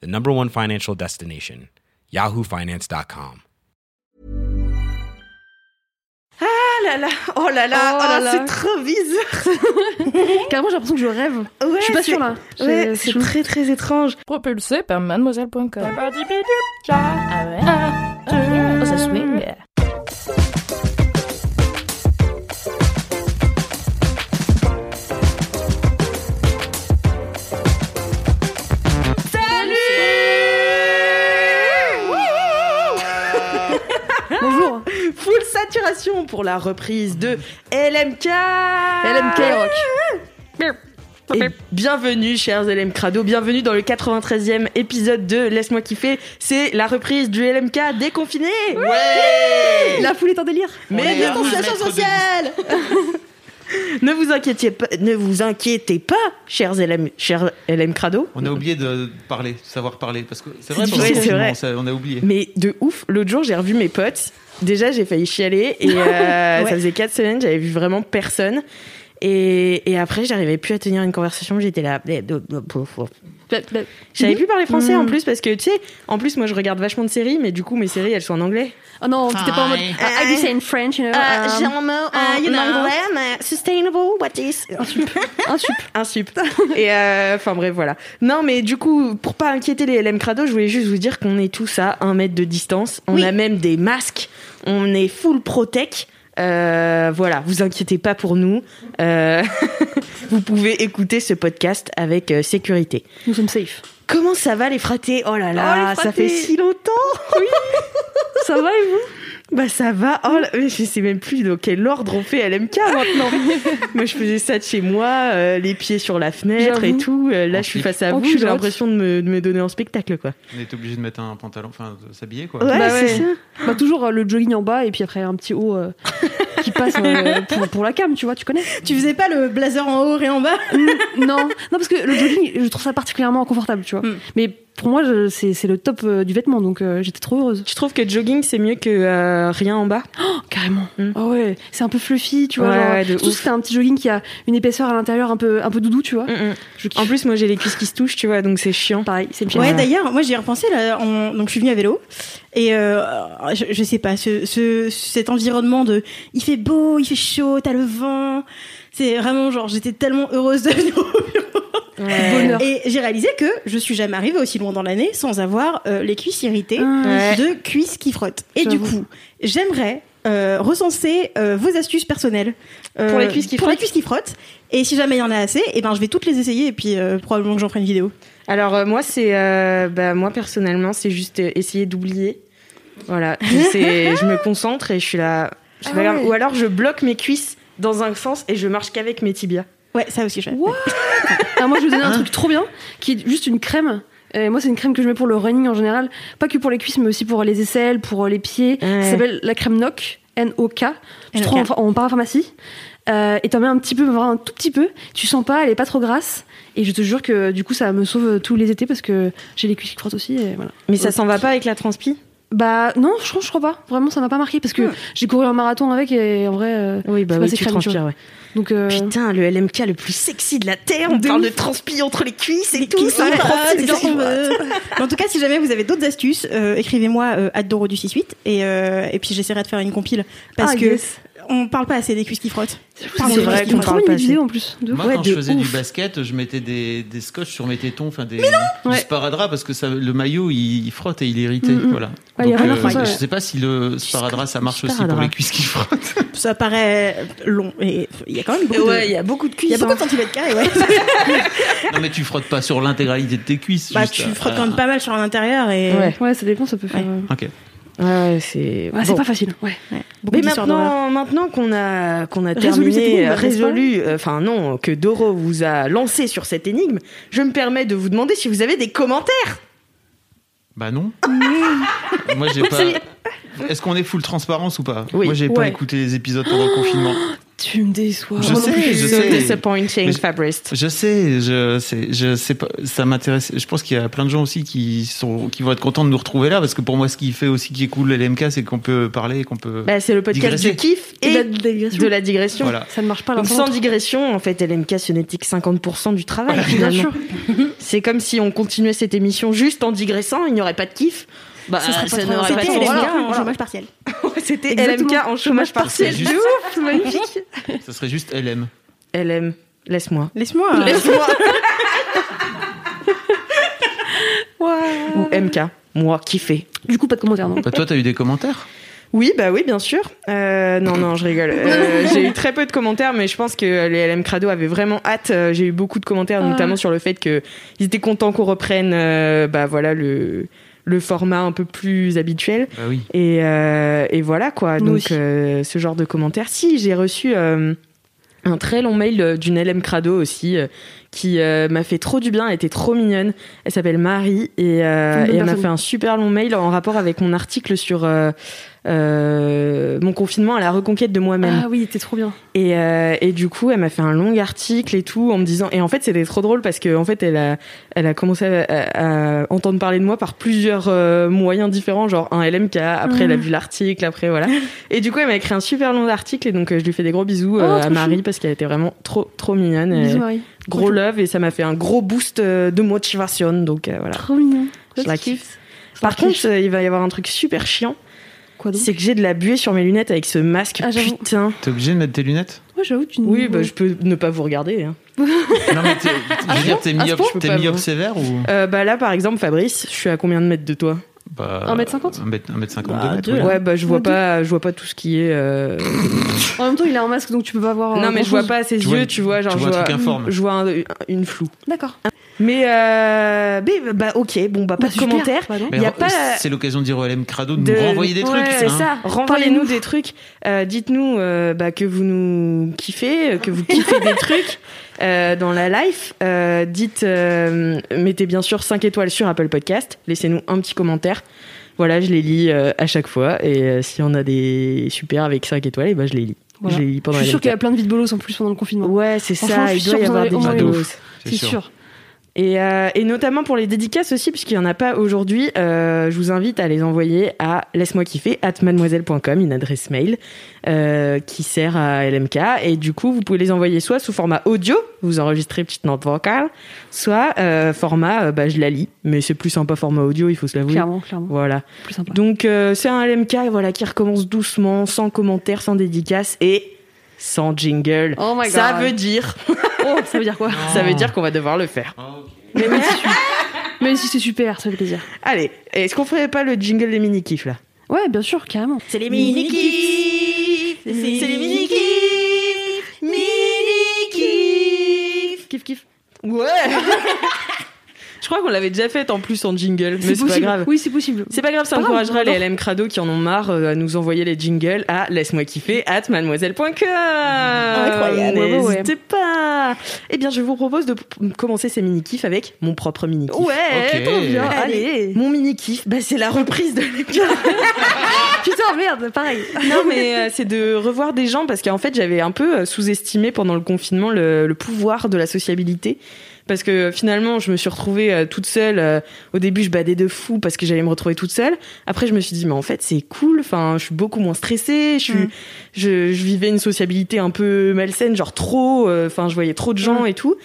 the number one financial destination, yahoofinance.com. Ah là là, oh là là, Oh oh là, là c'est trop bizarre. Carrément, j'ai l'impression que je rêve. Ouais, je suis pas sûre là. Ouais, C'est- très très étrange. Propulsé par mademoiselle.com. Ah ouais Oh, ça swing. Full saturation pour la reprise de LMK. LMK Rock. Et bienvenue, chers LM Crado, bienvenue dans le 93e épisode de Laisse-moi kiffer. C'est la reprise du LMK déconfiné. Ouais La foule est en délire. Mais distanciation sociale Ne vous inquiétez pas, ne vous inquiétez pas, chers LM, chers LM Crado. On a oublié de parler, savoir parler, parce que c'est vrai, vrai. ça- on a oublié. Mais de ouf, l'autre jour j'ai revu mes potes. Déjà j'ai failli chialer et euh, ça faisait quatre semaines, j'avais vu vraiment personne. Et, et après j'arrivais plus à tenir une conversation, j'étais là. J'avais plus parler français en plus parce que tu sais, en plus moi je regarde vachement de séries, mais du coup mes séries elles sont en anglais. Oh non, t'étais pas en mode. Hi. I do say in French, you know. um, un mot en anglais, mais sustainable, what is? Un sup. Un sup. un sup. Et euh, enfin bref, voilà. Non, mais du coup, pour pas inquiéter les LM Crado, je voulais juste vous dire qu'on est tous à un mètre de distance. On a même des masques. On est full protect. Euh, voilà, vous inquiétez pas pour nous. Euh, vous pouvez écouter ce podcast avec euh, sécurité. Nous sommes safe. Comment ça va les fratés? Oh là Oh, là, les ça fait si longtemps. Ça va et vous? Bah ça va. Oh là, mais je sais même plus dans quel ordre on fait LMK maintenant. moi je faisais ça de chez moi, euh, les pieds sur la fenêtre et tout. Euh, là En je suis face à vous, j'ai l'impression de me, de me donner en spectacle quoi. On est obligé de mettre un pantalon, enfin, de s'habiller, quoi. Ouais, Bah c'est ouais. ça. Bah toujours euh, le jogging en bas et puis après un petit haut euh, qui passe euh, pour, pour la cam, tu vois, tu connais Tu faisais pas le blazer en haut et en bas Non, non parce que le jogging, je trouve ça particulièrement confortable, tu vois. Mm. Mais pour moi, c'est c'est le top euh, du vêtement, donc euh, j'étais trop heureuse. Tu trouves que jogging c'est mieux que euh, rien en bas? Oh, carrément. Mm. Ah ouais, c'est un peu fluffy, tu vois. Ouais, genre, ouais, surtout si un petit jogging qui a une épaisseur à l'intérieur un peu, un peu doudou, tu vois. Je kiffe. En plus moi j'ai les cuisses qui se touchent, tu vois, donc c'est chiant. pareil, c'est une Ouais, d'ailleurs, moi j'y ai repensé là. on- Donc je suis venue à vélo et euh, je, je sais pas, ce, ce- cet environnement de, il fait beau, il fait chaud, t'as le vent. C'est vraiment genre, j'étais tellement heureuse de venir au bureau. Et j'ai réalisé que je suis jamais arrivée aussi loin dans l'année sans avoir euh, les cuisses irritées Ah, Ouais. de cuisses qui frottent. Et du coup, j'aimerais euh, recenser euh, vos astuces personnelles euh, Pour les cuisses qui pour les frottent cuisses qui frottent. Et si jamais il y en a assez, et ben je vais toutes les essayer et puis euh, probablement que j'en ferai une vidéo. Alors euh, moi c'est euh, bah moi personnellement c'est juste essayer d'oublier. Voilà, je me concentre et je suis là. Ah ouais. Ou alors je bloque mes cuisses dans un sens et je marche qu'avec mes tibias. Ouais, ça aussi je fais. Alors moi, je vous donner un truc trop bien, qui est juste une crème. Et moi, c'est une crème que je mets pour le running en général, pas que pour les cuisses, mais aussi pour les aisselles, pour les pieds. Ouais. Ça s'appelle la crème NOC, N-O-K. Tu trouves en, en parapharmacie. Euh, et t'en mets un petit peu, vraiment un tout petit peu. Tu sens pas, elle est pas trop grasse. Et je te jure que du coup, ça me sauve tous les étés parce que j'ai les cuisses qui frottent aussi. Et voilà. Mais ça s'en va pas avec la transpi? Bah non, je crois, je crois pas. Vraiment, ça m'a pas marqué parce que j'ai couru un marathon avec et en vrai. euh, Oui bah oui tu transpires ouais. Donc euh, Putain le LMK le plus sexy de la terre. On De parle ouf. de entre les cuisses et Les tout. cuisses ça veut. Mais en tout cas, si jamais vous avez d'autres astuces, euh, écrivez-moi euh, @doro du 68 et euh, et puis j'essaierai de faire une compile parce ah, que yes. On parle pas assez des cuisses qui frottent. C'est vrai qu'on parle pas pas une vidéo en plus. De Moi, Ouais, quand de je faisais du basket, je mettais des, des scotch sur mes tétons, enfin des, Ouais. du sparadrap parce que ça, le maillot il, il frotte et il est irrité. Mm, mm. Voilà. Ouais, Donc, ça, je ouais. sais pas si le sparadrap ça marche aussi pour les cuisses qui frottent. Ça paraît long et il y a quand même beaucoup Ouais de il y a beaucoup de cuisses. il y a beaucoup hein. de centimètres carrés, ouais. non mais tu frottes pas sur l'intégralité de tes cuisses. bah, juste tu frottes quand même pas mal sur l'intérieur et Ouais. Ouais, ça dépend, ça peut faire. Ouais. euh, Ok. Ouais, c'est. Ouais, c'est Bon. pas facile. Ouais. Mais maintenant, maintenant qu'on a qu'on a Résolu terminé, résolu, euh, enfin non, que Doro vous a lancé sur cette énigme, je me permets de vous demander si vous avez des commentaires. Bah non. Moi j'ai pas. Est-ce qu'on est full transparence ou pas? Oui. Moi j'ai pas écouté les épisodes pendant le confinement. Tu me déçois. Je sais, plus. je So sais. disappointing, je- Fabrice. Je sais, je sais, je sais pas. Ça m'intéresse. Je pense qu'il y a plein de gens aussi qui sont, qui vont être contents de nous retrouver là, parce que pour moi, ce qui fait aussi qui est cool l'LMK, c'est qu'on peut parler, qu'on peut. Bah, c'est le podcast Digresser. du kiff Et et de la digression. de la digression. Voilà. Ça ne marche pas Donc sans digression, en fait, LMK, ce n'était que 50% du travail, Bien sûr. C'est comme si on continuait cette émission juste en digressant, il n'y aurait pas de kiff. Bah, Ce serait pas ça trop- n'aurait pas C'était de LMK sens. en Voilà. chômage partiel. C'était. LMK en chômage partiel. C'est juste- ouf, c'est magnifique. Ça serait juste LM. LM, laisse-moi. Laisse-moi. Laisse-moi. Ou MK, moi, kiffé. Du coup, pas de commentaires, non Bah, toi, t'as eu des commentaires Oui, bah oui, bien sûr. Euh, non, non, je rigole. Euh, j'ai eu très peu de commentaires, mais je pense que les LM Crado avaient vraiment hâte. Euh, J'ai eu beaucoup de commentaires, Ah. notamment sur le fait qu'ils étaient contents qu'on reprenne, euh, bah voilà, le le format un peu plus habituel. Bah oui. Et, euh, et voilà quoi. Nous Donc euh, ce genre de commentaires. Si j'ai reçu euh, un très long mail d'une LM Crado aussi euh, qui euh, m'a fait trop du bien. Elle était trop mignonne. Elle s'appelle Marie et, euh, et elle m'a fait un super long mail en rapport avec mon article sur euh, mon confinement à la reconquête de moi-même. Ah oui, t'es trop bien. Et, et du coup, elle m'a fait un long article et tout en me disant. Et en fait, c'était trop drôle parce que en fait, elle a, elle a commencé à, à- à entendre parler de moi par plusieurs moyens différents, genre un LMK. Après, elle a Mhm. vu l'article. Après, voilà. Et du coup, elle m'a écrit un super long article et donc je lui fais des gros bisous Oh, à Marie chou. parce qu'elle était vraiment trop, trop mignonne. Bisous, Marie. Gros love et ça m'a fait un gros boost euh, de motivation. Donc euh, voilà. Trop mignon. Je la kiffe. Par contre, euh, il va y avoir un truc super chiant, quoi donc? C'est que j'ai de la buée sur mes lunettes avec ce masque. Ah. Putain. T'es obligé de mettre tes lunettes? Ouais, j'avoue, tu Oui, bah, je peux ne pas vous regarder. hein. Non, mais t'es- je veux dire, t'es Ah, myope, myope sévère ou? Euh, bah là, par exemple, Fabrice, je suis à combien de mètres de toi? Bah, 1m50? 1m52 Bah, deux, oui. Ouais, bah je vois pas, je vois pas tout ce qui est. euh, En même temps, il a un masque, donc tu peux pas voir. euh, non, mais je vois pas ses Tu yeux, vois- tu vois, genre tu vois je un truc informe. je vois un- une floue. D'accord. Mais, euh, mais, bah ok, bon bah pas Bah, de. Bah non. Mais Il y a re- pas- C'est l'occasion de dire au LM Crado de, de- nous renvoyer des Ouais, trucs. C'est hein. ça. Renvoyez-nous des trucs. Euh, Dites-nous euh, bah, que vous nous kiffez, euh, que vous kiffez des trucs euh, dans la life. Euh, dites, euh, mettez bien sûr 5 étoiles sur Apple Podcast. Laissez-nous un petit commentaire. Voilà, je les lis euh, à chaque fois. Et euh, y en a des super avec 5 étoiles, et bah, je les lis. Voilà. Je les lis pendant Je suis la sûre qu'il y a plein de vides bolos en plus pendant le confinement. Ouais, c'est ça. je Il suis doit y avoir des au vidéos. moins C'est C'est sûr. sûr. Et, euh, et notamment pour les dédicaces aussi, puisqu'il n'y en a pas aujourd'hui, euh, je vous invite à les envoyer à laisse-moi kiffer, at mademoiselle.com, une adresse mail euh, qui sert à LMK. Et du coup, vous pouvez les envoyer soit sous format audio, vous enregistrez petite note vocale, soit euh, format, euh, bah, je la lis, mais c'est plus sympa format audio, il faut se l'avouer. Clairement, clairement. Voilà. Plus sympa. Donc euh, c'est un LMK voilà, qui recommence doucement, sans commentaires, sans dédicace et sans jingle. Oh my god. Ça veut dire, Oh, ça veut dire quoi ça veut dire qu'on va devoir le faire. Mais même si, même si c'est super, ça fait plaisir. Allez, est-ce qu'on ferait pas le jingle des mini-kifs là? Ouais, bien sûr, carrément. C'est les mini-kifs. C'est les mini-kifs. Mini-kifs. Kiff kiff. Ouais Je crois qu'on l'avait déjà fait en plus en jingle, mais c'est pas possible. grave. Oui, c'est possible. C'est pas grave, ça Pas grave, encouragera les. LM Crado qui en ont marre euh, à nous envoyer les jingles à laisse-moi kiffer at mademoiselle.com. Incroyable. Ouais, ouais. N'hésitez pas. Eh bien, je vous propose de commencer ces mini-kifs avec mon propre mini-kiff. Ouais, Ok. trop bien. Allez, Allez. mon mini-kiff, bah, c'est la reprise de l'épisode. Putain, merde, pareil. non, mais euh, c'est de revoir des gens parce qu'en fait, j'avais un peu euh, sous-estimé pendant le confinement le, le pouvoir de la sociabilité. Parce que finalement, je me suis retrouvée euh, toute seule. euh, au début, je badais de fou parce que j'allais me retrouver toute seule. Après, je me suis dit, mais en fait, c'est cool. Enfin, je suis beaucoup moins stressée. Je, suis, Mm. je, je vivais une sociabilité un peu malsaine, genre trop. euh, Enfin, je voyais trop de gens Mm. et tout.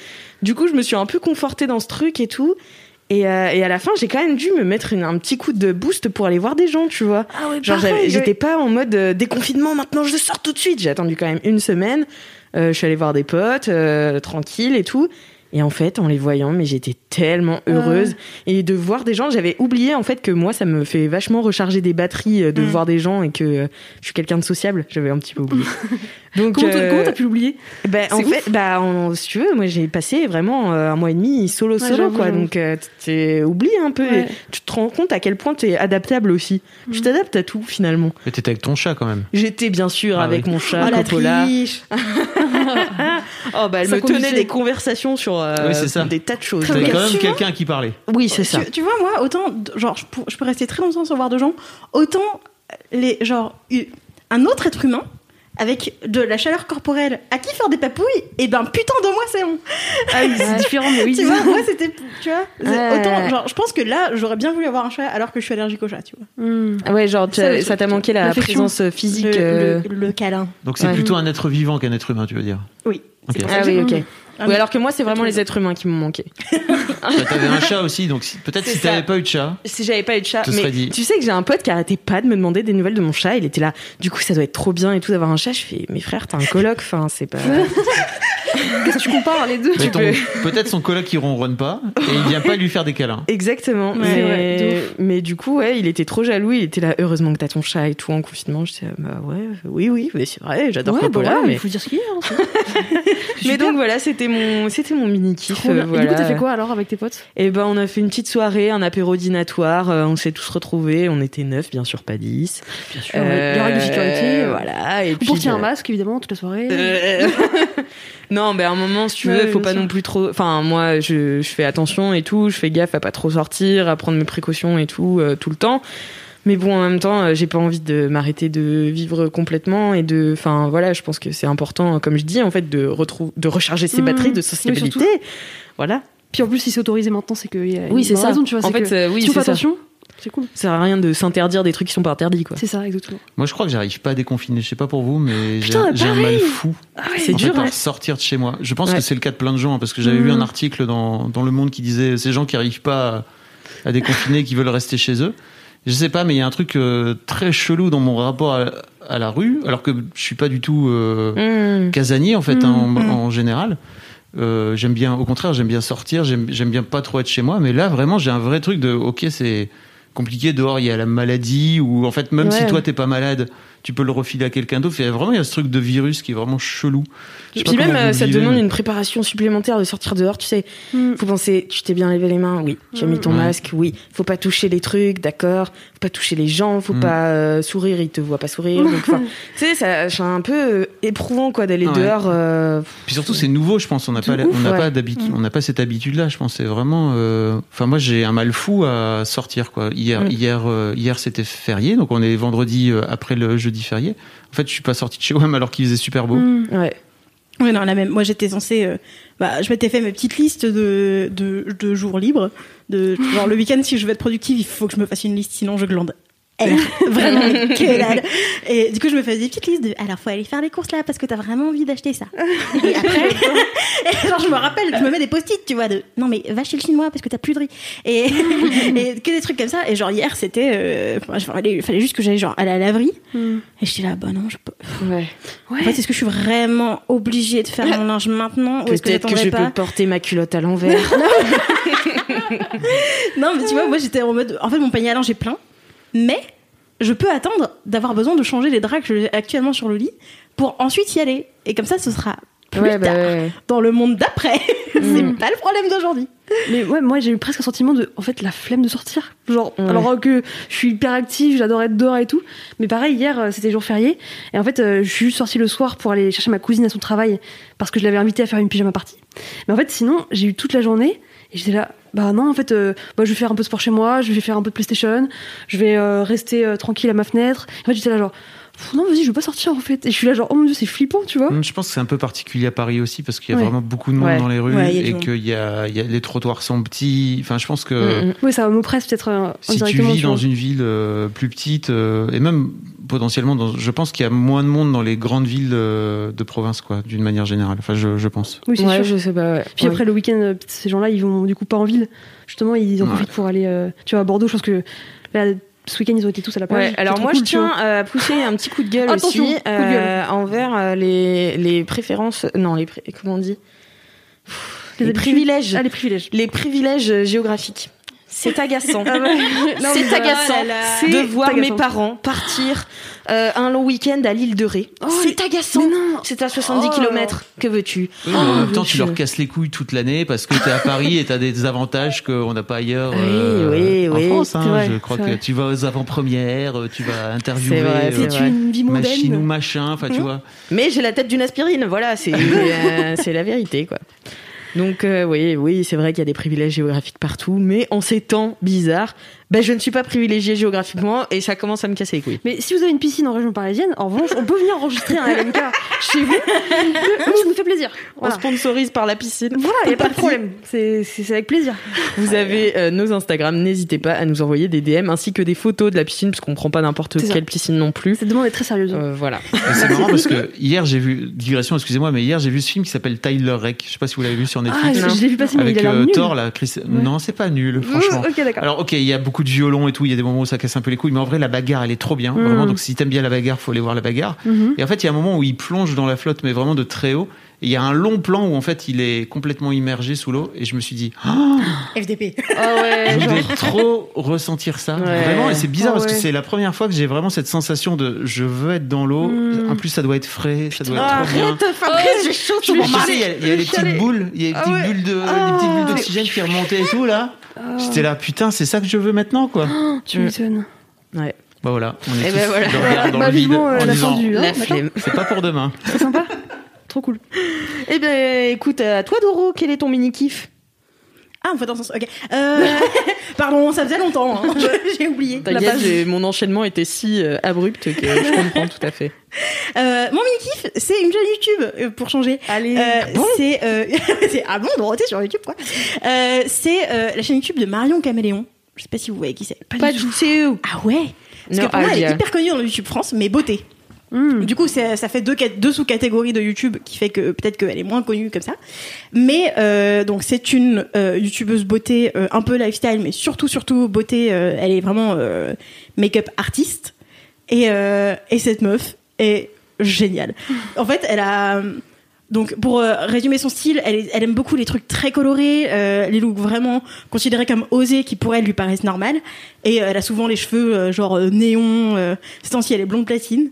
Du coup, je me suis un peu confortée dans ce truc et tout. Et, euh, et à la fin, j'ai quand même dû me mettre une- un petit coup de boost pour aller voir des gens, tu vois. Ah ouais, Genre, j'étais pas en mode euh, déconfinement, maintenant je sors tout de suite. J'ai attendu quand même une semaine. Euh, je suis allée voir des potes, tranquille et tout. Et en fait, en les voyant, mais j'étais tellement heureuse. Et de voir des gens, j'avais oublié en fait que moi, ça me fait vachement recharger des batteries euh, de Mm. voir des gens et que euh, je suis quelqu'un de sociable. J'avais un petit peu oublié. Donc, Comment t'as- euh, comment t'as pu l'oublier? ben, en ouf. fait, bah, en- si tu veux, moi j'ai passé vraiment euh, un mois et demi solo Ouais, solo quoi. Donc tu oublies un peu. Ouais. et tu te rends compte à quel point t'es adaptable aussi. Tu Mm. t'adaptes à tout finalement. Mais t'étais avec ton chat quand même. J'étais bien sûr Ah avec oui. mon chat Oh la. Oh bah elle Ça me tenait des conversations sur euh, Oui, c'est ça. des tas de choses. Mais quand même quelqu'un qui parlait. Oui, c'est ça. Tu, tu vois, moi, autant, genre, je, pour- je peux rester très longtemps sans voir de gens, autant les, genre, un autre être humain avec de la chaleur corporelle à qui faire des papouilles, et ben putain de moi c'est bon. Ah oui, c'est différent, mais oui. tu vois, moi c'était, tu vois, c'est Ouais. autant, genre, je pense que là, j'aurais bien voulu avoir un chat alors que je suis allergique au chat, tu vois. Hmm. Ah Ouais, genre tu Ça, as- le ça t'a manqué la présence physique. Le, euh, le- le câlin. Donc c'est Ouais. plutôt un être vivant qu'un être humain, tu veux dire? Oui. Ok. C'est pour ça Ah oui, ok. Ah, Oui, mais- alors que moi, c'est vraiment les êtres humains qui m'ont manqué. Bah, T'avais un chat aussi, donc si- peut-être C'est si ça. t'avais pas eu de chat. Si j'avais pas eu de chat, Te mais dit. tu sais que j'ai un pote qui arrêtait pas de me demander des nouvelles de mon chat. Il était là. Du coup, ça doit être trop bien et tout d'avoir un chat. Je fais, mes frères, t'as un coloc. Enfin, c'est pas. Qu'est-ce que tu compares les deux Mais ton- Peut-être son coloc qui ronronne pas et il vient pas lui faire des câlins. Exactement. Ouais, mais, c'est vrai, de mais du coup, ouais, il était trop jaloux. Il était là. Heureusement que t'as ton chat et tout en confinement. Je disais, bah ouais, oui, oui, mais c'est vrai. J'adore Ouais, bah Coppola. voilà, mais... il faut dire ce qu'il y a. hein, mais donc voilà, c'était mon, c'était mon mini kiff. Bien. Et voilà. du coup, t'as fait quoi alors avec tes potes? Et ben, on a fait une petite soirée, un apéro dînatoire. euh, on s'est tous retrouvés. On était neuf, bien sûr, pas dix. Bien sûr. Les règles de sécurité. Euh, voilà. Voilà. Et puis, portiez un euh, masque évidemment toute la soirée. Euh, non, mais à un moment, si tu veux, faut pas non plus trop. Enfin, moi, je, je fais attention et tout. Je fais gaffe à pas trop sortir, à prendre mes précautions et tout, euh, tout le temps. Mais bon, en même temps, euh, j'ai pas envie de m'arrêter de vivre complètement et de. Enfin, voilà, je pense que c'est important, comme je dis, en fait, de, retrouver, de recharger ses Mmh. batteries de Oui, sociabilité. surtout. voilà. Puis en plus, si c'est autorisé maintenant, c'est qu'il y a Oui, une c'est ça. raison, tu vois. en c'est fait, que euh, oui, si c'est ça. attention, c'est cool. Ça sert à rien de s'interdire des trucs qui sont pas interdits, quoi. C'est ça, exactement. Moi, je crois que j'arrive pas à déconfiner. Je sais pas pour vous, mais j'ai un mal fou. c'est en dur, fait, hein. à sortir de chez moi. Je pense Ouais. que c'est le cas de plein de gens, hein, parce que j'avais Mhm. lu un article dans, dans Le Monde qui disait ces gens qui arrivent pas à, à déconfiner, qui veulent rester chez eux. Je sais pas, mais il y a un truc euh, très chelou dans mon rapport à, à la rue, alors que je suis pas du tout euh, Mmh. casanier en fait hein, en, Mhm. en général. Euh, j'aime bien, au contraire, j'aime bien sortir, j'aime bien pas trop être chez moi, mais là vraiment j'ai un vrai truc de ok c'est compliqué dehors, il y a la maladie ou en fait même si toi t'es pas malade, tu peux le refiler à quelqu'un d'autre. Il y a vraiment il y a ce truc de virus qui est vraiment chelou. Et puis même, euh, ça vivez, demande mais- une préparation supplémentaire de sortir dehors, tu sais. Faut penser, tu t'es bien lavé les mains, oui. J'ai mis ton Ouais. masque, oui. Faut pas toucher les trucs, d'accord. Faut pas toucher les gens, faut Mm. pas euh, sourire, ils te voient pas sourire. Tu sais, ça, c'est un peu euh, éprouvant quoi d'aller Ouais. dehors. euh, Puis surtout, c'est nouveau, je pense. On n'a pas, ouf, on n'a ouais. pas d'habitude, on n'a pas cette habitude-là. Je pense c'est vraiment. euh, Enfin, moi, j'ai un mal fou à sortir. Quoi. Hier, Mm. hier, euh, hier, c'était férié, donc on est vendredi euh, après le jeudi En fait, je suis pas sorti de chez WAM alors qu'il faisait super beau. Mm. ouais. Non, la même. Moi, j'étais censée. euh, bah, je m'étais fait mes petites listes de, de, jours libres. De, le week-end, si je veux être productive, il faut que je me fasse une liste, sinon je glande. R. Vraiment, que dalle. Et du coup, je me faisais des petites listes de. Alors, faut aller faire les courses là parce que t'as vraiment envie d'acheter ça. Et après, et genre, je me rappelle, je me mets des post-it, tu vois, de. Non, mais va chez le chinois parce que t'as plus de riz. Et, et que des trucs comme ça. Et genre, hier, c'était. euh, fallait, juste que j'aille genre à la laverie. Mm. Et j'étais là, bah non, je peux. ouais. En fait, est-ce que je suis vraiment obligée de faire mon linge maintenant que Peut-être que, je pas peux porter ma culotte à l'envers. Non, mais tu vois, moi j'étais en mode. En fait, mon panier à linge est plein, mais je peux attendre d'avoir besoin de changer les draps que j'ai actuellement sur le lit pour ensuite y aller. Et comme ça, ce sera plus ouais, bah, tard ouais. dans le monde d'après. c'est Mm. pas le problème d'aujourd'hui. Mais ouais, moi j'ai eu presque un sentiment de, en fait, la flemme de sortir. Genre, Ouais. alors que je suis hyper active, j'adore être dehors et tout. Mais pareil, hier euh, c'était jour férié. Et en fait, euh, je suis juste sortie le soir pour aller chercher ma cousine à son travail parce que je l'avais invitée à faire une pyjama party. Mais en fait, sinon, j'ai eu toute la journée et j'étais là, bah non, en fait, euh, bah, je vais faire un peu de sport chez moi, je vais faire un peu de PlayStation, je vais euh, rester euh, tranquille à ma fenêtre. En fait, j'étais là, genre, non, vas-y, je veux pas sortir en fait. Et je suis là, genre, oh mon dieu, c'est flippant, tu vois. Hum, Je pense que c'est un peu particulier à Paris aussi parce qu'il y a Ouais. vraiment beaucoup de monde Ouais. dans les rues Ouais, et qu'il y a, y a les trottoirs sont petits. Enfin, je pense que Mm. Oui, ça m'oppresse peut-être euh, si tu vis tu dans une ville euh, plus petite euh, et même potentiellement, dans, je pense qu'il y a moins de monde dans les grandes villes euh, de province, quoi, d'une manière générale. Enfin, je, je pense. Oui, c'est Ouais, sûr. je sais pas. ouais. Puis Ouais. après le week-end, ces gens-là, ils vont du coup pas en ville. Justement, ils en Ouais. profitent pour aller, euh, tu vois, à Bordeaux. Je pense que là, ce week-end, ils ont été tous à la plage. Ouais, alors moi cool, je tiens à pousser un petit coup de gueule Attention, aussi coup de gueule. euh, envers euh, les, les préférences, non les pré- comment on dit? Les, habitudes. privilèges, Ah, les privilèges. les privilèges euh, géographiques. C'est agaçant. Ah c'est agaçant Oh là là. de voir mes parents partir euh, un long week-end à l'île de Ré. Oh, c'est agaçant. C'est à 70 Oh. km. Que veux-tu Oui, en même temps, tu leur casses les couilles toute l'année parce que t'es à Paris et t'as des avantages qu'on n'a pas ailleurs Oui, euh, oui, en oui, France. hein. vrai, je crois que vrai. tu vas aux avant-premières, euh, tu vas interviewer C'est vrai, euh, une vie machine ou machin. Enfin, tu vois. Mais j'ai la tête d'une aspirine, voilà, c'est euh, c'est la vérité, quoi. Donc euh, oui, oui, c'est vrai qu'il y a des privilèges géographiques partout, mais en ces temps bizarres, ben, je ne suis pas privilégiée géographiquement et ça commence à me casser les couilles. Mais si vous avez une piscine en région parisienne, en revanche, on peut venir enregistrer un LMK chez vous. Ça nous fait plaisir. Voilà, On sponsorise par la piscine. voilà il n'y a pas de problème. C'est avec plaisir. Vous avez euh, nos Instagram, n'hésitez pas à nous envoyer des DM ainsi que des photos de la piscine, parce qu'on prend pas n'importe quelle piscine non plus. Cette demande est très sérieuse. Euh, voilà. C'est marrant parce que hier j'ai vu digression, excusez-moi, mais hier j'ai vu ce film qui s'appelle Tyler Rek. Je sais pas si vous l'avez vu sur Ah, Netflix. je, je l'ai vu passer, mais avec il a l'air euh, nul. Thor là, Chris. Non, c'est pas nul, franchement. Ok, d'accord. Alors ok, il y a beaucoup de violons et tout, il y a des moments où ça casse un peu les couilles, mais en vrai la bagarre elle est trop bien, Mm. vraiment. Donc si t'aimes bien la bagarre, faut aller voir la bagarre. Mhm. Et en fait il y a un moment où il plonge dans la flotte, mais vraiment de très haut. Et il y a un long plan où en fait il est complètement immergé sous l'eau, et je me suis dit, Ah, FDP. Ah ouais, je voudrais trop ressentir ça, Ouais. vraiment. Et c'est bizarre Ah parce que c'est la première fois que j'ai vraiment cette sensation de je veux être dans l'eau. Mm. En plus ça doit être frais, ça doit être trop bien. Fabrice, j'ai chaud sur Tu mon il y a, y a les petites boules, il y a les Ah petites bulles de, les petites bulles d'oxygène qui remontaient et tout là. J'étais là, putain, c'est ça que je veux maintenant quoi. Tu m'étonnes. Ouais. Bah voilà, on est Eh tous ben voilà. dans, le- dans Bah, le vide euh, en la disant, hein, La c'est pas pour demain. Très sympa. Trop cool. Eh ben, écoute, à toi, Doro, quel est ton mini-kiff? Ah, on fait dans ce sens. Ok. Euh, pardon, ça faisait longtemps. hein. J'ai oublié. T'inquiète, mon enchaînement était si euh, abrupt que je comprends tout à fait. Euh, mon mini kiff, c'est une chaîne YouTube pour changer. Allez. C'est euh, c'est ah bon Dorothée sur YouTube quoi. C'est la chaîne YouTube de Marion Caméléon. Je sais pas si vous voyez qui c'est. Pas du tout. Ah ouais? Parce No que pour moi, elle est hyper connue dans le YouTube France, mais beauté. Mm. Du coup, c'est- ça fait deux, cat- deux sous-catégories de YouTube qui fait que peut-être qu'elle est moins connue comme ça. Mais euh, donc c'est une euh, youtubeuse beauté euh, un peu lifestyle, mais surtout surtout beauté. euh, elle est vraiment euh, make-up artiste. Et, euh, et cette meuf est géniale. En fait, elle a donc pour euh, résumer son style, elle, aime beaucoup les trucs très colorés, euh, les looks vraiment considérés comme osés qui pour elle lui paraissent normales. Et euh, elle a souvent les cheveux euh, genre euh, néon. Euh, ces temps-ci, elle est blonde platine.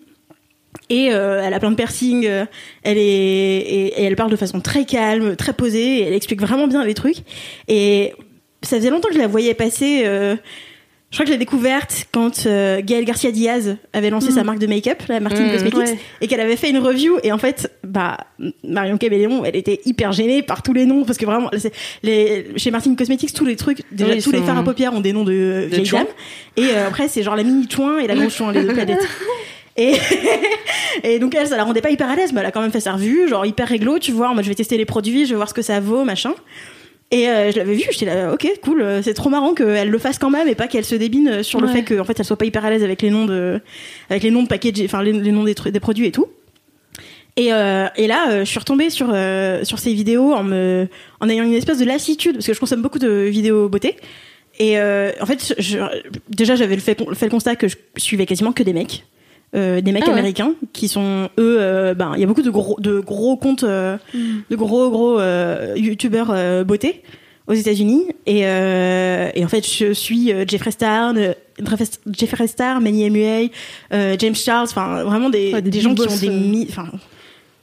Et euh, elle a plein de piercings. euh, elle est et, et elle parle de façon très calme, très posée. Et elle explique vraiment bien les trucs. Et ça faisait longtemps que je la voyais passer. euh, je crois que je l'ai découverte quand euh, Gaël Garcia Diaz avait lancé sa marque de make-up, la Martine Mm, Cosmetics, ouais. et qu'elle avait fait une review. Et en fait, bah Marion Caméléon, elle était hyper gênée par tous les noms parce que vraiment, les, chez Martine Cosmetics, tous les trucs, déjà Oui, tous les fards à paupières ont des noms de, vieilles chouins. dames. Et euh, après, c'est genre la mini chouin et la grosse chouin, les deux planètes. Et, et donc elle, ça la rendait pas hyper à l'aise, mais elle a quand même fait sa revue, genre hyper réglo, tu vois, moi je vais tester les produits, je vais voir ce que ça vaut, machin. Et euh, je l'avais vu, j'étais là, ok, cool, euh, c'est trop marrant qu'elle le fasse quand même et pas qu'elle se débine euh, sur le Ouais. fait qu'en fait elle soit pas hyper à l'aise avec les noms de, avec les noms de package, enfin les, les noms des, produits et tout. Et, euh, et là, je suis retombée sur sur ces vidéos en me en ayant une espèce de lassitude parce que je consomme beaucoup de vidéos beauté. Et en fait, je- déjà j'avais fait, fait le constat que je suivais quasiment que des mecs. Euh, des mecs Ah ouais. américains qui sont eux euh, ben il y a beaucoup de gros de gros comptes euh, de gros gros euh, youtubeurs euh, beauté aux États-Unis. Et, euh, et en fait je suis euh, Jeffree Star Jeffree Star Manny MUA euh, James Charles enfin vraiment des, Ouais, des des gens qui ont des enfin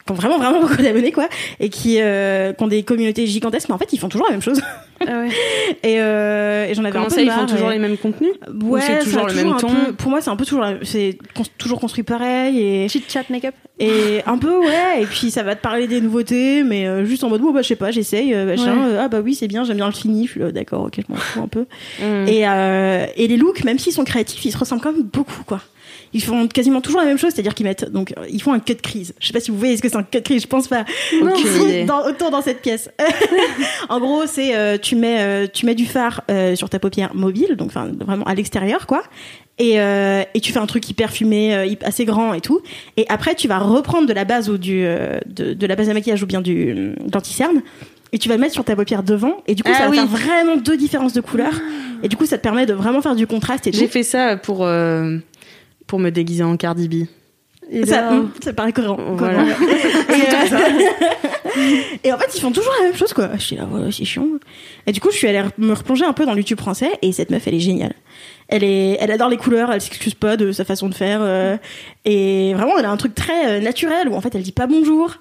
qui ont vraiment vraiment beaucoup d'abonnés quoi et qui, euh, qui ont des communautés gigantesques mais en fait ils font toujours la même chose Ah ouais. et, euh, et j'en avais Comment un peu ça, ils marre, font toujours et- les mêmes contenus Ouais, c'est toujours le même ton peu- pour moi, c'est un peu toujours, c'est toujours construit pareil et Chit chat make-up. et un peu ouais. Et puis ça va te parler des nouveautés, mais euh, juste en mode bon bah je sais pas, j'essaye, euh, machin. Ouais. euh, ah bah oui c'est bien, j'aime bien le fini. D'accord, ok, je m'en fous un peu. Mm. Et euh, et les looks, même s'ils sont créatifs, ils se ressemblent quand même beaucoup quoi. Ils font quasiment toujours la même chose, c'est-à-dire qu'ils mettent donc ils font un cut crise. Je sais pas si vous voyez ce que c'est un cut crise, je pense pas. Ici, idée. dans, autour dans cette pièce. en gros, c'est euh, tu mets euh, tu mets du fard euh, sur ta paupière mobile, donc enfin vraiment à l'extérieur quoi. Et, euh, et tu fais un truc hyper fumé, euh, assez grand et tout. Et après, tu vas reprendre de la base ou du euh, de, de la base à maquillage ou bien du d'anti-cerne et tu vas le mettre sur ta paupière devant. Et du coup, Ah ça va oui. faire vraiment deux différences de couleurs. Et du coup, ça te permet de vraiment faire du contraste. J'ai fait ça pour, pour me déguiser en Cardi B. Et ça, là, hum, ça paraît cohérent. Voilà. et, euh, et en fait, ils font toujours la même chose, quoi. Je suis là, ouais, c'est chiant. Et du coup, je suis allée me replonger un peu dans le YouTube français, et cette meuf, elle est géniale. Elle est, elle adore les couleurs, elle s'excuse pas de sa façon de faire, euh, et vraiment, elle a un truc très euh, naturel où en fait, elle dit pas bonjour.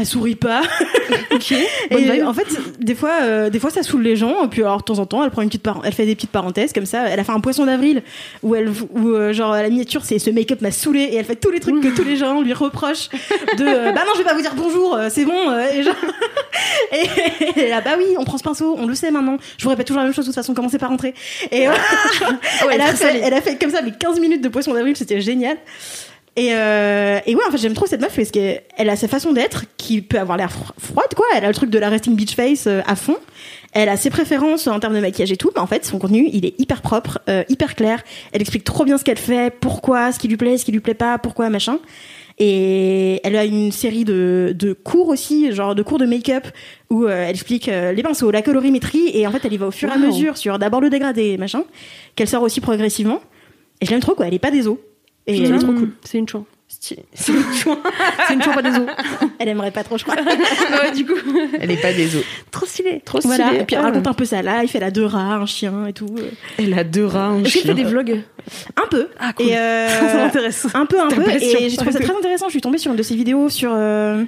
Elle sourit pas. ok. Et en fait, des fois, euh, des fois, ça saoule les gens. Et puis, alors, de temps en temps, elle prend une petite, elle fait des petites parenthèses comme ça. Elle a fait un poisson d'avril où elle, où euh, genre la miniature, c'est ce make-up m'a saoulé et elle fait tous les trucs que tous les gens lui reprochent. De, euh, bah non, je vais pas vous dire bonjour, euh, c'est bon. et genre, et, et là, bah oui, on prend ce pinceau, on le sait maintenant. Je vous répète toujours la même chose de toute façon. Commencez par rentrer. Et euh, elle a fait, elle a fait comme ça, mais 15 minutes de poisson d'avril, c'était génial. Et, euh, et ouais, en fait, j'aime trop cette meuf parce qu'elle a sa façon d'être qui peut avoir l'air fro- froide, quoi. Elle a le truc de la resting beach face euh, à fond. Elle a ses préférences en termes de maquillage et tout, mais en fait, son contenu, il est hyper propre, euh, hyper clair. Elle explique trop bien ce qu'elle fait, pourquoi, ce qui lui plaît, ce qui lui plaît pas, pourquoi, machin. Et elle a une série de, de cours aussi, genre de cours de make-up, où euh, elle explique euh, les pinceaux, la colorimétrie, et en fait, elle y va au fur et à mesure sur d'abord le dégradé, machin, qu'elle sort aussi progressivement. Et je l'aime trop, quoi. Elle est pas des os. Et elle est trop cool. C'est une chouin. C'est une chouin. C'est une chouin, pas des os. Elle aimerait pas trop, je crois. ouais, du coup. Elle est pas des os. Trop stylé. Trop stylé. Voilà. Et puis elle Ah. raconte un peu sa life, elle a deux rats, un chien et tout. Elle a deux rats, un chien. fait des vlogs Un peu. Ah, cool. Et euh, Ça m'intéresse. un peu, un peu. Et j'ai trouvé ça très intéressant. Je suis tombée sur une de ses vidéos sur euh, euh,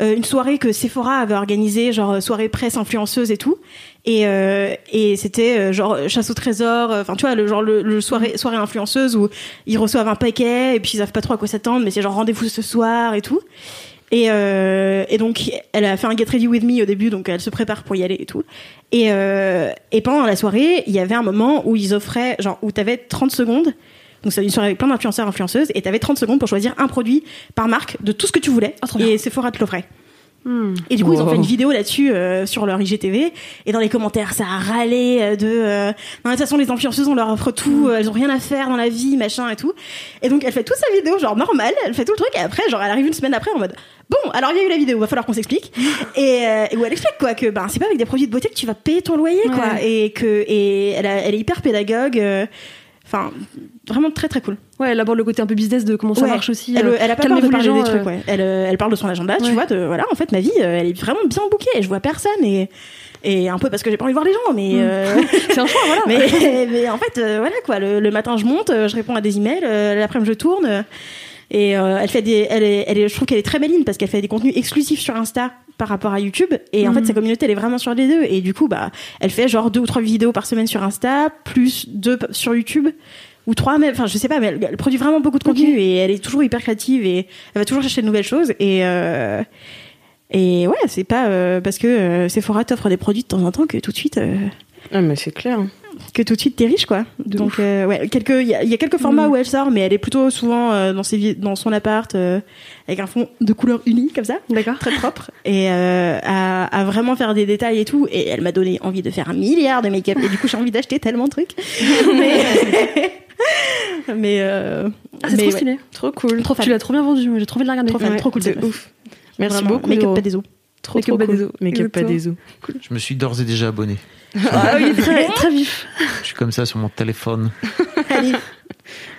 une soirée que Sephora avait organisée, genre euh, soirée presse influenceuse et tout. Et, euh, et c'était euh, genre chasse au trésor. euh, Enfin, tu vois, le genre le, le soirée soirée influenceuse où ils reçoivent un paquet et puis ils savent pas trop à quoi s'attendre, mais c'est genre rendez-vous ce soir et tout. Et, euh, et donc, elle a fait un Get Ready With Me au début, donc elle se prépare pour y aller et tout. Et, euh, et pendant la soirée, il y avait un moment où ils offraient, genre, où t'avais 30 secondes. Donc, c'est une soirée avec plein d'influenceurs, influenceuses, et t'avais 30 secondes pour choisir un produit par marque de tout ce que tu voulais. Bien. et Sephora te l'offrait. Hmm. Et du coup, ils ont fait une vidéo là-dessus euh, sur leur IGTV. Et dans les commentaires, ça a râlé euh, de. Euh, non, de toute façon, les influenceuses, on leur offre tout. euh, elles ont rien à faire dans la vie, machin et tout. Et donc, elle fait toute sa vidéo, genre normale. Elle fait tout le truc. Et après, genre, elle arrive une semaine après en mode. Bon, alors il y a eu la vidéo, va falloir qu'on s'explique. et, euh, et où elle explique quoi que ben c'est pas avec des produits de beauté que tu vas payer ton loyer quoi. Ouais. Et que et elle, a- elle est hyper pédagogue. Enfin, vraiment très très cool. Ouais, elle aborde le côté un peu business de comment ça Ouais. marche aussi. Elle, euh, elle a pas peur de parler gens, des trucs, ouais. Elle, euh, elle parle de son agenda, tu vois, de voilà, en fait, ma vie, euh, elle est vraiment bien et je vois personne et, et un peu parce que j'ai pas envie de voir les gens, mais, euh, C'est un choix, voilà. mais, mais en fait, euh, voilà quoi, le, le matin je monte, je réponds à des emails, l'après-midi je tourne. Et euh, elle fait des, elle est, elle est, je trouve qu'elle est très maligne parce qu'elle fait des contenus exclusifs sur Insta par rapport à YouTube. Et en Mhm. fait, sa communauté, elle est vraiment sur les deux. Et du coup, bah, elle fait genre deux ou trois vidéos par semaine sur Insta, plus deux sur YouTube ou trois même. Enfin, je sais pas, mais elle, elle produit vraiment beaucoup de contenu et elle est toujours hyper créative et elle va toujours chercher de nouvelles choses. Et euh, et ouais, c'est pas euh, parce que euh, Sephora t'offre des produits de temps en temps que tout de suite. Ah, mais c'est clair. Que tout de suite t'es riche quoi. De Donc euh, ouais, quelques il y, a- il y a quelques formats Mm. où elle sort, mais elle est plutôt souvent euh, dans ses vi- dans son appart euh, avec un fond de couleur unie comme ça, D'accord. très propre et euh, à, à vraiment faire des détails et tout. Et elle m'a donné envie de faire un milliard de make-up et du coup j'ai envie d'acheter tellement de trucs. mais mais euh, Ah, c'est trop ouais, stylé. Trop cool. trop fan. Tu l'as trop bien vendu. J'ai trop envie de la regarder. Trop fan, Ouais, trop cool. meuf. ouf. Merci Vraiment, beaucoup. Make-up pas des os. Trop, Make-up trop pas cool. des os. Make-up pas des os. Je me suis d'ores et déjà abonné. Ah oui, très, très vif. Je suis comme ça sur mon téléphone. Allez,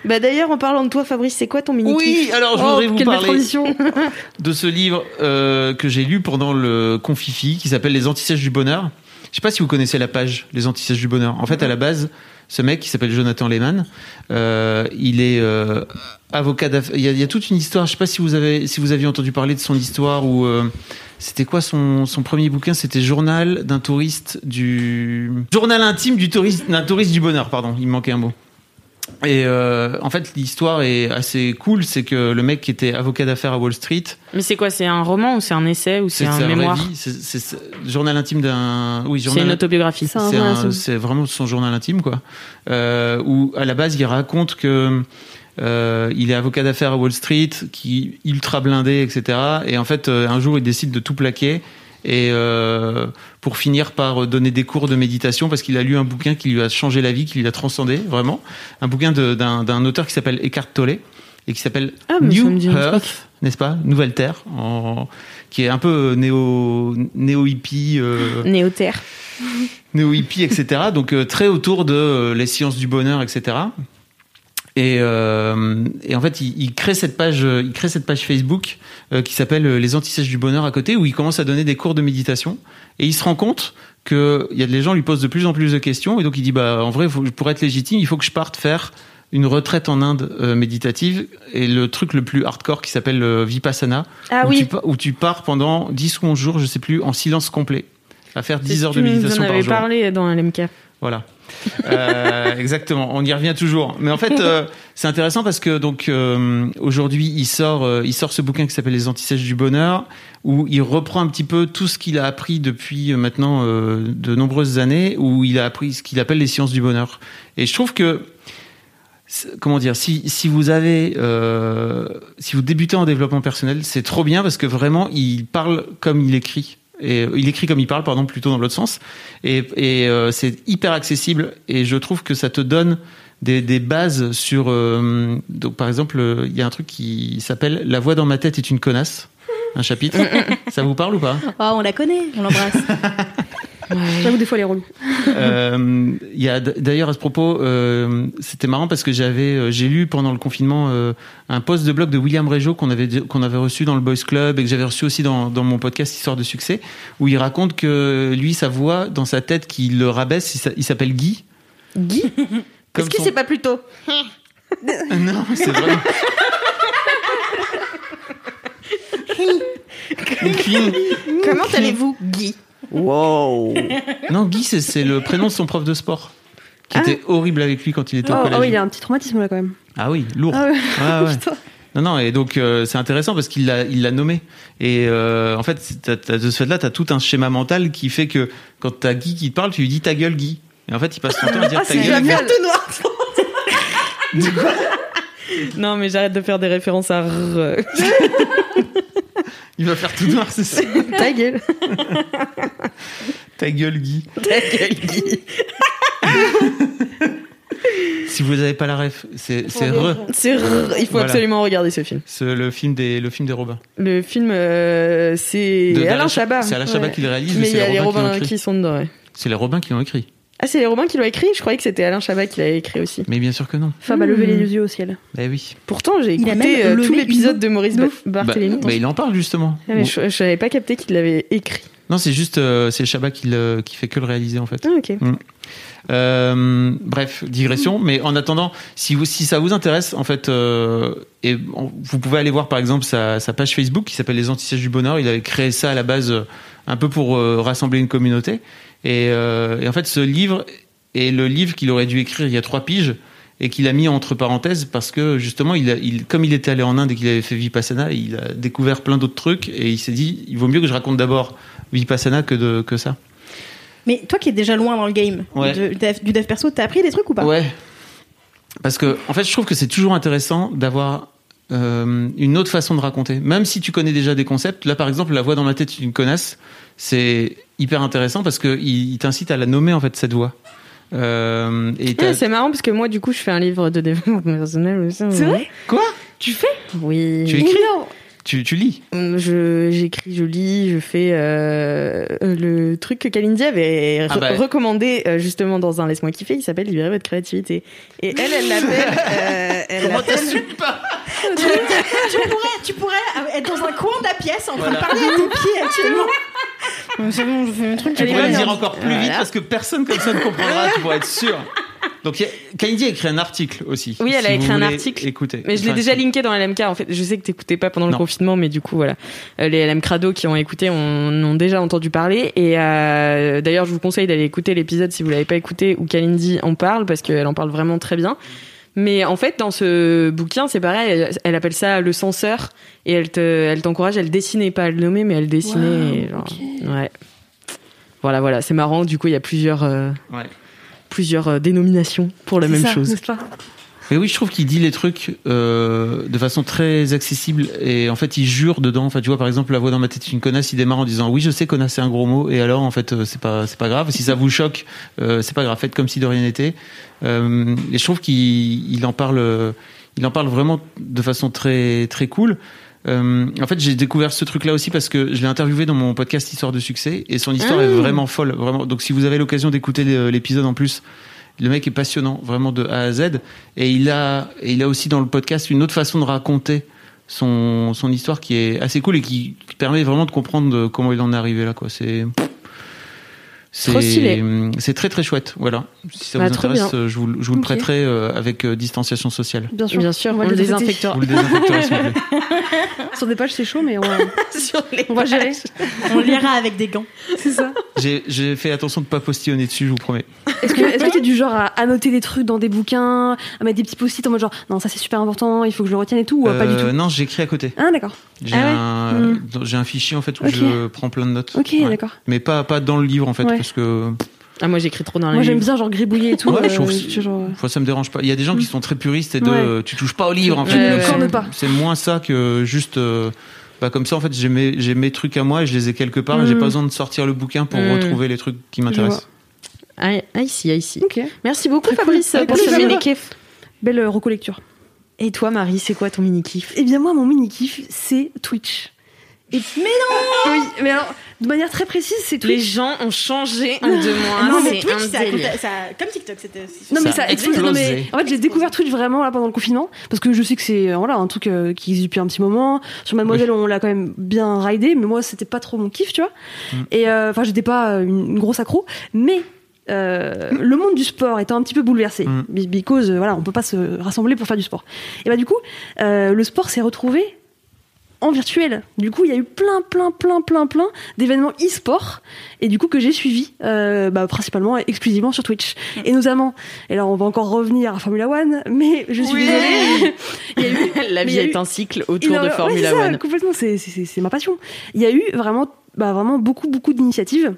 Bah d'ailleurs, en parlant de toi, Fabrice, c'est quoi ton mini Oui, alors je voudrais Oh, vous quelle belle parler de ce livre euh, que j'ai lu pendant le confifi qui s'appelle Les Antisèches du Bonheur. Je sais pas si vous connaissez la page Les Antisèches du Bonheur. En fait, à la base, ce mec qui s'appelle Jonathan Lehman, euh, il est euh, avocat d'affaires. Il, il y a toute une histoire. Je sais pas si vous avez si vous aviez entendu parler de son histoire ou euh, c'était quoi son, son premier bouquin? C'était Journal d'un touriste du Journal intime du touriste d'un touriste du bonheur. Pardon, il me manquait un mot. Et euh, en fait, l'histoire est assez cool. C'est que le mec qui était avocat d'affaires à Wall Street, Mais c'est quoi C'est un roman ou c'est un essai ou c'est c'est un mémoire. C'est c'est- c'est- journal intime d'un. Oui, C'est journal. une autobiographie. C'est C'est c'est vraiment son journal intime, quoi. Euh, où à la base, il raconte que euh, il est avocat d'affaires à Wall Street, qui ultra blindé, etc. Et en fait, un jour, il décide de tout plaquer. Et euh, pour finir par donner des cours de méditation, parce qu'il a lu un bouquin qui lui a changé la vie, qui lui a transcendé vraiment, un bouquin d'un auteur qui s'appelle Eckhart Tolle et qui s'appelle Ah, New Earth, n'est-ce pas? Nouvelle Terre, en- qui est un peu néo néo hippie. Euh, Néoterre. néo hippie, etc. Donc euh, très autour de euh, les sciences du bonheur, etc. Et, euh, et en fait, il, il crée cette page, il crée cette page Facebook euh, qui s'appelle euh, les antisèches du bonheur à côté, où il commence à donner des cours de méditation. Et il se rend compte que il y a les gens lui posent de plus en plus de questions, et donc il dit bah en vrai, faut- pour être légitime, il faut que je parte faire une retraite en Inde euh, méditative et le truc le plus hardcore qui s'appelle Vipassana Ah où, oui. tu, pa- où tu pars pendant 10 ou 11 jours, je sais plus, en silence complet à faire 10 heures de méditation On par jour. parlé dans LMK. Voilà. Euh, exactement, on y revient toujours. Mais en fait, euh, c'est intéressant parce que donc euh, aujourd'hui, il sort, il sort ce bouquin qui s'appelle Les antisèches du bonheur, où il reprend un petit peu tout ce qu'il a appris depuis maintenant de nombreuses années, où il a appris ce qu'il appelle les sciences du bonheur. Et je trouve que comment dire, si, si vous avez, si vous débutez en développement personnel, c'est trop bien parce que vraiment, il parle comme il écrit. Et euh, il écrit comme il parle, pardon, plutôt dans l'autre sens. Et, et euh, c'est hyper accessible. Et je trouve que ça te donne des, des bases sur. euh, donc, par exemple, euh, il y a un truc qui s'appelle La voix dans ma tête est une connasse. Un chapitre. ça vous parle ou pas? Oh, on la connaît, on l'embrasse. J'avoue, des fois, les relous. Euh, Il y a d- d'ailleurs à ce propos, euh, c'était marrant parce que j'avais, euh, j'ai lu pendant le confinement euh, un post de blog de William Régeau qu'on avait qu'on avait reçu dans le Boys Club et que j'avais reçu aussi dans, dans mon podcast Histoire de succès, où il raconte que lui, sa voix dans sa tête qui le rabaisse, il s'a- il s'appelle Guy. Guy? Comme Est-ce que son- c'est pas plutôt Non, c'est vrai. Guy. Comment allez-vous, Guy? Wow Non, Guy, c'est- le prénom de son prof de sport. Qui était horrible avec lui quand il était Oh, au collège. ah oui, il a un petit traumatisme là quand même. Ah oui, lourd. Ah ouais. Ouais, ouais. Putain. Non, non, et donc euh, c'est intéressant parce qu'il l'a, il l'a nommé. Et euh, en fait, t'as- t'as- de ce fait-là, tu as tout un schéma mental qui fait que quand tu as Guy qui te parle, tu lui dis ta gueule, Guy. Et en fait, il passe son temps à dire Ah, ta c'est gueule, Guy. génial. tout noir Non, mais j'arrête de faire des références à R. Il va faire tout noir, c'est ça. Ta gueule. Ta gueule, Guy. Ta gueule, Guy. Si vous n'avez pas la ref, c'est, c'est re. C'est. Il faut Voilà. absolument regarder ce film. C'est le film des, le film des Robins. Le film, euh, c'est Alain Chabat. C'est Alain Chabat Ouais. qui le réalise, Mais il y a c'est les Robins qui l'ont Robins écrit. qui sont dedans, ouais. C'est les Robins qui l'ont écrit. Ah, c'est les Robins qui l'ont écrit Je croyais que c'était Alain Chabat qui l'avait écrit aussi. Mais bien sûr que non. Fab a levé les yeux au ciel. Bah oui. Pourtant, j'ai écouté euh, tout l'épisode de Maurice de Ba- ouf. Bah, Barthélémy. bah, il en parle justement. Ah, mais Bon. je, je savais pas capté qu'il l'avait écrit. Non, c'est juste, euh, c'est Chabat qui, le- qui fait que le réaliser en fait. Ah, ok. Euh, bref, digression. Mais en attendant, si, vous, si ça vous intéresse, en fait, euh, et on- vous pouvez aller voir par exemple sa, sa page Facebook qui s'appelle Les Antisèches du Bonheur. Il avait créé ça à la base un peu pour rassembler une communauté. Et, et en fait, ce livre est le livre qu'il aurait dû écrire il y a trois piges et qu'il a mis entre parenthèses parce que justement, il, a, il comme il était allé en Inde et qu'il avait fait Vipassana, il a découvert plein d'autres trucs et il s'est dit, il vaut mieux que je raconte d'abord Vipassana que, de, que ça. Mais toi qui es déjà loin dans le game Ouais. de- dev- du dev perso, t'as appris des trucs ou pas? Ouais. Parce que, en fait, je trouve que c'est toujours intéressant d'avoir euh, une autre façon de raconter. Même si tu connais déjà des concepts. Là, par exemple, la voix dans ma tête, une connasse. C'est hyper intéressant parce que il, il t'incite à la nommer, en fait, cette voix. Euh, et Ah, c'est marrant parce que moi, du coup, je fais un livre de développement personnel aussi. C'est vrai Quoi? Tu fais? Oui. Tu écris? Tu, tu lis? Je j'écris, je lis, je fais euh, le truc que Kalindi avait Ah re- bah. recommandé euh, justement dans un laisse-moi kiffer. Il s'appelle Libérer votre créativité. Et elle, elle l'appelle. euh, elle l'appelle- tu, pourrais, tu pourrais être dans un coin de la pièce en train Voilà. de parler à tes pieds actuellement. C'est bon, je fais mes trucs. Tu pourrais le dire encore plus vite parce que personne comme ça ne comprendra, tu pourrais être sûr. Donc, il y a- Kalindi a écrit un article aussi. Oui, elle a écrit un article. Écoutez. Mais je l'ai déjà linké dans LMK. En fait, je sais que t'écoutais pas pendant le confinement, mais du coup, voilà. Euh, Les LM Crado qui ont écouté en ont déjà entendu parler. Et euh, d'ailleurs, je vous conseille d'aller écouter l'épisode si vous l'avez pas écouté où Kalindi en parle parce qu'elle en parle vraiment très bien. Mais en fait, dans ce bouquin, c'est pareil. Elle, elle appelle ça le censeur et elle te, elle t'encourage à le dessiner, pas à le nommer, mais à le dessiner. et genre, Ouais. Voilà, voilà. C'est marrant. Du coup, il y a plusieurs, euh, Ouais. plusieurs euh, dénominations pour la C'est même ça, chose. n'est-ce pas? Mais oui, je trouve qu'il dit les trucs euh, de façon très accessible et en fait il jure dedans. Enfin, tu vois, par exemple, la voix dans ma tête, une connasse, il démarre en disant oui, je sais connasse c'est un gros mot et alors en fait euh, c'est pas c'est pas grave. Si ça vous choque, euh, c'est pas grave. Faites comme si de rien n'était. Euh, et je trouve qu'il il en parle, euh, il en parle vraiment de façon très très cool. Euh, en fait, j'ai découvert ce truc-là aussi parce que je l'ai interviewé dans mon podcast Histoire de succès et son histoire est vraiment folle, vraiment. Donc, si vous avez l'occasion d'écouter le- l'épisode en plus, Le mec est passionnant, vraiment de A à Z. Et il a, et il a aussi dans le podcast une autre façon de raconter son, son histoire qui est assez cool et qui, qui permet vraiment de comprendre comment il en est arrivé là. Quoi. C'est, c'est très très chouette. Voilà. Si ça Bah, vous intéresse, bien. euh, je vous, je vous le prêterai euh, avec euh, distanciation sociale. Bien sûr. Bien sûr, on le désinfecter. désinfectera. Vous le désinfecterez, s'il vous plaît. Sur des pages, c'est chaud, mais on va, Sur les on va gérer. On lira avec des gants. C'est ça. J'ai, j'ai fait attention de pas postillonner dessus, je vous promets. Est-ce que que t'es du genre à annoter des trucs dans des bouquins, à mettre des petits post-it en mode genre non ça c'est super important, il faut que je le retienne et tout ou pas du Euh, tout? Non, j'écris à côté. Ah d'accord. J'ai Ah ouais un, Hmm. j'ai un fichier en fait où je prends plein de notes. Ok Ouais. d'accord. Mais pas, pas dans le livre en fait, Ouais. parce que Ah, moi j'écris trop dans les Moi j'aime bien genre gribouiller et tout. Ouais, euh, je trouve- genre, ça me dérange pas. Il y a des gens qui sont très puristes et de Ouais. tu touches pas au livre en fait. c'est- moins ça que juste. euh, bah, comme ça, en fait, j'ai mes, j'ai mes trucs à moi et je les ai quelque part. J'ai Mm. pas besoin de sortir le bouquin pour Mm. retrouver les trucs qui m'intéressent. Ah, ah, ici, ah, ici. Ok. Merci beaucoup cool. Fabrice pour ce mini-kiff. Belle euh, recollecture. Et toi Marie, c'est quoi ton mini-kiff Eh bien moi mon mini kiff c'est Twitch. Et... Mais non Oui, mais alors de manière très précise c'est Les Twitch. gens ont changé en deux mois. non, mais Twitch, un ça, ça comme TikTok, c'était. Non mais Ça ça a explosé. Non, mais explosé. en fait j'ai découvert Twitch vraiment là pendant le confinement parce que je sais que c'est euh, voilà un truc euh, qui existe depuis un petit moment. Sur Mademoiselle on l'a quand même bien ridé mais moi c'était pas trop mon kiff tu vois. Mm. Et euh, enfin j'étais pas euh, une, une grosse accro mais euh, le monde du sport étant un petit peu bouleversé, Mm. be- because euh, voilà, on peut pas se rassembler pour faire du sport. Et bah du coup, euh, le sport s'est retrouvé en virtuel. Du coup, il y a eu plein, plein, plein, plein, plein d'événements e-sport et du coup que j'ai suivi euh, bah, principalement et exclusivement sur Twitch. Et notamment, et là on va encore revenir à Formula One, mais je suis Oui. désolée, il y a eu La vie est eu- un cycle autour de ouais, Formula c'est ça, One. Complètement, c'est ma passion. Il y a eu vraiment, bah, vraiment beaucoup, beaucoup d'initiatives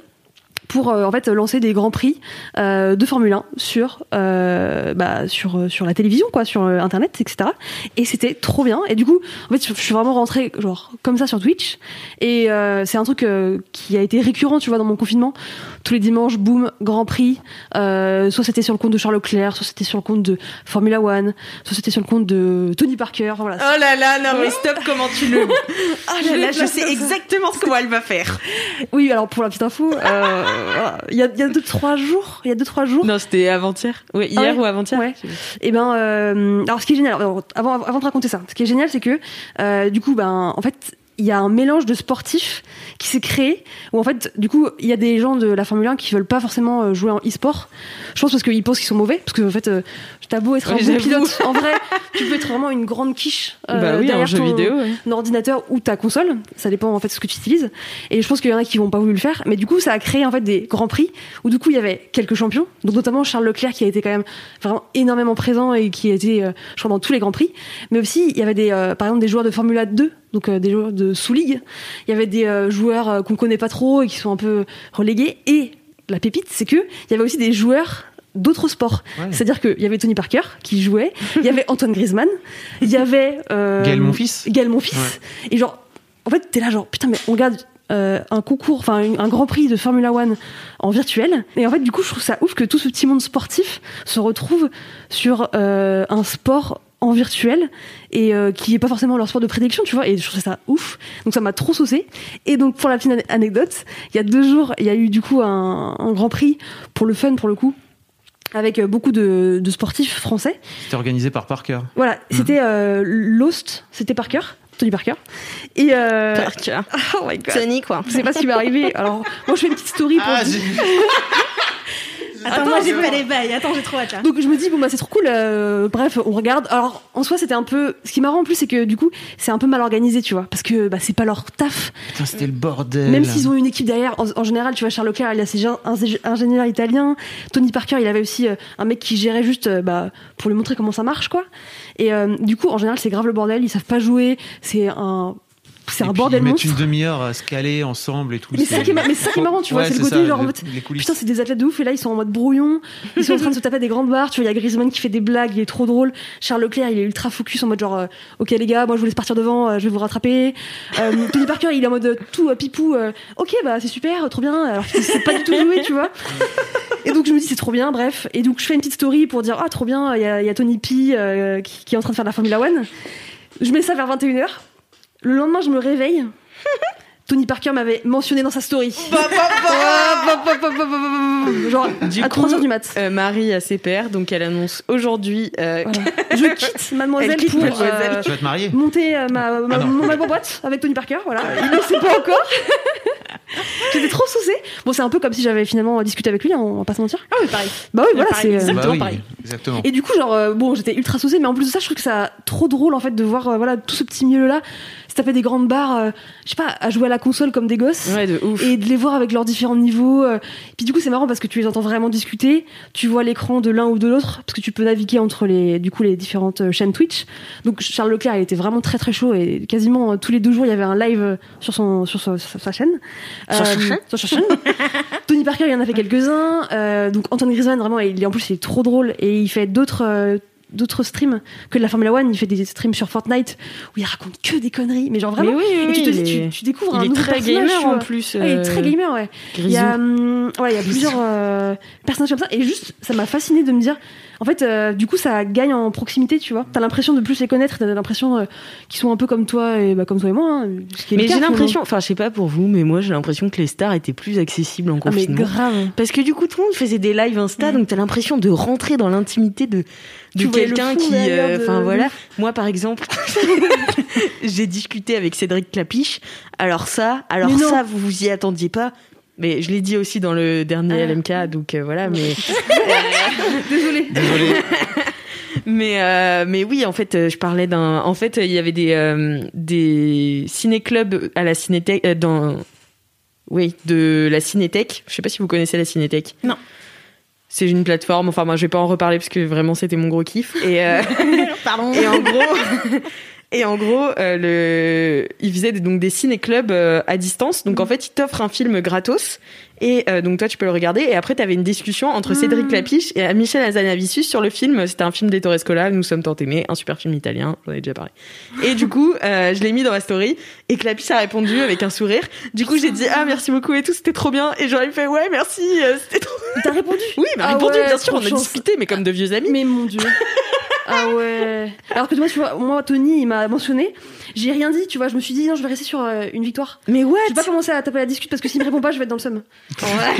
pour euh, en fait lancer des grands prix euh, de Formule 1 sur euh, bah, sur sur la télévision quoi sur internet etc et c'était trop bien. Et du coup en fait je suis vraiment rentrée genre comme ça sur Twitch. Et c'est un truc qui a été récurrent tu vois dans mon confinement tous les dimanches boum grand prix euh, soit c'était sur le compte de Charles Leclerc soit c'était sur le compte de Formula One soit c'était sur le compte de Tony Parker voilà Oh là là, non mais stop, comment tu le... Oh là là, je sais exactement ce qu'elle va faire. Oui, alors pour la petite info, euh, voilà. il y a, il y a deux trois jours, il y a deux trois jours. Non, c'était avant-hier. Oui, hier Ah ouais ou avant-hier Ouais. Et ben, euh, alors ce qui est génial, alors, avant, avant de raconter ça, ce qui est génial, c'est que euh, du coup, ben, en fait, il y a un mélange de sportifs qui s'est créé où en fait, du coup, il y a des gens de la Formule 1 qui veulent pas forcément euh, jouer en e-sport. Je pense parce qu'ils pensent qu'ils sont mauvais, parce que en fait, euh, t'as beau être un bon pilote, en vrai, tu peux être vraiment une grande quiche euh, Bah oui, derrière jeu ton, vidéo. ouais. un ordinateur ou ta console, ça dépend en fait de ce que tu utilises. Et je pense qu'il y en a qui vont pas voulu le faire, mais du coup ça a créé en fait des grands prix où du coup il y avait quelques champions, donc notamment Charles Leclerc qui a été quand même vraiment énormément présent et qui a été, euh, je crois, dans tous les grands prix. Mais aussi il y avait des, euh, par exemple des joueurs de Formula 2, donc euh, des joueurs de sous ligue. Il y avait des euh, joueurs euh, qu'on connaît pas trop et qui sont un peu relégués. Et la pépite, c'est que il y avait aussi des joueurs d'autres sports. Ouais. C'est-à-dire qu'il y avait Tony Parker qui jouait, il y avait Antoine Griezmann, il y avait euh, Gaël Monfils. Gaël Monfils. Et genre, en fait, t'es là genre, putain, mais on regarde euh, un concours, enfin un grand prix de Formula One en virtuel. Et en fait, du coup, je trouve ça ouf que tout ce petit monde sportif se retrouve sur euh, un sport en virtuel et euh, qui est pas forcément leur sport de prédilection, tu vois. Et je trouve ça ouf. Donc ça m'a trop saucé. Et donc pour la petite ane- anecdote, il y a deux jours, il y a eu du coup un, un grand prix pour le fun, pour le coup. Avec euh, beaucoup de, de sportifs français. C'était organisé par Parker. Voilà, c'était euh, Lost, c'était Parker, Tony Parker. Et euh, Parker. oh my god. Sony, quoi. Je sais pas ce qui m'est arrivé. Alors, moi, je fais une petite story pour. Ah, Attends, moi j'ai pas les bails. Attends, j'ai trop hâte là. Donc je me dis bon bah c'est trop cool. euh, bref, on regarde. Alors en soi c'était un peu. Ce qui est marrant en plus c'est que du coup c'est un peu mal organisé, tu vois, parce que bah, c'est pas leur taf. Putain, c'était le bordel. Même s'ils ont une équipe derrière. En, en général, tu vois, Charles Leclerc, il a ses ingénieurs italiens. Tony Parker, il avait aussi euh, un mec qui gérait juste euh, bah, pour lui montrer comment ça marche, quoi. Et euh, du coup, en général, c'est grave le bordel. Ils savent pas jouer. C'est un, c'est un bordel ils mettent monstre. une demi-heure à se caler ensemble et tout. Mais c'est ça qui est mar- mais c'est ça qui est marrant, tu vois, c'est le côté ça, genre mode. Putain, c'est des athlètes de ouf et là ils sont en mode brouillon. Ils sont en train de se taper des grandes barres. Tu vois, il y a Griezmann qui fait des blagues, il est trop drôle. Charles Leclerc, il est ultra focus en mode genre, euh, ok les gars, moi je vous laisse partir devant, euh, je vais vous rattraper. Euh, Tony Parker, il est en mode euh, tout pipou. ok, bah c'est super, trop bien. Alors qu'il sait pas du tout jouer, tu vois. Et donc je me dis c'est trop bien, bref. Et donc je fais une petite story pour dire ah trop bien, il y a, il y a Tony P qui, qui est en train de faire de la Formula One. Je mets ça vers 21h. Le lendemain, je me réveille. Tony Parker m'avait mentionné dans sa story. Genre Du à coup, 3h du mat. Euh, Marie a ses pères, donc elle annonce aujourd'hui. euh, Voilà. Je quitte Mademoiselle Elle quitte pour Mademoiselle. euh, Tu vas te marier monter euh, ma, ma, Ah ma boîte avec Tony Parker. Voilà, il ne sait pas encore. J'étais trop saucée. Bon, c'est un peu comme si j'avais finalement discuté avec lui, hein, on va pas se mentir. Ah oui, pareil. Bah oui, voilà, c'est. exactement. Bah oui, pareil. exactement. Et du coup, genre, euh, bon, j'étais ultra saucée, mais en plus de ça, je trouve que ça trop drôle en fait de voir euh, voilà tout ce petit milieu là, se taper des grandes barres, euh, je sais pas, à jouer à la console comme des gosses. Ouais, de ouf. Et de les voir avec leurs différents niveaux. euh. Puis du coup, c'est marrant parce que tu les entends vraiment discuter. Tu vois l'écran de l'un ou de l'autre parce que tu peux naviguer entre les, du coup, les différentes euh, chaînes Twitch. Donc Charles Leclerc, il était vraiment très très chaud et quasiment euh, tous les deux jours, il y avait un live euh, sur son sur sa, sa- sa chaîne. Sur sa Euh, chaîne sur sa chaîne. Tony Parker, il en a fait quelques-uns. Euh, donc Antoine Griezmann, vraiment, il est en plus, il est trop drôle et il fait d'autres. Euh, d'autres streams que de la Formula One il fait des streams sur Fortnite où il raconte que des conneries mais genre vraiment Mais oui, oui, et tu te dis tu, tu découvres il un est nouveau très gamer en plus. Ouais, il est euh, très gamer, ouais. Il y a, hum, ouais, il y a plusieurs euh, personnages comme ça. Et juste, ça m'a fasciné de me dire, en fait, euh, du coup, ça gagne en proximité, tu vois. T'as l'impression de plus les connaître, t'as l'impression euh, qu'ils sont un peu comme toi et bah, comme toi et moi. hein, ce qui est le Mais j'ai l'impression, enfin, je sais pas pour vous, mais moi j'ai l'impression que les stars étaient plus accessibles en Ah, mais grave. Parce que du coup, tout le monde faisait des lives Insta, donc t'as l'impression de rentrer dans l'intimité de, quelqu'un qui. euh, de- Enfin de voilà. Moi par exemple, j'ai discuté avec Cédric Clapiche. Alors ça, alors ça, vous vous y attendiez pas. Mais je l'ai dit aussi dans le dernier Ah. LMK, donc euh, voilà. Mais Désolée. Désolé. mais euh, mais oui, en fait, euh, je parlais d'un. En fait, il y avait des euh, des ciné-clubs à la cinéthèque euh, dans. Oui, de la Cinétech. Je sais pas si vous connaissez la Cinétech. Non. C'est une plateforme. Enfin, moi, je vais pas en reparler parce que vraiment, c'était mon gros kiff. Et euh, Pardon. et en gros. Et en gros, euh, le, ils faisaient des- donc des ciné-clubs euh, à distance. Donc en fait, ils t'offrent un film gratos. Et euh, donc toi, tu peux le regarder. Et après, tu avais une discussion entre Cédric Clapiche et Michel Azanavicius sur le film. C'était un film d'Ettore Scola, Nous sommes tant aimés, un super film italien. J'en ai déjà parlé. Et du coup, euh, je l'ai mis dans ma story. Et Clapiche a répondu avec un sourire. Du coup, j'ai dit ah merci beaucoup et tout, c'était trop bien. Et j'aurais fait ouais merci, euh, c'était trop. T'as répondu Oui, il m'a Ah répondu ouais, bien sûr. On a chance. discuté, mais comme de vieux amis. Mais mon dieu. Ah ouais. Alors que moi, tu vois, moi, Tony, il m'a mentionné. J'ai rien dit, tu vois. Je me suis dit, non, je vais rester sur euh, une victoire. Mais ouais. Je vais pas commencer à taper la discute parce que s'il me répond pas, je vais être dans le seum. Voilà.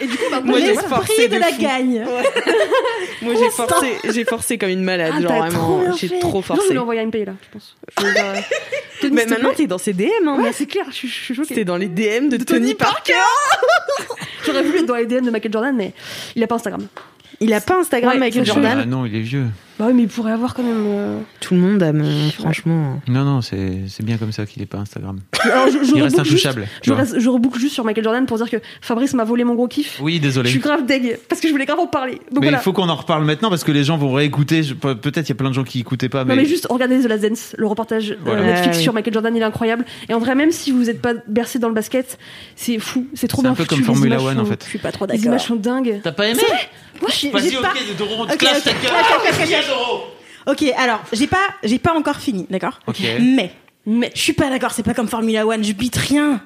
Et du coup, bah, Moi, j'ai j'ai- forcé de, de la fou. gagne. Moi j'ai forcé, j'ai forcé comme une malade, Ah, genre vraiment, j'ai trop Non, je vais forcé. lui envoyer un pay là, je pense. Je vais dire, euh, Tony, Mais maintenant t'es dans ses DM, hein. Ouais, c'est clair, je suis, je suis choquée. C'était dans les DM de, Tony Parker. J'aurais voulu être dans les DM de Michael Jordan, mais il a pas Instagram. Il a pas Instagram Ouais, Michael faut Jordan. Ah non, il est vieux. Bah oui, mais il pourrait avoir quand même. euh, Tout le monde a, mais franchement. Non, non, c'est c'est bien comme ça qu'il est pas Instagram. Alors, je, je Il reste juste- intouchable. Je, reste- je reboucle juste sur Michael Jordan pour dire que Fabrice m'a volé mon gros kiff. Oui, Je désolé. suis grave deg parce que je voulais grave en parler. Donc mais voilà. il faut qu'on en reparle maintenant parce que les gens vont réécouter. Je- pe- Peut-être il y a plein de gens qui écoutaient pas, mais, Non mais juste regardez The Last Dance, le reportage euh. Netflix Ah, oui. sur Michael Jordan, il est incroyable. Et en vrai, même si vous n'êtes pas bercé dans le basket, c'est fou, c'est trop c'est bien un peu foutu, comme les Formula One en fait. Je suis pas trop Les d'accord. images sont dingues. T'as pas aimé Moi, j'ai Vas-y, j'ai ok, pas- Doro, Ok, clash ok, ta gueule. ok, alors j'ai pas, j'ai pas encore fini, d'accord Ok. Mais, Mais je suis pas d'accord. C'est pas comme Formula One. Je bite rien.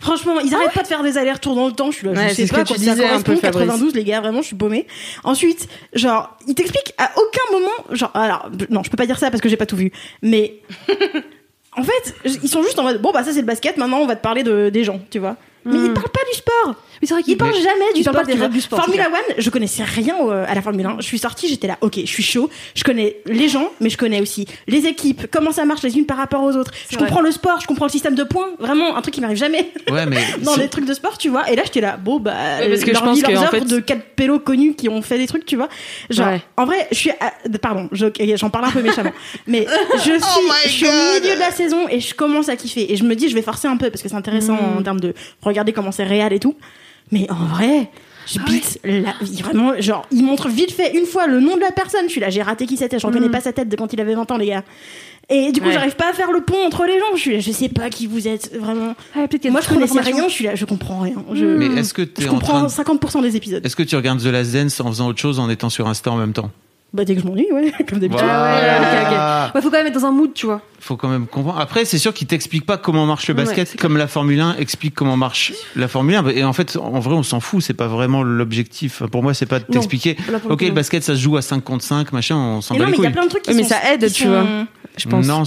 Franchement, ils arrêtent pas de faire des allers-retours dans le temps. Je suis là, Ouais, je c'est sais ce pas que tu ça disais un correspond. peu, Fabrice. 92, les gars, vraiment, je suis paumée. Ensuite, genre, ils t'expliquent à aucun moment, genre, alors, non, je peux pas dire ça parce que j'ai pas tout vu, mais en fait, ils sont juste en mode, bon bah ça c'est le basket. Maintenant, on va te parler de des gens, tu vois. Mais Hmm. ils parlent pas du sport. Oui, c'est vrai qu'il Mais- jamais du sport. pas des du sport, Formula One, je connaissais rien à la Formule 1. Je suis sortie, j'étais là, ok, je suis chaud. Je connais les gens, mais je connais aussi les équipes, comment ça marche les unes par rapport aux autres. Je vrai. comprends le sport, je comprends le système de points. Vraiment, un truc qui m'arrive jamais Ouais, mais dans les trucs de sport, tu vois. Et là, j'étais là, bon, bah, Ouais, parce que leur je pense vie, que, leurs en œuvres fait- de quatre pélos connus qui ont fait des trucs, tu vois. Genre, Ouais. en vrai, je suis, à- pardon, je- j'en parle un peu méchamment, mais je suis, je suis au milieu de la saison et je commence à kiffer. Et je me dis, je vais forcer un peu parce que c'est intéressant Mm. en termes de regarder comment c'est réel et tout. Mais en vrai, je Ah bite la vraiment genre il montre vite fait une fois le nom de la personne. Je suis là j'ai raté qui c'était je reconnais pas sa tête de quand il avait 20 ans les gars. Et du coup. Ouais. j'arrive pas à faire le pont entre les gens. Je suis là, je sais pas qui vous êtes vraiment. Moi je connaissais rien je suis là je comprends rien. Je, Mais est-ce que je en train comprends de- 50% des épisodes. Est-ce que tu regardes The Last Dance en faisant autre chose en étant sur Insta en même temps? Bah dès que je m'ennuie ouais comme d'habitude Voilà. Ouais, faut quand même être dans un mood, tu vois. Faut quand même comprendre. Après, c'est sûr qu'il t'explique pas comment marche le basket, comme la Formule 1 explique comment marche la Formule 1. Et en fait, en vrai, on s'en fout. C'est pas vraiment l'objectif. Pour moi, c'est pas de t'expliquer. Ok, le basket, ça se joue à 5 contre 5, machin, on s'en bat non les mais il y a couilles. plein de trucs qui mais sont- ça aide, qui tu sont- vois. Je pense. Non,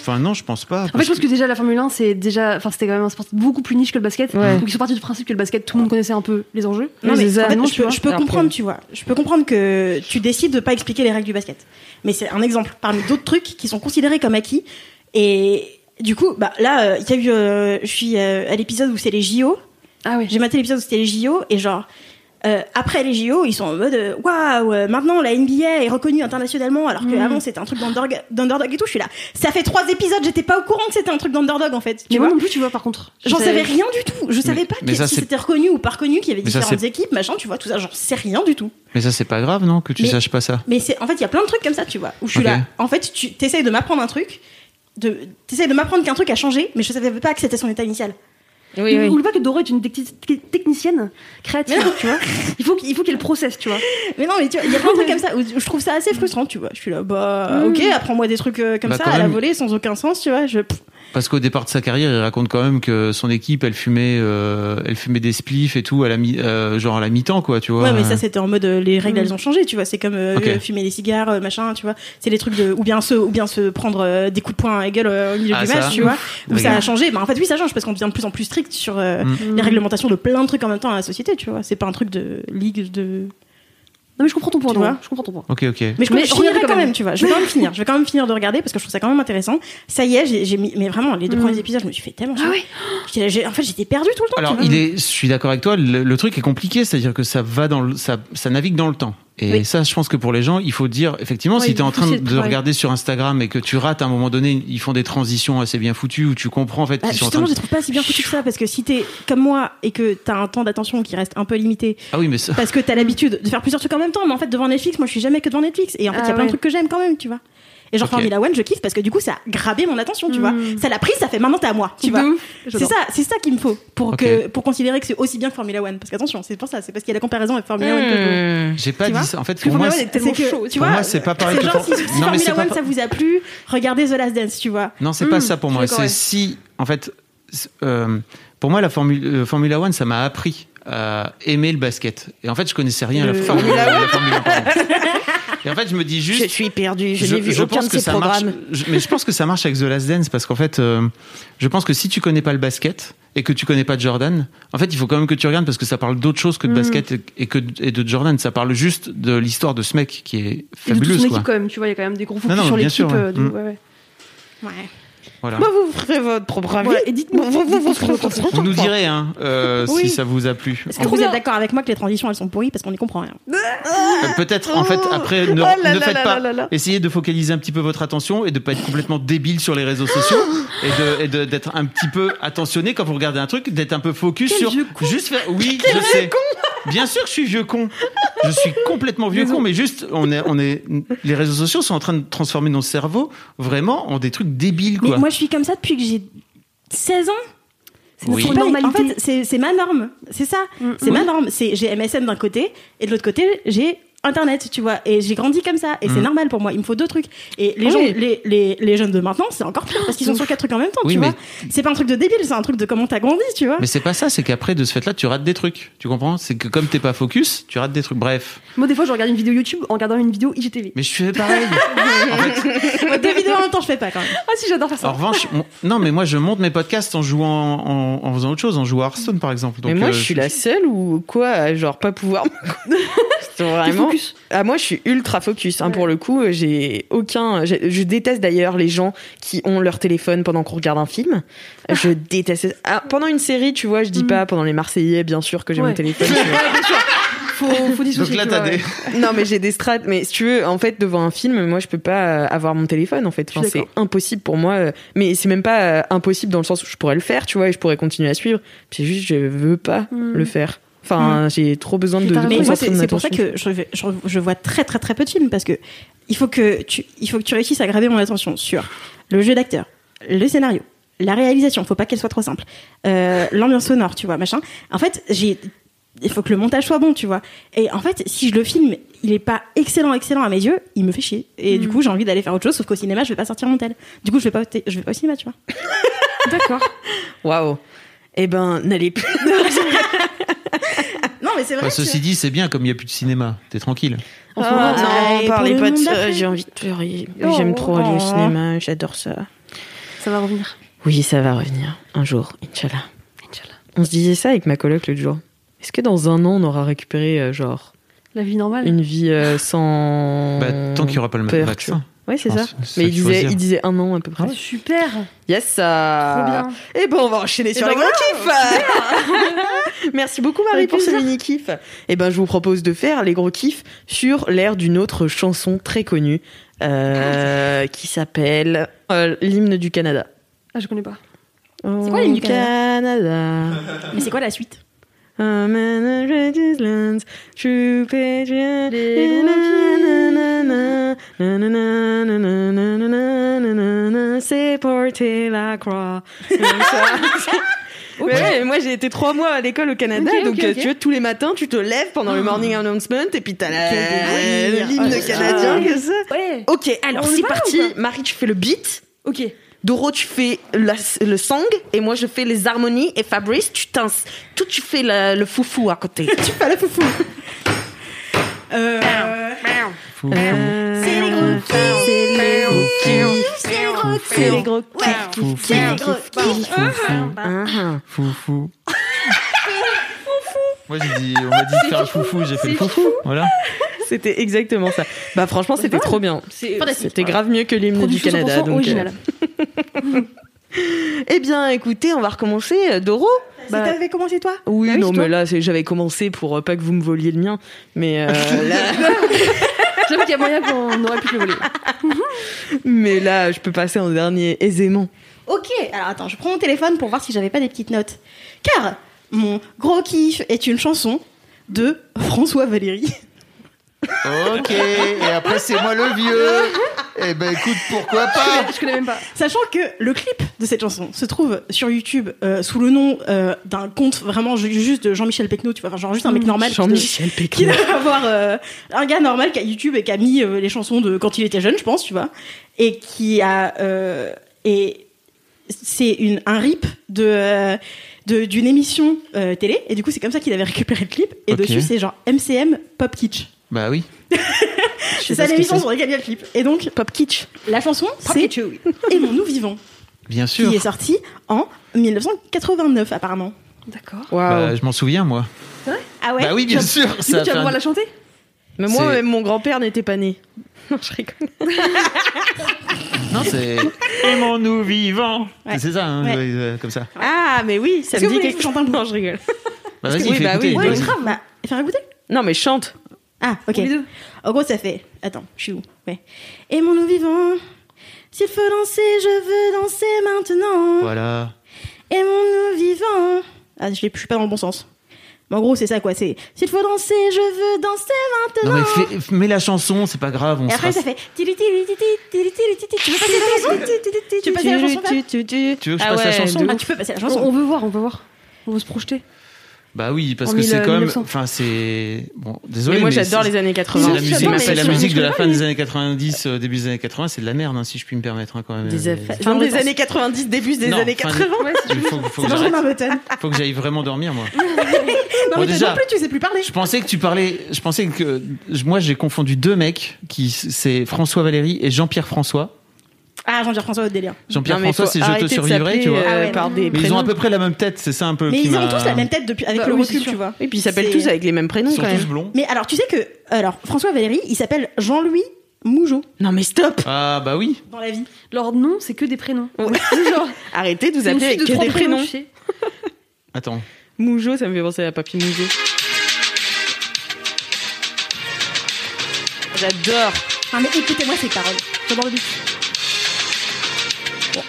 Enfin, non, je pense pas. En fait, je pense que déjà la Formule 1, c'est déjà, enfin, c'était quand même un sport beaucoup plus niche que le basket. Ouais. Donc ils sont partis du principe que le basket, tout le monde connaissait un peu les enjeux. Non, mais c'est ça. en fait, Non, je peux, je comprendre, tu vois. Je peux comprendre que tu décides de pas expliquer les règles du basket. Mais c'est un exemple parmi d'autres trucs qui sont considérés comme acquis. Et du coup, bah là, euh, il y a eu, euh, je suis euh, à l'épisode où c'est les JO. Ah oui. J'ai maté l'épisode où c'était les JO et genre. Euh, après les JO, ils sont en mode euh, waouh, euh, maintenant la NBA est reconnue internationalement alors qu'avant c'était un truc d'underdog d'underdog et tout. Je suis là. Ça fait trois épisodes, j'étais pas au courant que c'était un truc d'underdog en fait. Tu Mais vois moi non plus, tu vois, par contre. J'en Je savais rien du tout. Je savais pas mais que- ça, si c'est- c'était reconnu ou pas reconnu, qu'il y avait Mais différentes équipes, machin, tu vois, tout ça, j'en sais rien du tout. Mais ça, c'est pas grave, non, que tu Mais- saches pas ça. Mais c'est, en fait, il y a plein de trucs comme ça, tu vois, où je suis là. En fait, tu t'essayes de m'apprendre un truc, de, t'essayes de m'apprendre qu'un truc a changé, mais je savais pas que c'était son état initial. Oui, oui. Oublie pas que Doro est une techni- technicienne créative, tu vois. Il faut qu'il il faut qu'elle processe, tu vois. Mais non, mais tu vois, il y a plein de trucs comme ça où je trouve ça assez frustrant, tu vois. Je suis là, bah, Mm. ok, apprends-moi des trucs euh, comme Bah, ça à la volée sans aucun sens, tu vois. Je, Parce qu'au départ de sa carrière, il raconte quand même que son équipe, elle fumait, euh, elle fumait des spliffs et tout à la mi, euh, genre à la mi-temps, quoi, tu vois. Ouais, mais ça c'était en mode euh, les règles Mm. elles ont changé, tu vois. C'est comme euh, fumer des cigares, euh, machin, tu vois. C'est les trucs de ou bien se ou bien se prendre euh, des coups de poing à la gueule euh, au milieu Ah, du ça. match, tu vois. Où ça a changé. Bah en fait oui, ça change parce qu'on devient de plus en plus strict sur euh, Mm. les réglementations de plein de trucs en même temps dans la société, tu vois. C'est pas un truc de ligue de. Non, mais je comprends ton point, Tu vois Je comprends ton point. Ok, ok. Mais je, Mais je finirai quand quand même. même, tu vois. Je vais quand même finir. Je vais quand même finir de regarder parce que je trouve ça quand même intéressant. Ça y est, j'ai mis. Mais vraiment, les deux Mm. premiers épisodes, je me suis fait tellement. chier. Ah ouais En fait, j'étais perdue tout le temps. Alors, il est, je suis d'accord avec toi. Le, le truc est compliqué, c'est-à-dire que ça va dans, le, ça, ça navigue dans le temps. Et Oui. ça, je pense que pour les gens, il faut dire, effectivement, Ouais, si tu es en train de regarder sur Instagram et que tu rates à un moment donné, ils font des transitions assez bien foutues où tu comprends en fait Bah, qu'ils sont en train justement, de... je les trouve pas si bien foutu que ça parce que si t'es comme moi et que t'as un temps d'attention qui reste un peu limité Ah oui, mais ça, parce que t'as l'habitude de faire plusieurs trucs en même temps, mais en fait, devant Netflix, moi je suis jamais que devant Netflix et en fait, il y Ah a plein ouais. de trucs que j'aime quand même, tu vois. Et genre Ok. Formula One, je kiffe parce que du coup, ça a grabé mon attention, tu vois. Mm. Ça l'a pris, ça fait maintenant t'es à moi, tu vois. C'est ça, c'est ça qu'il me faut pour que pour considérer que c'est aussi bien que Formula One. Parce qu'attention, c'est pour ça, c'est parce qu'il y a la comparaison avec Formula One que Hmm. j'ai pas tu dit ça. En fait, pour moi, c'est- que, chaud. tu Pour vois, moi, c'est pas pareil genre, si, si Non, Formula pas One par- ça vous a plu, regardez The Last Dance, tu vois. Non, c'est Hmm, pas ça pour moi. C'est si, en fait, euh, pour moi, la Formule, euh, Formula One, ça m'a appris à aimer le basket. Et en fait, je connaissais rien à la la Formule 1. Et en fait, je me dis juste. Je suis perdu, je, n'ai vu aucun de ces ça programmes. marche. je- mais je pense que ça marche avec The Last Dance parce qu'en fait, euh, je pense que si tu connais pas le basket et que tu connais pas Jordan, en fait, il faut quand même que tu regardes parce que ça parle d'autre chose que de Mm. basket et, que et de Jordan. Ça parle juste de l'histoire de ce mec qui est Et de toute fabuleuse, son quoi. équipe, quand même, tu vois, il y a quand même des gros focus Non, non, sur bien l'équipe. ouais. euh, de- Mm. ouais, ouais. Ouais. Voilà. Moi, vous ferez votre propre avis. Voilà, et dites-nous- Vous- vous- vous- vous nous direz hein, euh, Oui. si ça vous a plu. Est-ce que vous êtes d'accord avec moi que les transitions elles sont pourries parce qu'on n'y comprend rien? Euh, Peut-être, en fait, après, ne, Oh là ne là faites là pas. là là. Essayez de focaliser un petit peu votre attention et de pas être complètement débile sur les réseaux sociaux et de- et de d'être un petit peu attentionné quand vous regardez un truc, d'être un peu focus Quel sur con. juste faire. Oui, je sais. Bien sûr que je suis vieux con. Je suis complètement vieux con, mais juste, on est, on est, les réseaux sociaux sont en train de transformer nos cerveaux vraiment en des trucs débiles, Mais quoi. moi je suis comme ça depuis que j'ai 16 ans. C'est Oui. en fait, c'est ma norme. C'est ça. Mm. C'est ma norme. C'est j'ai MSN d'un côté et de l'autre côté j'ai Internet, tu vois. Et j'ai grandi comme ça. Et c'est Mm. normal pour moi. Il me faut deux trucs. Et les Oui. gens, les, les, les jeunes de maintenant, c'est encore pire parce qu'ils sont sur quatre trucs en même temps, Oui, tu mais- vois. C'est pas un truc de débile, c'est un truc de comment t'as grandi, tu vois. Mais c'est pas ça, c'est qu'après, de ce fait-là, tu rates des trucs. Tu comprends? C'est que comme t'es pas focus, tu rates des trucs. Bref. Moi, des fois, je regarde une vidéo YouTube en regardant une vidéo IGTV. Mais je fais pareil. en fait, deux vidéos en même temps, je fais pas quand même. Ah si, j'adore faire ça. En revanche, mon- non, mais moi je monte mes podcasts en jouant, en, en faisant autre chose, en jouant à Hearthstone par exemple. Mais moi, euh, je suis la seule ou quoi Genre, pas pouvoir. Vraiment. Focus. Ah, moi, je suis ultra focus. Hein, Ouais. Pour le coup, j'ai aucun. Je déteste d'ailleurs les gens qui ont leur téléphone pendant qu'on regarde un film. Je déteste. Ah, pendant une série, tu vois, je dis Mm. pas pendant les Marseillais, bien sûr que j'ai Ouais. mon téléphone. Faut, faut Donc là, t'as des. non, mais j'ai des strates. Mais si tu veux, en fait, devant un film, moi, je peux pas euh, avoir mon téléphone. En fait, enfin, c'est impossible pour moi. euh, Mais c'est même pas euh, impossible dans le sens où je pourrais le faire, tu vois, et je pourrais continuer à suivre. C'est juste, je veux pas Mm. le faire. Enfin, j'ai trop besoin de. Mais moi, concentrer c'est pour ça attention. que je, vais- je, je vois très très très peu de films parce que il faut que tu, il faut que tu réussisses à graver mon attention sur le jeu d'acteur, le scénario, la réalisation. Faut pas qu'elle soit trop simple, euh, l'ambiance sonore, tu vois, machin. En fait, j'ai, il faut que le montage soit bon, tu vois. Et en fait, si je le filme, il est pas excellent excellent à mes yeux, il me fait chier. Et du Mm. coup, j'ai envie d'aller faire autre chose. Sauf qu'au cinéma, je vais pas sortir mon tel. Du coup, je vais pas, je vais pas au cinéma, tu vois. D'accord. Waouh. Eh ben, n'allez plus. Non, mais c'est vrai. Ceci dit, c'est bien comme il n'y a plus de cinéma. T'es tranquille. Ouais, non, pour parlez le pas de monde ça. d'après. J'ai envie de pleurer. Oh, J'aime trop aller au oh. cinéma. J'adore ça. Ça va revenir. Oui, ça va revenir un jour, Inch'Allah. Inch'Allah. On se disait ça avec ma coloc l'autre jour. Est-ce que dans un an, on aura récupéré, euh, genre, La vie normale. une vie euh, sans. Bah, tant qu'il n'y aura pas le vaccin. Oui, c'est ça. Mais il disait, dire. il disait un an à peu près. Ah, super. Yes, ça. Trop bien. Et ben, on va enchaîner sur ben les gros kiffs. Merci beaucoup, Marie, pour ce plaisir. mini kiff. Et ben, je vous propose de faire les gros kiffs sur l'air d'une autre chanson très connue euh, qui s'appelle euh, l'hymne du Canada. Ah, je connais pas. C'est quoi l'hymne du Canada? Mais c'est quoi la suite? C'est porter la croix. Ça. Ouais, moi j'ai été trois mois à l'école au Canada, Ok, donc ok, euh, ok. tu vois tous les matins tu te lèves pendant le morning announcement et puis t'as la- l'hymne Ah, canadien ah. ça. Ouais. Ok, alors c'est parti. Marie, tu fais le beat. Ok. Doro, tu fais la- le song et moi je fais les harmonies et Fabrice, tu t'ins, tout tu fais le foufou à côté. Tu fais la foufou. Euh. C'est les gros C'est les gros kiffs. c'est les gros C'est les gros Ouais. kiffs. Fou, fou. C'est les gros kiffs. Ah, fou. Moi, j'ai dit, on m'a dit de faire le foufou, j'ai fait le foufou. Voilà. C'était exactement ça. Bah franchement c'était trop bien. C'était grave mieux que l'hymne du Canada. 100% Donc, euh, Eh bien écoutez, on va recommencer. Euh, Doro Bah, T'avais commencé toi Oui, oui, non, mais là, c'est- j'avais commencé pour euh, pas que vous me voliez le mien. Mais, euh, là, J'avoue qu'il y a moyen qu'on aurait pu le voler. mais là, je peux passer en dernier aisément. Ok, alors attends, je prends mon téléphone pour voir si j'avais pas des petites notes. Car mon gros kiff est une chanson de François Valéry. Ok, et après, c'est moi le vieux. Eh ben, écoute, pourquoi pas Je connais même pas. Sachant que le clip de cette chanson se trouve sur YouTube euh, sous le nom euh, d'un compte vraiment ju- juste de Jean-Michel Pecno, tu vois, enfin, genre juste un mec normal. qui doit- Jean-Michel Qui Pékin. doit avoir euh, un gars normal qui a YouTube et qui a mis euh, les chansons de quand il était jeune, je pense, tu vois, et qui a euh, et c'est une un rip de euh, de- d'une émission euh, télé et du coup c'est comme ça qu'il avait récupéré le clip et dessus c'est genre MCM Pop Kitsch. Bah oui. C'est ça l'émission sur laquelle il y a le clip. Et donc Pop Kitsch. la chanson c'est Aimons-nous vivants Bien sûr. qui est sorti en 1989 apparemment. D'accord. Waouh. Bah, je m'en souviens, moi. Ah ouais. Bah oui, bien Tu sûr. Du coup, Ça a tu vas un- pouvoir la chanter mais moi, même mon grand-père n'était pas né. Non, je rigole. Non, c'est. Aimons-nous vivants. Ouais. C'est ça, hein, Ouais. euh, comme ça. Ah, mais oui, ça me que dit quelque bout Non, je rigole. Bah, vas-y, oui, bah écouter. oui, Ouais, vas-y. grave. Bah, faire écouter. Non, mais chante. Ah, ok. En gros, ça fait. Attends, je suis où? Ouais. Aimons-nous vivants. S'il faut danser, je veux danser maintenant. Voilà. Aimons-nous vivants. Ah, je suis pas dans le bon sens. Mais en gros, c'est ça quoi. C'est s'il faut danser, je veux danser Non, maintenant. mais fais- mets la chanson, c'est pas grave. On Et après, sera- ça fait. Tu veux passer la chanson Tu veux passer la chanson Fab Tu veux que je Ah passe la ouais, chanson tu peux passer la on, chanson. on veut voir, on veut voir. On veut se projeter. Bah oui, parce En que c'est comme. 1900. Enfin, c'est. Bon, désolé. Mais moi, j'adore les années C'est 80. la J'adore, musique, mais c'est la musique de la fin des années 90, euh, début des années 80, c'est de la merde, hein, si je puis me permettre hein, quand même. Des Fin des années 90, début des Non, années fin des- 80. Il faut, que j'aille vraiment dormir, moi. Non, Bon, mais déjà- non plus, tu sais plus parler. Je pensais que tu parlais. Je pensais que moi j'ai confondu deux mecs qui c'est François Valéry et Jean-Pierre François. Ah, Jean-Pierre François, votre délire. Jean-Pierre François, c'est Je te survivrai, tu vois. euh, Ah ouais, par non. des Mais ils ont à peu près la même tête, c'est ça un peu Mais ils ont tous la même tête depuis, avec Bah le oui, recul, tu vois. Et puis ils s'appellent tous avec les mêmes prénoms Ils sont quand même. tous blonds. Mais alors, tu sais que alors François Valéry, il s'appelle Jean-Louis Mougeot Non mais stop Ah bah oui. dans la vie. Leur nom, c'est que des prénoms. Ouais. Genre, Arrêtez de vous appeler avec de que des prénoms. Attends. Moujo, ça me fait penser à Papy Moujo. J'adore. Ah, mais écoutez-moi ces paroles. J'adore le. Comme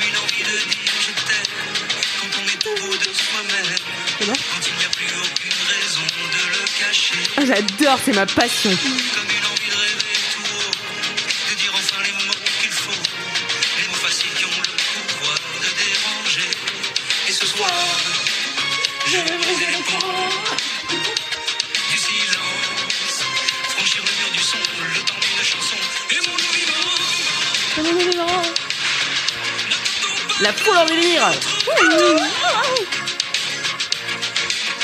une envie de dire je t'aime quand on est au bout de soi-même. Quand il n'y a plus aucune raison de le cacher. J'adore, c'est ma passion. Comme une envie de rêver tout haut. De dire enfin les mots qu'il faut. Les mots faciles qui ont le pouvoir de déranger. Et ce soir, je vais briser La foule en délire.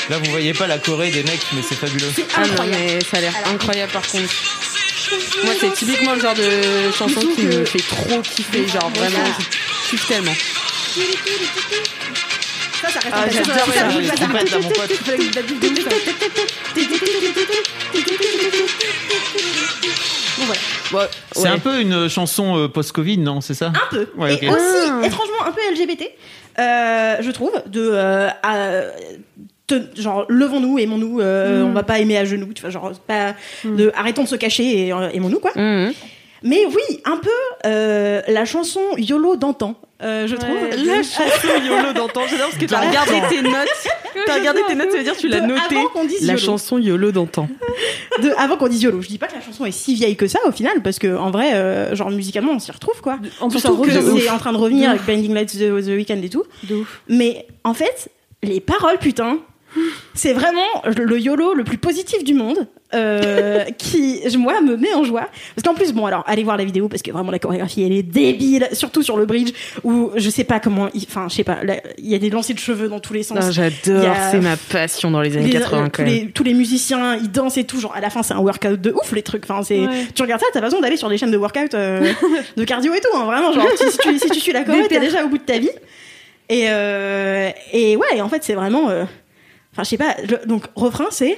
Là, vous voyez pas la Corée des mecs, mais c'est fabuleux. C'est Ah non, incroyable. mais ça a l'air incroyable par contre. Moi, c'est typiquement le genre de chanson qui me fait trop kiffer. Genre vraiment, ça- je kiffe tellement. Ça, ça reste Ah, j'adore Ça, ça Ah, ça, là, mon pote. Bon, voilà. Ouais, C'est un peu une chanson euh, post-Covid, non C'est ça? Un peu. Ouais, Et aussi, Ah. étrangement, un peu LGBT, euh, je trouve, de. euh, à- te- genre, levons-nous, aimons-nous, euh, Mm. on va pas aimer à genoux, tu vois, genre, pas de arrêtons de se cacher et euh, aimons-nous, quoi. Mhm. Mais oui, un peu euh, la chanson YOLO d'antan, euh, je trouve. La chanson YOLO d'antan. J'adore parce que t'as regardé tes notes. T'as regardé tes notes, ça veut dire que tu l'as De noté. Avant qu'on dise La chanson YOLO d'antan. De- avant qu'on dise YOLO. Je dis pas que la chanson est si vieille que ça au final, parce que en vrai, euh, genre musicalement, on s'y retrouve quoi. En plus, Surtout en que c'est en train de revenir De avec Blinding Lights The, The Weeknd et tout. De ouf. Mais en fait, les paroles, putain, c'est vraiment le YOLO le plus positif du monde, euh, qui, moi, me met en joie. Parce qu'en plus, bon, alors, allez voir la vidéo, parce que vraiment, la chorégraphie, elle est débile, surtout sur le bridge, où je sais pas comment, enfin, je sais pas, il y a des lancers de cheveux dans tous les sens. Ah, J'adore, a- c'est ma passion dans les années Les- 80 euh, quand tous, même. les, tous les musiciens, ils dansent et tout. Genre, à la fin, c'est un workout de ouf, les trucs. Enfin, c'est, Ouais. tu regardes ça, t'as raison d'aller sur des chaînes de workout, euh, de cardio et tout, hein, vraiment. Genre, si, si tu, si tu suis la Des t'es déjà au bout de ta vie. Et, euh, et ouais, en fait, c'est vraiment, euh, enfin, je sais pas. le- donc, refrain, c'est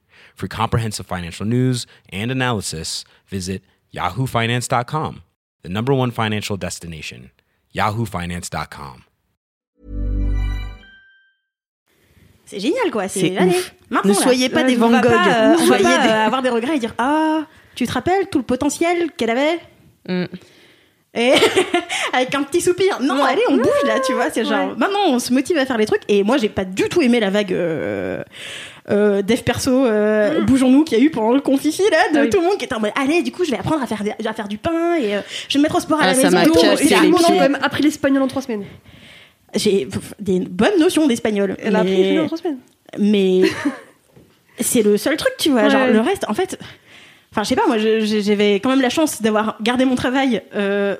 For comprehensive financial news and analysis, visit yahoofinance.com, the number one financial destination, yahoofinance.com. C'est génial, quoi. C'est allez, Ne là. soyez pas des on Van va Gogh. Pas, euh, on va Soyez pas des- euh, avoir des regrets et dire ah, tu te rappelles tout le potentiel qu'elle avait Mm. Et avec un petit soupir. Non, allez, on bouge là, tu vois. C'est genre, Ouais. maintenant, on se motive à faire les trucs. Et moi, j'ai pas du tout aimé la vague euh, euh, dev perso, euh, bougeons-nous qu'il y a eu pendant le confifi là, de Ah oui. tout le monde qui était en mode, allez, du coup, je vais apprendre à faire, à faire du pain et euh, je vais me mettre au sport à Ah, la ça maison. m'a et tout. a quand même appris l'espagnol en trois semaines. J'ai des bonnes notions d'espagnol. Elle a appris mais- l'espagnol en trois semaines. mais c'est le seul truc, tu vois. Ouais. Genre, le reste, en fait, enfin, je sais pas, moi, j'avais quand même la chance d'avoir gardé mon travail euh,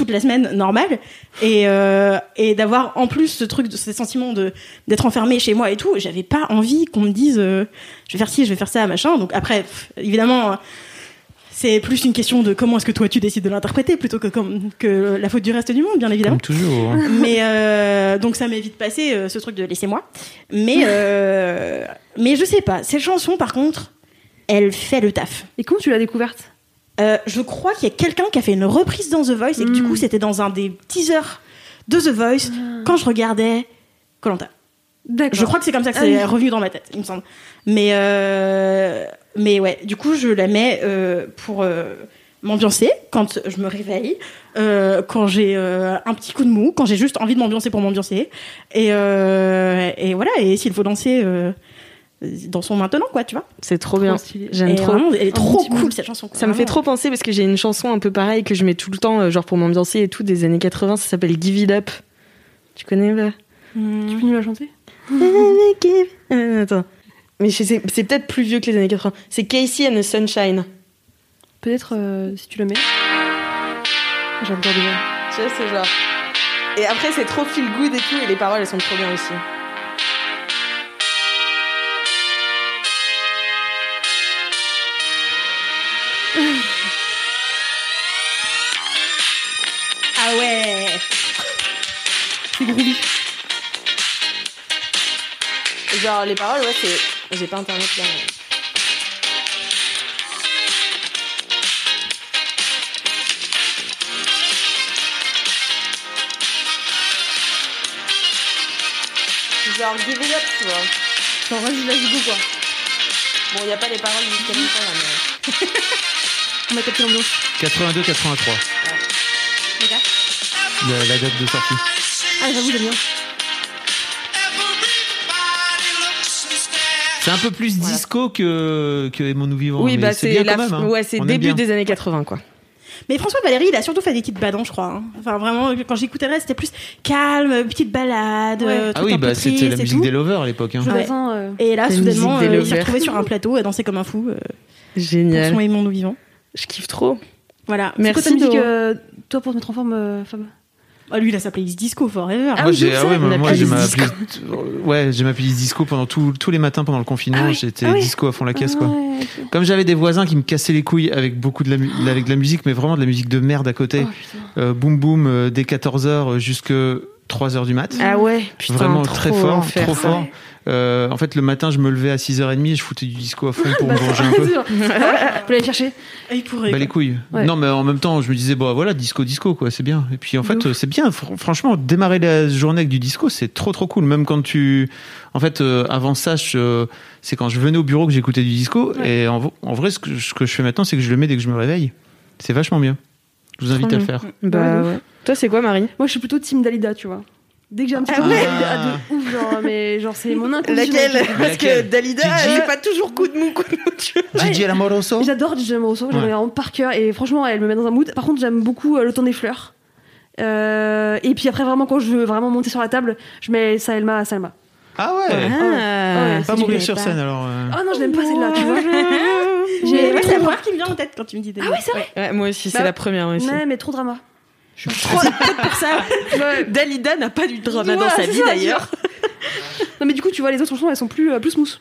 toute la semaine normale et, euh, et d'avoir en plus ce truc, de, ce sentiment de d'être enfermé chez moi et tout. J'avais pas envie qu'on me dise, euh, je vais faire ci, je vais faire ça, machin. Donc après, pff, évidemment. C'est plus une question de comment est-ce que toi tu décides de l'interpréter plutôt que comme que la faute du reste du monde, bien évidemment. Comme toujours. hein. Mais euh, donc ça m'est vite passé euh, ce truc de laissez-moi. Mais euh, mais je sais pas. Cette chanson par contre, elle fait le taf. Et comment tu l'as découverte? Euh, je crois qu'il y a quelqu'un qui a fait une reprise dans The Voice et que du coup c'était dans un des teasers de The Voice quand je regardais Colanta. Je crois que c'est comme ça que Ah c'est oui. revenu dans ma tête, il me semble. Mais euh, mais ouais, du coup je la mets euh, pour m'ambiancer quand je me réveille, euh, quand j'ai euh, un petit coup de mou, quand j'ai juste envie de m'ambiancer pour m'ambiancer. Et euh, et voilà. Et s'il faut danser, euh, dansons maintenant, quoi, tu vois. C'est trop bien. J'aime trop. vraiment, elle est trop cool cette chanson. quoi, Ça me fait trop penser parce que j'ai une chanson un peu pareille que je mets tout le temps, euh, genre pour m'ambiancer et tout, des années 80. Ça s'appelle Give It Up. Tu connais bah Tu peux nous la chanter? Euh, Attends. Mais c'est peut-être plus vieux que les années 80. C'est Casey and the Sunshine. Peut-être euh, si tu la mets. J'adore déjà. Tu vois, c'est genre. Et après, c'est trop feel good et tout, et les paroles, elles sont trop bien aussi. Genre, les paroles, ouais, c'est. J'ai pas internet là. mais- Genre, give it up, tu vois. Genre, vas-y, vas-y, go quoi. Bon, y a pas les paroles jusqu'à longtemps là, mais. On va capter l'ambiance. 82-83, la, la date de sortie. Ah, j'avoue, j'aime bien. C'est un peu plus Voilà. disco que, que Aimons-nous vivants. Oui, bah c'est la, quand même. hein. ouais, c'est début des années 80 quoi. Mais François Valéry, il a surtout fait des titres badants, je crois. hein. Enfin, vraiment, quand j'écoutais le reste, c'était plus calme, petite balade, Ouais. euh, Ah oui, bah c'était la musique tout. des lovers à l'époque. hein. Euh, Et là, soudainement, euh, il s'est retrouvé sur un plateau à danser comme un fou euh, pour Génial. son aimant nous vivant. Je kiffe trop. Voilà. c'est quoi Merci ta musique, euh, toi, pour te mettre en forme, euh, Fab Ah, lui, il a sa playlist disco forever. Ah moi, j'ai, ah ouais, ma disco. playlist, ouais, j'ai ma playlist disco pendant tout- tous les matins pendant le confinement. Ah oui, J'étais ah oui. disco à fond la caisse, Ah quoi. ouais. Comme j'avais des voisins qui me cassaient les couilles avec beaucoup de la, mu- avec de la musique, mais vraiment de la musique de merde à côté. Oh. Euh, boum boum, euh, dès 14h jusque 3h du mat. Ah ouais, putain, Vraiment trop très fort, enfer, trop ça. fort. Euh, en fait, le matin, je me levais à 6h30 et je foutais du disco à fond pour me Bah, venger un peu. aller chercher. Ah, il pourrait. Bah les couilles. Ouais. Non mais en même temps, je me disais bon voilà disco disco quoi, c'est bien. Et puis en fait c'est bien. Fr- franchement, démarrer la journée avec du disco, c'est trop trop cool. Même quand tu, en fait, euh, avant ça, c'est quand je venais au bureau que j'écoutais du disco. Ouais. Et en, en vrai, ce que, ce que je fais maintenant, c'est que je le mets dès que je me réveille. C'est vachement bien. Je vous invite à le faire. Bah ouais. Toi, c'est quoi, Marie? Moi, je suis plutôt team Dalida, tu vois. Dès que j'ai un petit Ah peu ouais Dalida de ouf, genre, mais genre, c'est mon inconditionnel. Laquelle Parce que Dalida, Gigi j'ai pas toujours coup de mou, coup de mou. tu vois. Gigi Lamoroso. J'adore Gigi Amoroso, j'aime Ouais. vraiment par cœur et franchement elle me met dans un mood. Par contre j'aime beaucoup euh, le temps des fleurs. Euh, et puis après vraiment quand je veux vraiment monter sur la table, je mets Salma Salma. Ah ouais. Ah ouais, Pas mourir sur pas. scène alors. euh. Oh non je l'aime pas celle-là, tu vois. J'ai ouais, la première qui me vient en tête quand tu me dis des Ah ouais c'est vrai. Ouais, moi aussi, c'est Bah, la première moi aussi. Ouais mais trop drama. Trop peut-être pour ça. Dalida n'a pas du drama dans Ouais, sa c'est vie d'ailleurs. Non mais du coup tu vois les autres chansons elles sont plus, euh, plus smooth.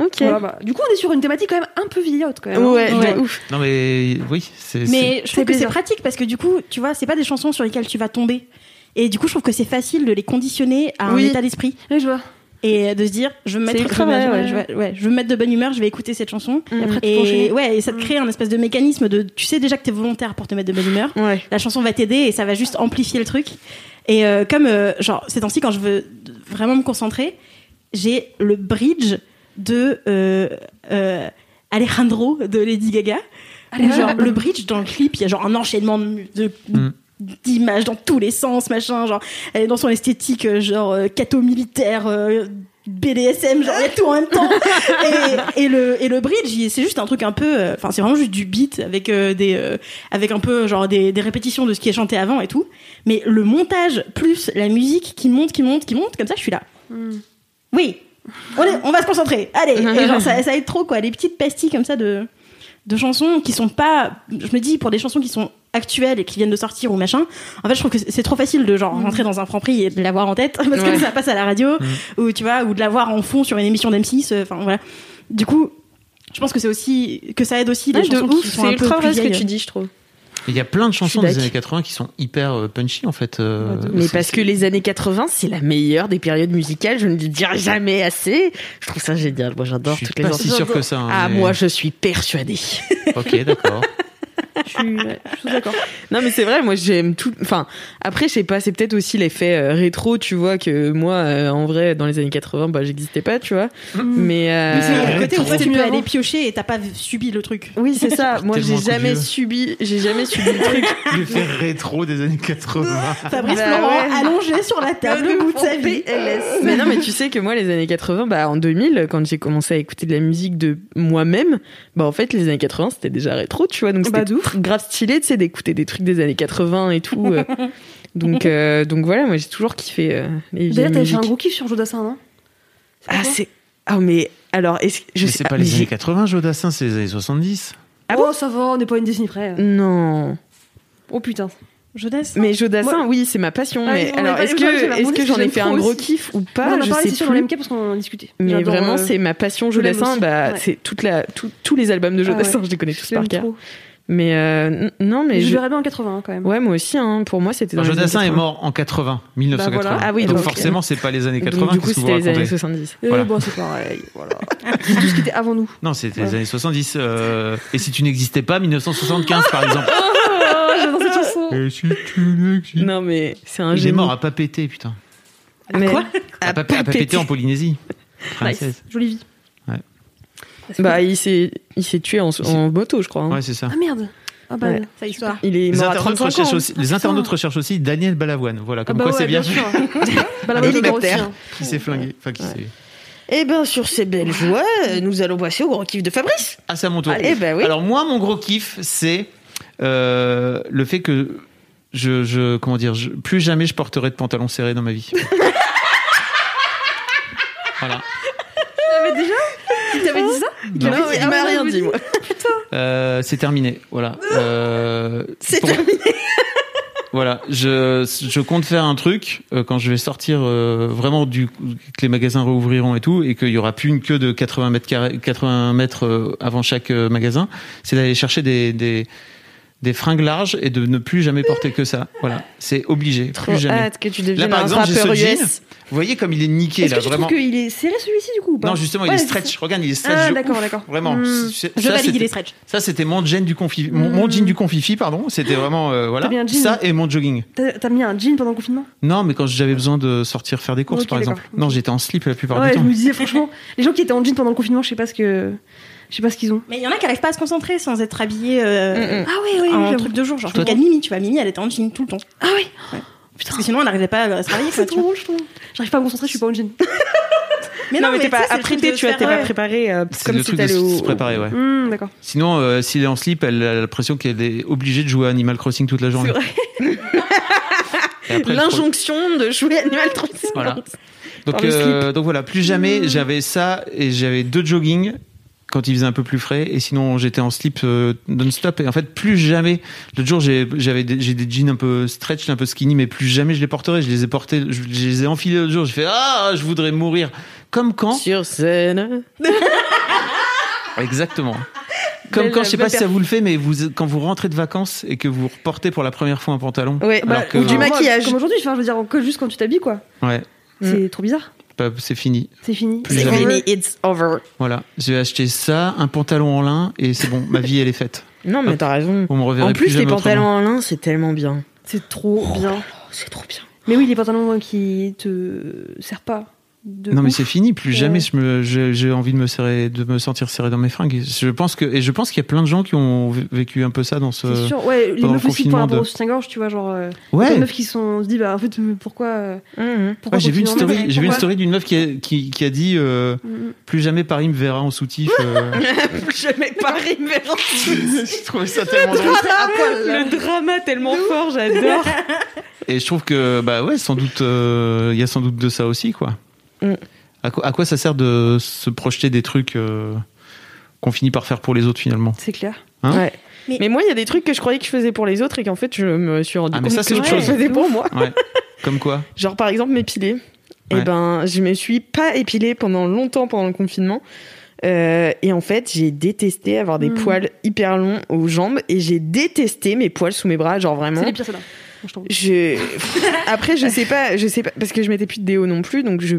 Ok. Voilà, bah, du coup on est sur une thématique quand même un peu vieillotte quand même. hein. Ouais, ouf. Non mais oui, c'est. Mais je trouve que c'est pratique parce que du coup, tu vois, c'est pas des chansons sur lesquelles tu vas tomber. Et du coup, je trouve que c'est facile de les conditionner à un Oui. état d'esprit Ouais, je vois. Et de se dire, je veux mettre, ultra ouais, ouais. je vais- ouais, je veux me mettre de bonne humeur, je vais écouter cette chanson. Et après ouais, et ça te crée un espèce de mécanisme de, tu sais déjà que t'es volontaire pour te mettre de bonne humeur. Ouais. La chanson va t'aider et ça va juste amplifier le truc. Et euh, comme, euh, genre, ces temps-ci, quand je veux vraiment me concentrer, j'ai le bridge de euh, euh, Alejandro de Lady Gaga. Où, genre, le bridge dans le clip, il y a genre un enchaînement de, de- Mm. D'images dans tous les sens, machin. Genre, elle est dans son esthétique, euh, genre, euh, catho militaire, euh, BDSM, genre, il y a tout en même temps. et, et le, et le bridge, c'est juste un truc un peu, euh, enfin, c'est vraiment juste du beat avec euh, des, avec un peu, genre, des, des répétitions de ce qui est chanté avant et tout. Mais le montage plus la musique qui monte, qui monte, qui monte, comme ça, je suis là. Hmm. Oui, on, est- on va se concentrer. Allez, et genre ça, ça aide trop quoi, les petites pastilles comme ça de de chansons qui sont pas. Je me dis pour des chansons qui sont actuelles et qui viennent de sortir ou machin. En fait, je trouve que c'est trop facile de genre rentrer dans un franc prix et de l'avoir en tête parce Ouais. que ça passe à la radio ou tu vois ou de l'avoir en fond sur une émission d'M6. euh, Enfin voilà. Du coup. Je pense que c'est aussi que ça aide aussi les Ouais, de chansons ouf, qui sont c'est un peu ultra vrai ce que tu dis, je trouve. Il y a plein de chansons Je suis des années 80 qui sont hyper euh, punchy en fait. euh, Mais parce que les années 80, c'est la meilleure des périodes musicales, je ne le dirai jamais assez. Je trouve ça génial, moi Je j'adore suis toutes les pas si sûr que ça. hein, Ah, mais- moi je suis persuadée. Ok, d'accord. Je suis, d'accord. Non mais c'est vrai, moi j'aime tout. Enfin, après je sais pas, c'est peut-être aussi l'effet euh, rétro, tu vois, que moi euh, en vrai dans les années 80, bah j'existais pas, tu vois. Mais, euh, Mais c'est le côté où toi c'était tu peux aller piocher et t'as pas subi le truc. oui c'est ça. moi j'ai jamais subi, j'ai jamais subi le truc. L'effet rétro des années 80. Fabrice Bah Florent ouais. allongé sur la table au bout de sa vie. mais non, mais tu sais que moi, les années 80, bah, en 2000, quand j'ai commencé à écouter de la musique de moi-même, bah, en fait, les années 80, c'était déjà rétro, tu vois. Donc, Bah, grave stylé, tu sais, d'écouter des trucs des années 80 et tout. euh. donc, euh, donc voilà, moi, j'ai toujours kiffé euh, les vieilles t'avais fait un musiques. gros kiff sur Jodassin non? Ah, c'est. Ah, mais alors, est-ce que. Je Mais sais c'est pas mais les j'ai- années 80, Jodassin, c'est les années 70. Ah oh ça va, on n'est pas une décennie près. Non. Oh putain. Jodassin. Mais Jodassin, oui, c'est ma passion. Ah, mais on alors, est-ce que, est-ce j'en ai j'aime fait trop un gros aussi. kiff ou on pas en a Je parlé sais sur le plus. MK parce qu'on en discutait. Mais J'adore, vraiment, euh, c'est ma passion. je l'aime Jodassin, aussi, bah, ouais. c'est toute la, tout- tous les albums de Ah ouais. Jodassin, je les connais tous je l'aime par cœur. trop. Mais euh, non, mais je je- verrais bien en 80 quand même. ouais, moi aussi. Hein, pour moi, c'était Jodassin est 80. mort en 80, 1980. Bah voilà. Ah oui, donc, donc, forcément, c'est pas les années 80 Donc, du coup, c'était les années racontez 70. Eh Voilà. bon, c'est pareil, voilà. tout ce qui était avant nous. Non, c'était Ouais. les années 70. euh, Et si tu n'existais pas, 1975 par exemple. Oh, j'adore cette chanson. Et si tu n'existais Non, mais c'est un Il est génie. mort à pas péter, putain. Mais- quoi À pas, à pas péter en Polynésie. Nice. Jolie vie. Bah, il s'est, il s'est tué en, en moto, je crois. hein. Ouais, c'est ça. Ah merde. Ah bah, Ouais. Ça histoire. Il est Les mort à internautes, 35 recherchent ans. aussi, les internautes recherchent aussi Daniel Balavoine. Voilà, ah comme bah quoi ouais, c'est bien, sûr. bah, la Hélicoptère. bonne aussi, hein. qui s'est flingué. Enfin, qui Ouais. s'est. Et ben sur ces belles joies, nous allons passer au gros kiff de Fabrice. Ah, c'est à mon tour. Allez, bah oui. Alors moi, mon gros kiff, c'est euh, le fait que je, je comment dire, je- plus jamais je porterai de pantalon serré dans ma vie. voilà. T'avais déjà Tu t'avais dit ça Non. Non, il m'a rien dit, moi. Euh, c'est terminé. Voilà. Euh, C'est pour- terminé. Voilà, je, je compte faire un truc euh, quand je vais sortir euh, vraiment du que les magasins rouvriront et tout et qu'il y aura plus une queue de 80 mètres carrés, 80 mètres euh, avant chaque euh, magasin, c'est d'aller chercher des, des des fringues larges et de ne plus jamais porter que ça. Voilà, c'est obligé, Trop plus jamais. hâte que tu deviennes Là, par un exemple, rappeur ce jean. US. Vous voyez comme il est niqué Est-ce là, que tu vraiment. trouves qu'il est serré celui-ci du coup ou pas Non, justement, il est c'est- stretch. Regarde, il est stretch. Ah, de d'accord, ouf. d'accord. Vraiment. Hmm. Je ça, valide, il est stretch. Ça, c'était mon jean du confi, mon, mon jean du confifi, pardon. C'était vraiment euh, voilà. T'as mis un jean Ça et mon jogging. T'as t'as mis un jean pendant le confinement? Non, mais quand j'avais besoin de sortir faire des courses, par d'accord. exemple. Non, j'étais en slip la plupart Ouais, du je temps. me disais franchement, les gens qui étaient en jean pendant le confinement, je sais pas ce que, je sais pas ce qu'ils ont. Mais il y en a qui arrivent pas à se concentrer sans être habillés euh, Mm, mm. Ah oui, oui, en j'avoue. truc de jour. Genre, je regarde Mimi, tu vois, Mimi, elle était en jean tout le temps. Ah oui. Parce que sinon, elle n'arrivait pas à se travailler. C'est quoi, tu trop drôle, je trouve. J'arrive pas à me concentrer, je suis pas en jean. Mais Non, mais t'es tu pas c'est apprêté, tu vois, t'es pas ouais. préparé euh, C'est comme le si truc de t'allais au. se préparer, ouais. Hmm, D'accord. Sinon, euh, s'il est en slip, elle a l'impression qu'elle est obligée de jouer à Animal Crossing toute la journée. L'injonction de jouer Animal Crossing. Voilà. Donc, euh, donc voilà, plus Mmh. jamais j'avais ça et j'avais deux jogging quand il faisait un peu plus frais. Et sinon j'étais en slip euh, non-stop. Et en fait plus jamais. L'autre jour j'ai j'avais des, j'ai des jeans un peu stretch un peu skinny mais plus jamais je les porterai je les ai portés je, je les ai enfilés l'autre jour. J'ai fait ah je voudrais mourir. Comme quand Sur scène. exactement. Comme quand je sais pas si ça vous le fait mais vous quand vous rentrez de vacances et que vous reportez pour la première fois un pantalon Ouais, alors bah, que ou du maquillage. Comme aujourd'hui, enfin, je veux dire, que juste quand tu t'habilles, quoi. ouais. C'est trop bizarre. Bah, c'est fini C'est fini. Plus C'est fini, it's over. voilà j'ai acheté ça un pantalon en lin et c'est bon ma vie elle est faite Non, mais t'as raison. on me reverra En plus, les pantalons autrement. en lin, c'est tellement bien. C'est trop bien. Oh, c'est trop bien. Mais oui, les pantalons qui te servent pas. De Non mais c'est fini. Plus Ouais. jamais je me- je- j'ai envie de me serrer, de me sentir serré dans mes fringues. Je pense que et je pense qu'il y a plein de gens qui ont vé- vécu un peu ça dans ce. C'est sûr, ouais, les meufs le aussi confinement rapport de- soutien-gorge, tu vois, genre. euh, Ouais. Les meufs qui sont, se disent, bah en fait, euh, pourquoi. euh, Mhm. pourquoi Ouais, j'ai vu une en story. J'ai vu une pourquoi story d'une meuf qui a, qui, qui a dit euh, Mm, plus jamais Paris me verra en soutif. euh. Jamais Paris Véran. J'ai trouvé ça tellement drôle. Le drama tellement fort, j'adore. Et je trouve que bah ouais, sans doute, euh, il y a sans doute de ça aussi quoi. Mm. À, quoi à quoi ça sert de se projeter des trucs euh, qu'on finit par faire pour les autres finalement? C'est clair. Hein? Ouais. Mais- Mais, moi, il y a des trucs que je croyais que je faisais pour les autres et qu'en fait, je me suis rendu Ah, compte ça, que autre je faisais pour moi. Ouais. Comme quoi? Genre, par exemple, m'épiler. Et Ouais. ben, je me suis pas épilée pendant longtemps pendant le confinement. Euh, et en fait, j'ai détesté avoir des Mm. poils hyper longs aux jambes et j'ai détesté mes poils sous mes bras, genre vraiment. C'est les pires. Je... Après, je sais pas, je sais pas, parce que je mettais plus de déo non plus, donc je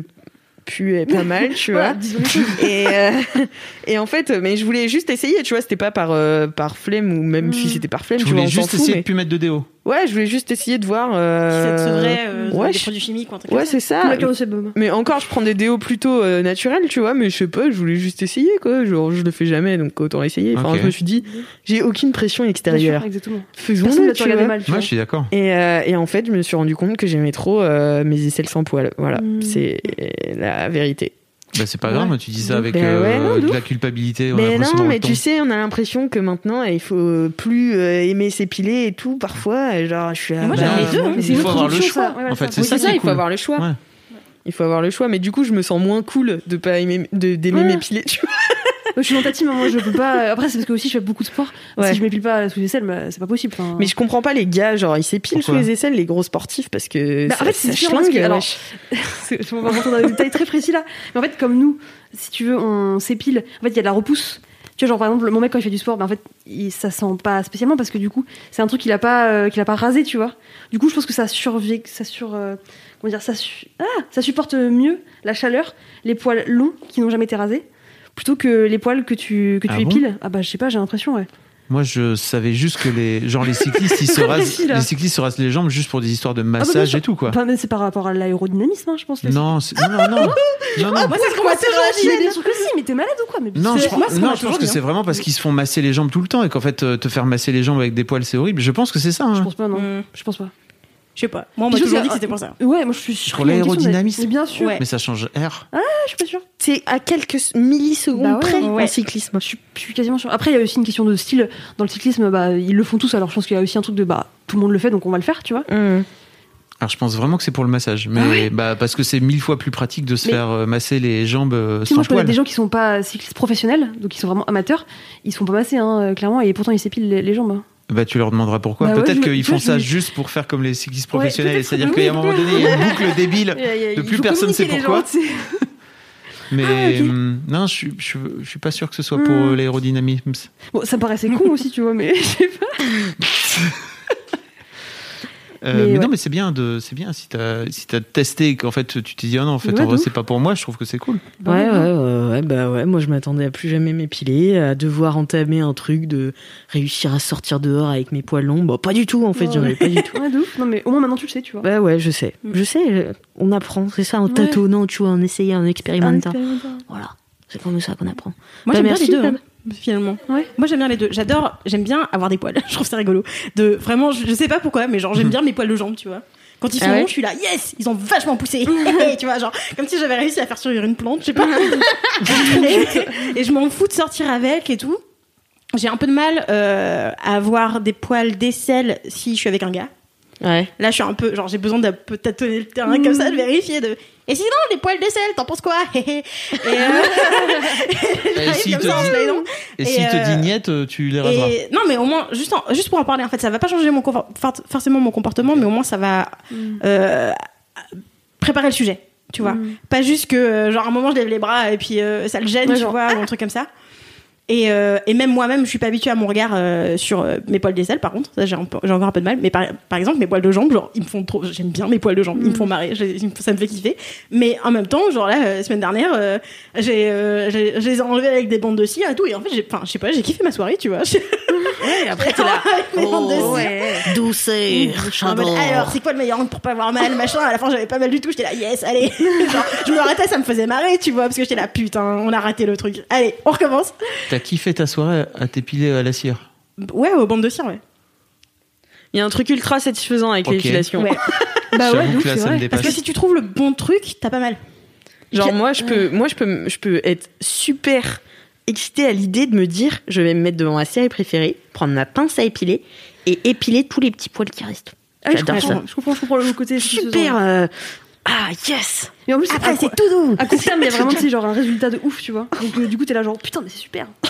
puais pas mal, tu vois. Et, euh, et en fait, mais je voulais juste essayer, tu vois, c'était pas par, euh, par flemme ou même si c'était par flemme, Tu tu vois, voulais s'en juste fout, essayer mais... de plus mettre de déo. Ouais, je voulais juste essayer de voir. Si Euh... ça te sauverait euh, ouais, des je- produits chimiques ou un truc Ouais, c'est ça. Mais encore, je prends des déos plutôt euh, naturels, tu vois, mais je sais pas, je voulais juste essayer, quoi. Genre, je le fais jamais, donc autant essayer. Enfin, je me suis dit, j'ai aucune pression extérieure. Faisons-le, tu vois. mal, tu vois. je suis d'accord. Et, euh, et en fait, je me suis rendu compte que j'aimais trop euh, mes aisselles sans poils. Voilà, Mm. c'est la vérité. Bah, c'est pas Ouais. grave, tu dis ça avec Ben euh, ouais, non, de de la culpabilité. on a Mais non, mais tu sais, on a l'impression que maintenant, il faut plus euh, aimer s'épiler et tout. Parfois, genre, je suis là. moi, bah, j'aime les deux. Mais c'est une. Ouais, ouais, En fait, c'est ça ça, il faut avoir le choix. Ouais. Il faut avoir le choix, mais du coup, je me sens moins cool de pas aimer, de, d'aimer Ouais. m'épiler, tu vois. Je suis dans ta team, hein, moi je peux pas. Après, c'est parce que aussi je fais beaucoup de sport. Ouais. Si je m'épile pas sous les aisselles, bah, c'est pas possible. Enfin, Mais je comprends pas les gars, genre, ils s'épilent sous les aisselles, les gros sportifs, parce que Bah, en ça, fait, c'est schlingue, alors, je vais pas rentrer dans des détails très précis là. Mais en fait, comme nous, si tu veux, on s'épile. En fait, il y a de la repousse. Tu vois, genre par exemple, mon mec quand il fait du sport, bah, en fait, il, ça sent pas spécialement parce que du coup, c'est un truc qu'il a pas, euh, qu'il a pas rasé, tu vois. Du coup, je pense que ça survit, ça sur, euh, comment dire, ça, su- ah, ça supporte mieux la chaleur, les poils longs qui n'ont jamais été rasés, plutôt que les poils que tu que tu Ah bon épiles. ah bah je sais pas, j'ai l'impression, ouais. Moi, je savais juste que les, genre les cyclistes, ils se rasent, les cyclistes se rasent les jambes juste pour des histoires de Ah bah, massage et tout, quoi. Enfin, mais c'est par rapport à l'aérodynamisme, hein, je pense. les- Non, c'est- non, non, non, non, non. Moi, c'est ce qu'on m'a toujours dit. des trucs aussi, mais t'es malade ou quoi? Mais Non, je, pense- moi, non, je pense que c'est hein. vraiment parce qu'ils se font masser les jambes tout le temps et qu'en fait, euh, te faire masser les jambes avec des poils, c'est horrible. Je pense que c'est ça. hein. Je pense pas, non. Mm. Je pense pas. Je sais pas. Moi, on m'a toujours dit que c'était pour ça. Ouais, moi je suis sûre Pour l'aérodynamisme. Mais bien sûr. Ouais. Mais ça change R. Ah, je suis pas sûre. C'est à quelques millisecondes Bah ouais, près ouais. en cyclisme. Je suis, je suis quasiment sûre. Après, il y a aussi une question de style. Dans le cyclisme, bah, ils le font tous. Alors, je pense qu'il y a aussi un truc de bah, tout le monde le fait, donc on va le faire, tu vois. Hum. Alors je pense vraiment que c'est pour le massage, mais bah parce que c'est mille fois plus pratique de se Mais- faire euh, masser les jambes euh, Tu sais, moi, sans je connais des gens qui sont pas cyclistes professionnels, donc ils sont vraiment amateurs. Ils se font pas masser, hein, euh, clairement, et pourtant ils s'épilent les, les jambes. hein. Bah tu leur demanderas pourquoi. Bah Peut-être qu'ils font ça me- juste pour faire comme les cyclistes professionnels, c'est-à-dire a un moment donné il y a une boucle débile. De plus personne sait communiquer les pourquoi. gens. Mais Ah, hum, non, je suis, je, suis- je suis pas sûr que ce soit pour Hmm. euh, l'aérodynamisme. Bon, ça me paraissait con aussi, tu vois, mais je sais pas. Euh, Mais mais ouais. non, mais c'est bien de, c'est bien si t'as, si t'as testé et qu'en fait tu t'es dit oh non en fait Ouais, c'est pas pour moi, je trouve que c'est cool. Ouais, ouais, ouais, ouais, bah ouais, moi je m'attendais à plus jamais m'épiler, à devoir entamer un truc de réussir à sortir dehors avec mes poils longs. Bah, pas du tout en fait, j'en avais pas du tout. Ouais, de ouf. Non, mais au moins maintenant tu le sais, tu vois. Bah ouais, je sais. Mm. Je sais, on apprend, c'est ça, en Ouais. tâtonnant, tu vois, en essayant, en expérimentant. Voilà, c'est comme ça qu'on apprend. Moi, Bah, j'aime bien merci, les deux, Fab. hein, finalement. Ouais. Moi, j'aime bien les deux. J'adore, j'aime bien avoir des poils. je trouve ça rigolo. De vraiment, je, je sais pas pourquoi, mais genre, j'aime bien mes poils de jambes, tu vois. Quand ils sont Ah ouais longs, je suis là, yes, ils ont vachement poussé. tu vois, genre, comme si j'avais réussi à faire survivre une plante, je sais pas. et, et je m'en fous de sortir avec et tout. J'ai un peu de mal euh, à avoir des poils d'aisselle si je suis avec un gars. Ouais. Là, je suis un peu, genre, j'ai besoin d'un peu tâtonner le terrain comme ça, de vérifier. De... Et sinon, les poils d'aisselle, t'en penses quoi? Et, euh, s'il te dit- euh, niette, euh, tu les raseras. Et non, mais au moins, juste, en- juste pour en parler, en fait, ça va pas changer mon confort- for- forcément mon comportement, mais au moins ça va euh, préparer le sujet, tu vois. Mm. Pas juste que, genre, à un moment, je lève les bras et puis euh, ça le gêne, Ouais, tu genre, vois, ou un truc comme ça. Et, euh, et même moi-même, je suis pas habituée à mon regard euh, sur euh, mes poils d'aisselle, par contre. Ça, j'ai un peu- j'ai encore un peu de mal. Mais par, par exemple, mes poils de jambes, genre, ils me font trop. J'aime bien mes poils de jambes. Ils me font marrer. je- ils me- ça me fait kiffer. Mais en même temps, genre là, euh, la semaine dernière, euh, j'ai, euh, j'ai- je les ai enlevés avec des bandes de cire et tout. Et en fait, j'ai, enfin, je sais pas, j'ai kiffé ma soirée, tu vois. Ouais, après t'es là. Avec mes bandes de cire. ouais. Douceur, en mode, alors, c'est quoi le meilleur angle pour pas avoir mal, machin. À la fin, j'avais pas mal du tout. J'étais là, yes, allez. Genre, je me arrêtais, ça me faisait marrer, tu vois, parce que j'étais là, putain, on a raté le truc. Allez, on recommence. T'as kiffé ta soirée à t'épiler à la cire Ouais, aux bandes de cire, ouais. Il y a un truc ultra satisfaisant avec Ok. l'épilation. Ouais. Bah ouais, que là c'est ça me. Parce que si tu trouves le bon truc, t'as pas mal. Genre moi je peux moi je peux je peux être super excitée à l'idée de me dire je vais me mettre devant ma série préférée, prendre ma pince à épiler et épiler tous les petits poils qui restent. Ah, je comprends, ça. je comprends, je comprends le côté Super euh, ah yes. Mais en plus, Après, c'est tout doux. à court terme, il y a vraiment genre un résultat de ouf, tu vois. Donc euh, du coup, t'es là genre putain, mais c'est super.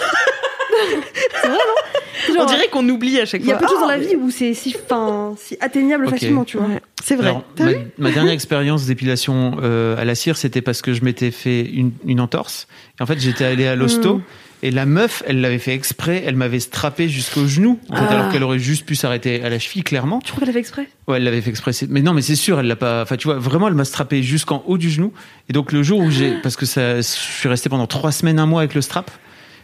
c'est vrai, non Genre, On dirait qu'on oublie à chaque il y a fois. peu de choses dans Ah, la vie où c'est si, fin, si atteignable facilement, tu vois. ouais, c'est vrai. Alors, ma, ma dernière expérience d'épilation euh, à la cire, c'était parce que je m'étais fait une, une entorse. Et en fait, j'étais allé à l'hosto. Mm. Et la meuf, elle l'avait fait exprès, elle m'avait strappé jusqu'au genou, en fait, Ah. alors qu'elle aurait juste pu s'arrêter à la cheville, clairement. Tu crois qu'elle a fait exprès? Ouais, elle l'avait fait exprès. Mais non, mais c'est sûr, elle l'a pas. Enfin, tu vois, vraiment, elle m'a strappé jusqu'en haut du genou. Et donc, le jour où j'ai. Parce que ça, je suis resté pendant trois semaines, un mois avec le strap.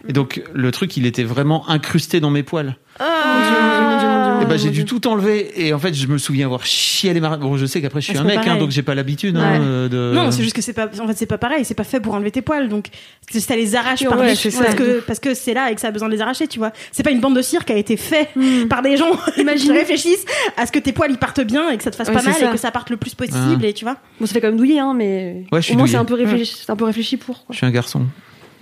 Et donc, le truc, il était vraiment incrusté dans mes poils. Dieu, mon Dieu, mon Dieu, mon Dieu, Bah, j'ai dû tout enlever. Et en fait, je me souviens avoir chialé ma. Bon, je sais qu'après, je suis Ah, un mec, hein, donc j'ai pas l'habitude Ouais. hein, de. Non, c'est juste que c'est pas, en fait, c'est pas pareil. C'est pas fait pour enlever tes poils, donc c'est- ça les arrache par ouais, dessus parce que parce que c'est là et que ça a besoin de les arracher, tu vois. C'est pas une bande de cire qui a été fait Hmm. par des gens Imagine. qui réfléchissent à ce que tes poils ils partent bien et que ça te fasse Ouais, pas mal ça. et que ça parte le plus possible Ah. et tu vois. Bon, ça fait quand même douiller, hein, mais Ouais, je suis au moins c'est un peu réfléchi, c'est un peu réfléchi pour. Quoi. Je suis un garçon.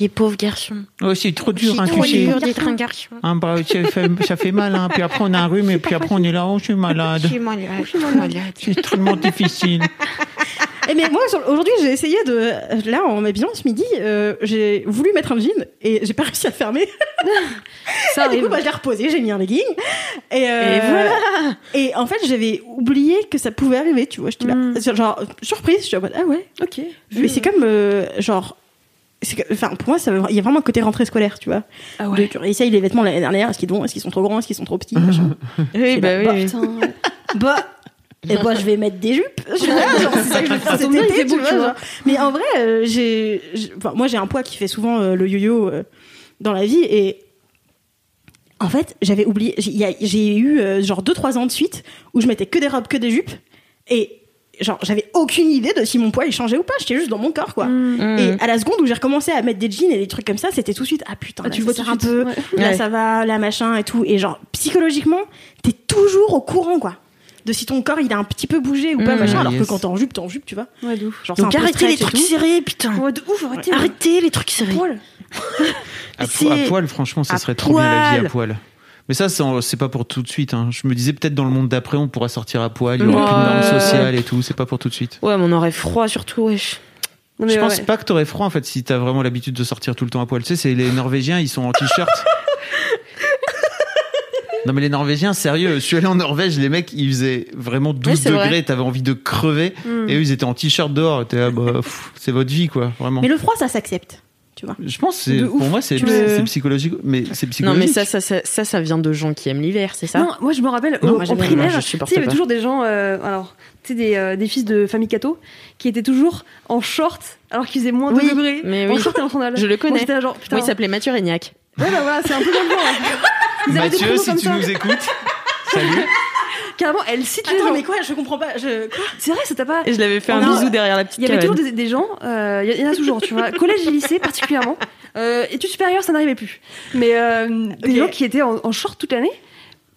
Les pauvres garçons. Oh, c'est trop dur, hein, trop tu sais. dur d'être un garçon. Hein, bah, ça, fait, ça fait mal, hein. Puis après, on a un rhume, et puis après, on est là, oh, je suis malade. Je suis malade. Je suis malade. C'est extrêmement difficile. Et mais moi aujourd'hui j'ai essayé de là en m'habillant ce midi euh, j'ai voulu mettre un jean et j'ai pas réussi à le fermer. Ça Et du arrive. coup bah, je l'ai reposé, j'ai mis un legging et, euh, Et voilà. Et en fait j'avais oublié que ça pouvait arriver, tu vois. J'étais là, Mm. genre surprise, je suis en mode ah ouais. Ok. Mais c'est comme euh, genre enfin pour moi ça il y a vraiment un côté rentrée scolaire, tu vois. Ah De- tu réessayes les vêtements l'année dernière, est-ce qu'ils vont, est-ce qu'ils sont trop grands, est-ce qu'ils sont trop petits. Oui, bah oui. Bah et bah je vais mettre des jupes c'est ça que je vais faire cet été, tu vois, mais en vrai euh, j'ai j'ai- enfin, moi j'ai un poids qui fait souvent euh, le yo-yo euh, dans la vie et en fait j'avais oublié j'ai eu genre 2-3 ans de suite où je mettais que des robes que des jupes et genre, j'avais aucune idée de si mon poids il changeait ou pas. J'étais juste dans mon corps, quoi. Mm. Et à la seconde où j'ai recommencé à mettre des jeans et des trucs comme ça, c'était tout de suite, ah putain, Ah, là, tu ça vois un peu, ouais. là Ouais. ça va, là machin et tout. Et genre, psychologiquement, t'es toujours au courant, quoi. De si ton corps il a un petit peu bougé ou pas, Mm. machin. Alors que quand t'es en jupe, t'es en jupe, tu vois. Ouais, de ouf. Genre, Donc arrêtez les trucs serrés, putain. Ouais, de ouf, arrêtez. ouais. Arrêtez les trucs serrés. Poil. À, C'est- po- à poil, franchement, ça à serait trop bien la vie poil. à poil. Mais ça, c'est pas pour tout de suite. hein. Je me disais peut-être dans le monde d'après, on pourra sortir à poil, il y aura plus de normes sociales et tout. C'est pas pour tout de suite. Ouais, mais on aurait froid surtout, wesh. Non, mais je ouais, pense ouais. pas que t'aurais froid en fait si t'as vraiment l'habitude de sortir tout le temps à poil. Tu sais, c'est les Norvégiens, ils sont en t-shirt. non mais les Norvégiens, sérieux, je suis allé en Norvège, les mecs, ils faisaient vraiment 12 Ouais, c'est vrai. degrés, t'avais envie de crever, Mm. et eux, ils étaient en t-shirt dehors. T'es là, bah, c'est votre vie quoi, vraiment. Mais le froid, ça s'accepte. Tu vois. Je pense que c'est- pour moi c'est psychologique, mais c'est Non, psychologique. mais ça, ça, ça, ça, ça vient de gens qui aiment l'hiver, c'est ça? Non, moi je me rappelle Non, au- moi, en primaire, il y avait toujours des gens, euh, alors, tu sais, des, euh, des fils de famille catho qui étaient toujours en short alors qu'ils faisaient moins de Oui, degrés, mais en oui. short et en sandales. Je le connais. Moi, j'étais là genre, putain. Oui, il s'appelait Mathieu Régnac. Ouais, bah voilà, c'est un peu avaient des Mathieu, si comme tu ça. nous écoutes, salut. Carrément, elle cite les Attends, gens. mais quoi Je comprends pas. Je... C'est vrai, ça t'a pas. Et je l'avais fait un bisou derrière la petite Il y avait cabane. toujours des, des gens, euh, il y, y en a toujours, tu vois, collège et lycée particulièrement. Euh, études supérieures, ça n'arrivait plus. Mais euh, des Ok. gens qui étaient en, en short toute l'année,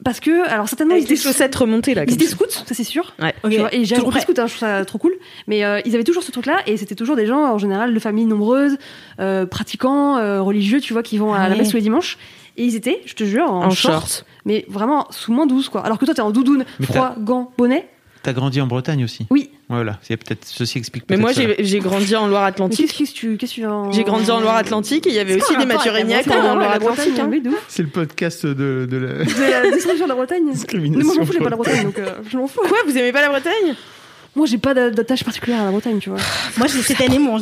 parce que, alors certainement, Avec ils des étaient, chaussettes remontées là. ils étaient ça. scouts, ça c'est sûr. Ouais. Ok. Tu vois, et j'ai Toujours adoré prêt. scout, hein, je trouve ça trop cool. Mais euh, ils avaient toujours ce truc-là, et c'était toujours des gens en général de familles nombreuses, euh, pratiquants, euh, religieux, tu vois, qui vont à Ah la ouais. messe tous les dimanches. Et ils étaient, je te jure, en, En short, short. mais vraiment sous moins 12, quoi. Alors que toi, t'es en doudoune, Mais froid, gants, bonnet. T'as grandi en Bretagne aussi. Oui. Voilà, c'est peut-être ceci explique. Mais moi, j'ai grandi en Loire-Atlantique. qu'est-ce que tu, qu'est-ce que en- J'ai grandi en Loire-Atlantique et il y avait aussi des Bretagne, en la Loire-Atlantique. Bretagne, hein. C'est le podcast de, de la De la destruction de la Bretagne. Mais moi, je m'en fous, j'ai pas la Bretagne, donc euh, je m'en fous. Quoi, vous aimez pas la Bretagne? Moi, j'ai pas d'a- d'attache particulière à la Bretagne, tu vois. Moi, j'ai- cette année, moi,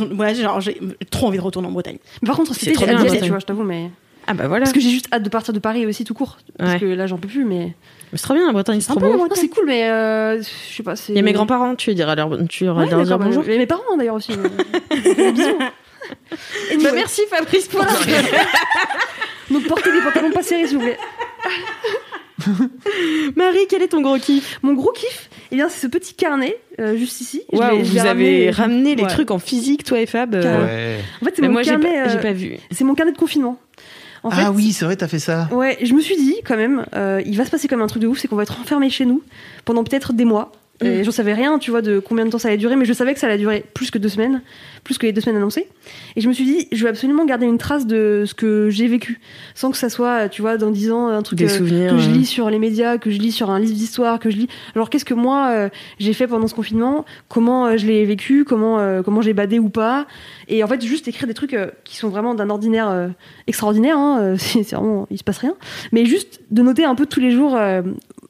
j'ai trop envie de retourner en Bretagne. Mais par contre, C'est c'était trop bien, tu vois, je t'avoue, mais. Ah bah voilà. Parce que j'ai juste hâte de partir de Paris aussi, tout court. Parce Ouais. que là, j'en peux plus, mais. Mais C'est trop bien la Bretagne, c'est trop beau. Bretagne. C'est cool, mais euh, je sais pas. Il y a mes grands-parents, tu diras leur, tu Ouais, leur dire bonjour. Et mes parents d'ailleurs aussi. mais- Bisous. Et Bah merci Fabrice pour Donc portez des pantalons pas serrés, s'il vous plaît. Marie, quel est ton gros kiff? Mon gros kiff, eh bien, c'est ce petit carnet, euh, juste ici. Je vous avez ramené- ramené les Ouais. trucs en physique, toi et Fab. euh. Ouais. En fait, c'est Mais mon moi, j'ai carnet. pas, j'ai euh, pas vu. C'est mon carnet de confinement. En fait, ah oui, c'est vrai, t'as fait ça. Ouais, je me suis dit quand même, euh, il va se passer comme un truc de ouf, c'est qu'on va être enfermé chez nous pendant peut-être des mois. Et Mm. j'en savais rien, tu vois, de combien de temps ça allait durer, mais je savais que ça allait durer plus que deux semaines, plus que les deux semaines annoncées. Et je me suis dit, je vais absolument garder une trace de ce que j'ai vécu, sans que ça soit, tu vois, dans dix ans, un truc Des euh, que je lis sur les médias, que je lis sur un livre d'histoire, que je lis. Alors qu'est-ce que moi euh, j'ai fait pendant ce confinement? Comment euh, je l'ai vécu? Comment comment j'ai badé ou pas? Et en fait, juste écrire des trucs qui sont vraiment d'un ordinaire extraordinaire. Hein, c'est vraiment, il se passe rien. Mais juste de noter un peu tous les jours,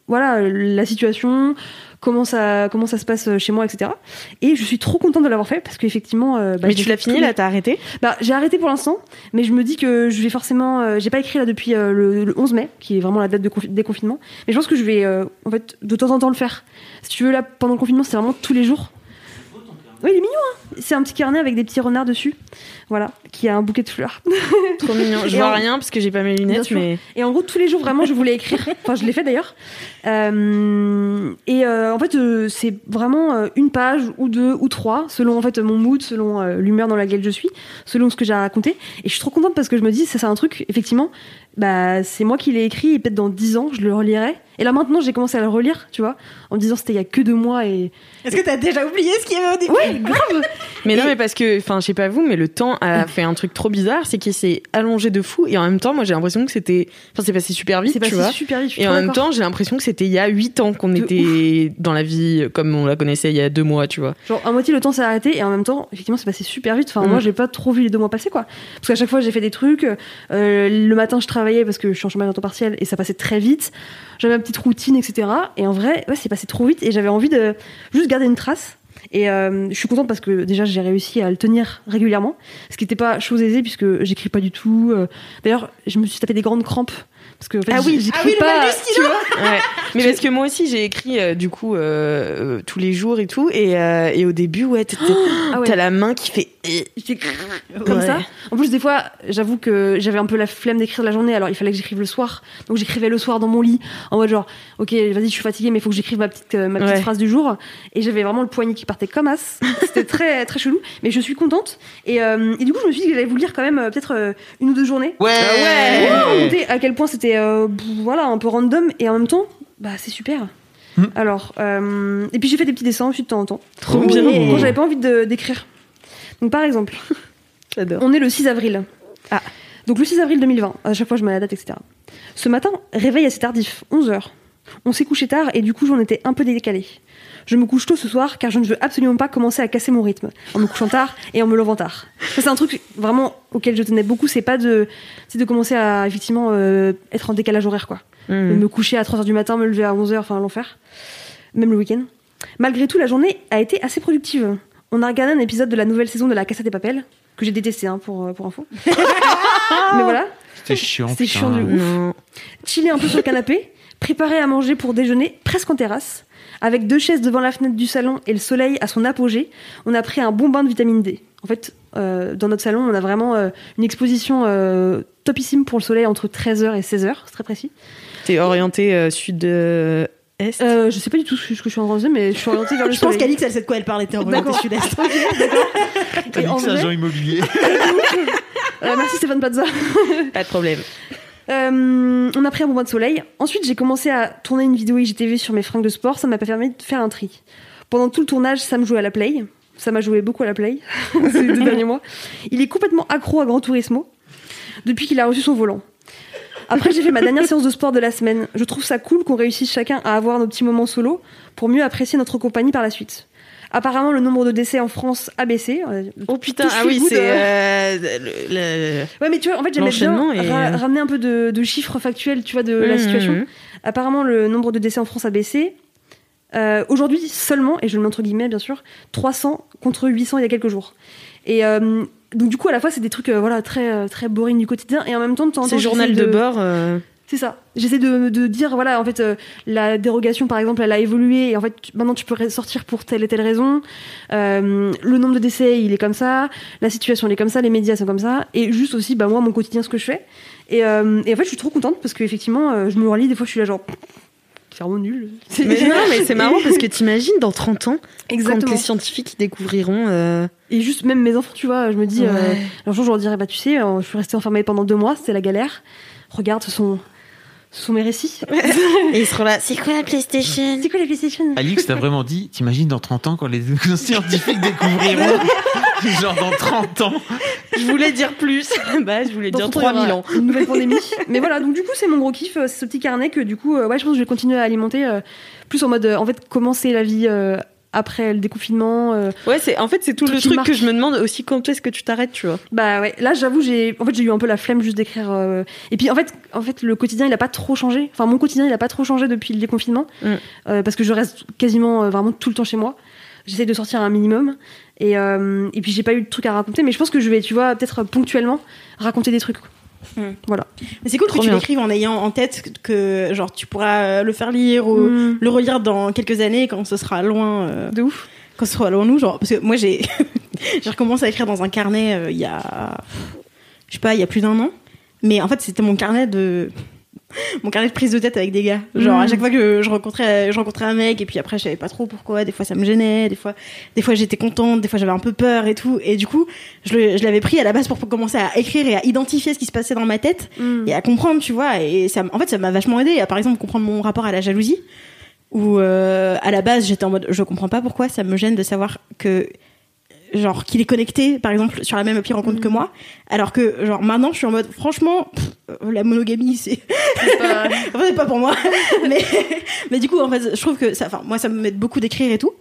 voilà, la situation. Comment ça, comment ça se passe chez moi, etc. Et je suis trop contente de l'avoir fait parce qu'effectivement. euh, bah, Mais tu l'as fini là, t'as arrêté? Bah, j'ai arrêté pour l'instant, mais je me dis que je vais forcément. euh, j'ai pas écrit là depuis euh, le, le 11 mai, qui est vraiment la date de confi- déconfinement. Mais je pense que je vais, euh, en fait, de temps en temps le faire. Si tu veux, là, pendant le confinement, c'est vraiment tous les jours. Oui, il est mignon, hein C'est un petit carnet avec des petits renards dessus. Voilà, qui a un bouquet de fleurs. Trop mignon. Je Et vois en- rien parce que j'ai pas mes lunettes, mais Et en gros, tous les jours, vraiment, je voulais écrire. Enfin, je l'ai fait d'ailleurs. Euh, et euh, en fait, euh, c'est vraiment une page ou deux ou trois, selon en fait mon mood, selon l'humeur dans laquelle je suis, selon ce que j'ai à raconter. Et je suis trop contente parce que je me dis, ça c'est un truc, effectivement, bah c'est moi qui l'ai écrit et peut-être dans dix ans, je le relirai. Et là maintenant, j'ai commencé à le relire, tu vois, en me disant c'était il y a que deux mois et Est-ce que t'as déjà oublié ce qu'il y avait au début ouais, grave. mais non, mais parce que, enfin, je sais pas vous, mais le temps a fait un truc trop bizarre, c'est qu'il s'est allongé de fou et en même temps, moi, j'ai l'impression que c'était, enfin, c'est passé super vite, C'est tu passé vois. super vite. Et en même temps, j'ai l'impression que c'était il y a 8 ans qu'on était dans la vie comme on la connaissait il y a deux mois, tu vois. Genre, à moitié le temps s'est arrêté et en même temps, effectivement, c'est passé super vite. Enfin, Mm. moi, j'ai pas trop vu les deux mois passer, quoi. Parce qu'à chaque fois, j'ai fait des trucs. euh, le matin, je travaillais parce que je suis en chômage à temps partiel et ça passait très vite. J'avais petite routine, etc. Et en vrai, ouais, c'est passé trop vite et j'avais envie de juste garder une trace. Et euh, je suis contente parce que déjà, j'ai réussi à le tenir régulièrement. Ce qui n'était pas chose aisée puisque j'écris pas du tout. Euh, D'ailleurs, je me suis tapé des grandes crampes parce que en fait, Ah oui, j'écris ah oui, le pas mal du stylo. Ouais. Mais parce que moi aussi, j'ai écrit euh, du coup euh, tous les jours et tout. Et, euh, et au début, ouais, t'as Ah ouais. t'as la main qui fait. Comme Ouais. ça. En plus, des fois, j'avoue que j'avais un peu la flemme d'écrire la journée, alors il fallait que j'écrive le soir. Donc j'écrivais le soir dans mon lit, en mode genre, ok, vas-y, je suis fatiguée, mais il faut que j'écrive ma petite, euh, ma petite Ouais. phrase du jour. Et j'avais vraiment le poignet qui partait comme as. C'était très, très chelou, mais je suis contente. Et, euh, et du coup, je me suis dit que j'allais vous lire quand même euh, peut-être euh, une ou deux journées. Ouais, Pour vous raconter à quel point c'était euh, voilà, un peu random, et en même temps, bah c'est super. Hmm. Alors, et puis j'ai fait des petits dessins de temps en temps. Trop bien. Quand j'avais pas envie d'écrire. Donc par exemple, J'adore. on est le 6 avril. Ah. Donc le 6 avril 2020, à chaque fois je mets la date, etc. Ce matin, réveil assez tardif, 11h. On s'est couché tard et du coup j'en étais un peu décalé. Je me couche tôt ce soir car je ne veux absolument pas commencer à casser mon rythme en me couchant tard et en me levant tard. Ça, c'est un truc vraiment auquel je tenais beaucoup, c'est pas de, c'est de commencer à effectivement euh, être en décalage horaire quoi. Mhm. Me coucher à 3h du matin, me lever à 11h, enfin l'enfer. Même le week-end. Malgré tout, la journée a été assez productive. On a regardé un épisode de la nouvelle saison de La Casa des Papel, que j'ai détesté hein, pour, euh, pour info. Mais voilà, C'était chiant. C'était chiant de ouf. Chiller un peu sur le canapé, préparer à manger pour déjeuner, presque en terrasse. Avec deux chaises devant la fenêtre du salon et le soleil à son apogée, on a pris un bon bain de vitamine D. En fait, euh, dans notre salon, on a vraiment euh, une exposition euh, topissime pour le soleil entre 13h et 16h, c'est très précis. T'es orienté euh, sud-est Euh, je sais pas du tout ce que je suis en train de dire, mais je suis orientée vers le Je pense soleil. qu'Alix, elle sait de quoi elle parle, elle était orientée D'accord. sud-est. Vrai- agent immobilier. Euh, merci Stéphane Plaza. Pas de problème. Euh, on a pris un bon bain de soleil. Ensuite, j'ai commencé à tourner une vidéo IGTV sur mes fringues de sport. Ça m'a permis de faire un tri. Pendant tout le tournage, Sam jouait à la Play. Ça m'a joué beaucoup à la Play ces deux derniers mois. Il est complètement accro à Gran Turismo depuis qu'il a reçu son volant. Après, j'ai fait ma dernière séance de sport de la semaine. Je trouve ça cool qu'on réussisse chacun à avoir nos petits moments solo pour mieux apprécier notre compagnie par la suite. Apparemment, le nombre de décès en France a baissé. Euh, Oh putain, ah oui, c'est. de- euh, le- le- Ouais, mais tu vois, en fait, j'aimais bien ra- euh, ramener un peu de, de chiffres factuels, tu vois, de la Mhm. situation. Apparemment, le nombre de décès en France a baissé. Euh, Aujourd'hui seulement, et je le mets entre guillemets bien sûr, 300 contre 800 il y a quelques jours. Et euh, donc du coup à la fois c'est des trucs euh, voilà très euh, très boring du quotidien et en même temps de temps en temps C'est journal de bord. euh, c'est ça. J'essaie de, de dire, voilà, en fait, euh, la dérogation, par exemple, elle a évolué et en fait, maintenant, tu peux sortir pour telle et telle raison. Le nombre de décès, il est comme ça. La situation, elle est comme ça. Les médias sont comme ça. Et juste aussi, bah, moi, mon quotidien, ce que je fais. Et, et en fait, je suis trop contente parce qu'effectivement, je me relis, des fois, je suis là, genre, c'est vraiment nul. C'est- Mais non, mais c'est marrant parce que t'imagines dans 30 ans, quand les scientifiques découvriront. euh, Et juste, même mes enfants, tu vois, je me dis, euh, un jour, je leur dirais, bah, tu sais, euh, je suis restée enfermée pendant deux mois, c'était la galère. Regarde, ce sont, ce sont mes récits. Et ils seront là. C'est quoi la PlayStation? C'est quoi la PlayStation? Alix, t'as vraiment dit, t'imagines dans 30 ans quand les scientifiques découvriront Genre dans 30 ans. Je voulais dire plus. bah, je voulais Dans dire son temps, il y 3000 aura ans. Une nouvelle pandémie. Mais voilà, donc du coup, c'est mon gros kiff, euh, c'est ce petit carnet que du coup, euh, ouais, je pense que je vais continuer à alimenter euh, plus en mode, euh, en fait, commencer la vie euh, après le déconfinement. euh, Ouais, c'est en fait c'est tout le truc marque. que je me demande aussi quand est-ce que tu t'arrêtes, tu vois. bah ouais, là, j'avoue, j'ai, en fait, j'ai eu un peu la flemme juste d'écrire. euh, Et puis, en fait, en fait, le quotidien, il a pas trop changé. Enfin, mon quotidien, il a pas trop changé depuis le déconfinement, Mm. Euh, parce que je reste quasiment vraiment tout le temps chez moi. J'essaie de sortir un minimum. Et, et puis, j'ai pas eu de trucs à raconter, mais je pense que je vais, tu vois, peut-être ponctuellement raconter des trucs. quoi. Mm. Voilà. Mais c'est cool Trop que tu l'écrives en ayant en tête que genre tu pourras euh, le faire lire ou Mm. le relire dans quelques années quand ce sera loin. euh, De ouf. quand ce sera loin de nous, genre parce que moi j'ai j'ai recommencé à écrire dans un carnet euh, il y a je sais pas il y a plus d'un an, mais en fait c'était mon carnet de mon carnet de prise de tête avec des gars. Genre à chaque fois que je rencontrais je rencontrais un mec et puis après je savais pas trop pourquoi, des fois ça me gênait, des fois des fois j'étais contente, des fois j'avais un peu peur et tout et du coup je l'avais pris à la base pour commencer à écrire et à identifier ce qui se passait dans ma tête Mm. et à comprendre, tu vois. Et ça, en fait, ça m'a vachement aidé à, par exemple, comprendre mon rapport à la jalousie. Où, euh, à la base, j'étais en mode, je comprends pas pourquoi ça me gêne de savoir que, genre, qu'il est connecté, par exemple, sur la même appli rencontre que moi. Alors que, genre, maintenant, je suis en mode, franchement, pff, la monogamie, c'est, en fait, c'est pas pour moi. mais, mais du coup, en fait, je trouve que ça, enfin, moi, ça me met beaucoup d'écrire et tout.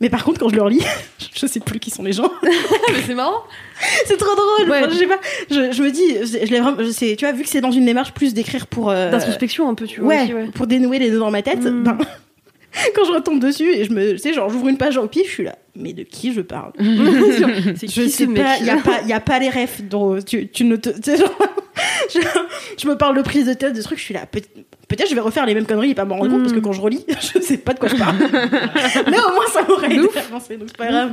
Mais par contre, quand je le relis, je sais plus qui sont les gens. mais c'est marrant. c'est trop drôle. Ouais. Enfin, je sais pas. Je, je me dis, je l'ai vraiment, je sais, tu vois, vu que c'est dans une démarche plus d'écrire pour, euh, D'introspection un peu, tu vois. ouais, aussi, ouais. pour dénouer les nœuds dans ma tête, Mm. ben, quand je retombe dessus et je me, tu sais, genre, j'ouvre une page au pif, je suis là. Mais de qui je parle c'est Je qui sais pas. Il y a pas, il y a pas les refs. tu, tu ne te, genre, je, je me parle de prise de tête, de trucs, je suis là. peut- Peut-être je vais refaire les mêmes conneries et pas m'en rendre compte parce que quand je relis, je sais pas de quoi je parle. Mais au moins ça m'aurait aidé à avancer, donc c'est pas grave.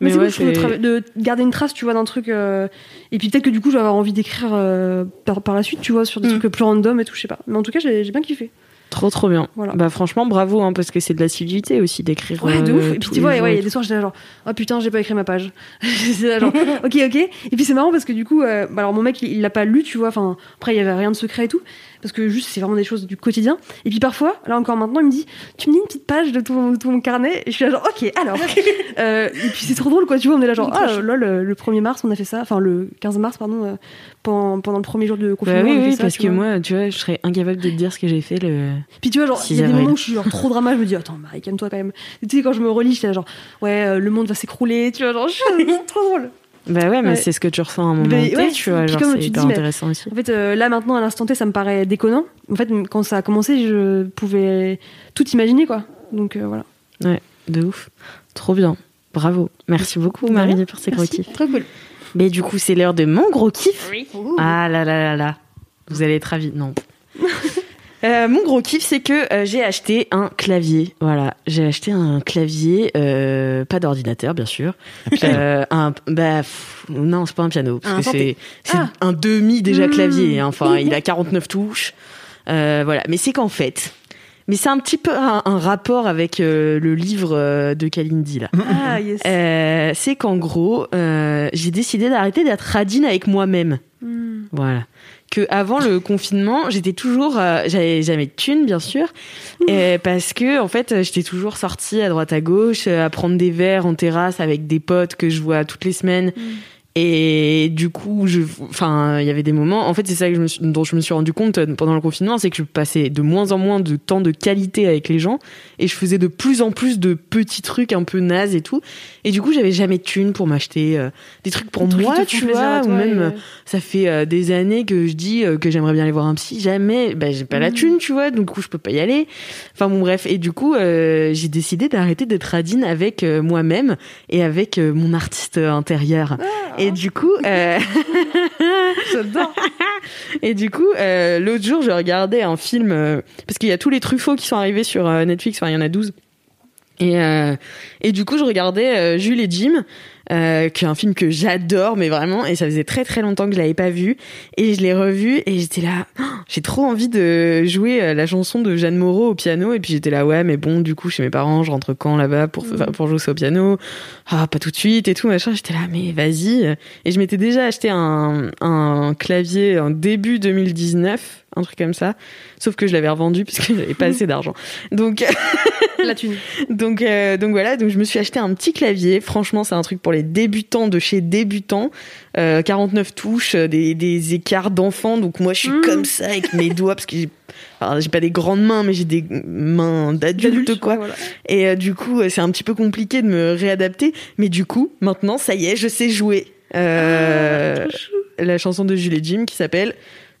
Mais, Mais c'est ouais, cool, de, garder une trace, tu vois, d'un truc. euh, Et puis peut-être que du coup, je vais avoir envie d'écrire euh, par, par la suite, tu vois, sur des Mm. trucs plus random et tout, je sais pas. Mais en tout cas, j'ai bien kiffé. Trop trop bien. Voilà. Bah franchement bravo hein, parce que c'est de l'assiduité aussi d'écrire. Ouais, de euh, ouf. Et puis tu vois, ouais, il y a des soirs, j'étais là genre, oh putain, j'ai pas écrit ma page. c'est là genre, ok, ok. Et puis c'est marrant parce que du coup, euh, bah alors mon mec, il il l'a pas lu, tu vois. Enfin, après, il y avait rien de secret et tout. Parce que juste, c'est vraiment des choses du quotidien. Et puis parfois, là encore maintenant, il me dit, tu me dis une petite page de ton, de ton carnet. Et je suis là genre, ok, alors. Euh, et puis c'est trop drôle, quoi. Tu vois, on est là genre, ah lol, le, le 1er mars, on a fait ça. Enfin, le 15 mars, pardon, euh, pendant, pendant le premier jour de Bah confinement. oui, on a fait oui, ça, parce que vois. moi, tu vois, je serais incapable de te dire ce que j'ai fait le. Puis tu vois, genre, 6 il y a des moments où je suis genre trop drama, je me dis, attends, Marie, calme-toi quand même. Et tu sais, quand je me relis, j'étais là genre, ouais, euh, le monde va s'écrouler, tu vois, genre, c'est trop drôle. Bah ouais, mais Ouais. c'est ce que tu ressens à un moment T, ouais, tu vois, genre comme c'est tu hyper dis, mais- intéressant aussi. En fait, euh, là maintenant, à l'instant T, ça me paraît déconnant. En fait, quand ça a commencé, je pouvais tout imaginer, quoi. Donc euh, voilà. De ouf. Trop bien. Bravo. Merci beaucoup, Marie, pour ces gros kiffs. Trop cool. Mais du coup, c'est l'heure de mon gros kiff. Ah là là là là. Vous allez être ravis. Non. Euh, mon gros kiff, c'est que euh, j'ai acheté un clavier. Voilà, j'ai acheté un clavier, euh, pas d'ordinateur, bien sûr. Euh, un, bah, pff, non, c'est pas un piano. Parce Un que c'est, Ah. un demi déjà Mmh. clavier. hein. Enfin, il a 49 touches. Euh, voilà, mais c'est qu'en fait, mais c'est un petit peu un, un rapport avec euh, le livre euh, de Kalindi là. Ah, yes. Euh, c'est qu'en gros, euh, j'ai décidé d'arrêter d'être radine avec moi-même. Hmm. Voilà. Que avant le confinement, j'étais toujours, euh, j'avais jamais de thunes bien sûr, et parce que en fait, j'étais toujours sortie à droite à gauche, euh, à prendre des verres en terrasse avec des potes que je vois toutes les semaines. Et du coup, je, enfin, il y avait des moments. En fait, c'est ça que je me suis- dont je me suis rendu compte euh, pendant le confinement, c'est que je passais de moins en moins de temps de qualité avec les gens, et je faisais de plus en plus de petits trucs un peu nazes et tout. Et du coup, j'avais jamais de thunes pour m'acheter euh, des trucs pour qui moi, te tu vois, ou même et, euh, ça fait euh, des années que je dis euh, que j'aimerais bien aller voir un psy. Jamais, bah, j'ai pas la Mhm. thune, tu vois, donc du coup, je peux pas y aller. Enfin bon, bref. Et du coup, j'ai décidé d'arrêter d'être radine avec moi-même et avec mon artiste intérieur. Et du coup, euh, J'adore. et du coup, euh, l'autre jour, je regardais un film euh, parce qu'il y a tous les Truffauts qui sont arrivés sur euh, Netflix. Enfin, il y en a 12. Et, euh, et du coup, je regardais euh, Jules et Jim, euh, qui est un film que j'adore, mais vraiment, et ça faisait très très longtemps que je l'avais pas vu, et je l'ai revu, et j'étais là, Oh, j'ai trop envie de jouer euh, la chanson de Jeanne Moreau au piano, et puis j'étais là, ouais, mais bon, du coup, chez mes parents, je rentre quand là-bas pour, enfin, pour jouer ça au piano, ah, pas tout de suite et tout, machin, j'étais là, mais vas-y, et je m'étais déjà acheté un, un clavier en début 2019, un truc comme ça, sauf que je l'avais revendu parce que j'avais pas assez d'argent. Donc, La thune. donc, euh, donc voilà, donc je me suis acheté un petit clavier. Franchement, c'est un truc pour les débutants de chez débutants. Euh, 49 touches, euh, des, des écarts d'enfants. Donc moi, je suis Mm. comme ça avec mes doigts parce que j'ai, j'ai pas des grandes mains, mais j'ai des mains d'adulte, quoi. voilà. Et euh, du coup, euh, c'est un petit peu compliqué de me réadapter. Mais du coup, maintenant, ça y est, je sais jouer. Euh, la chanson de Jules et Jim qui s'appelle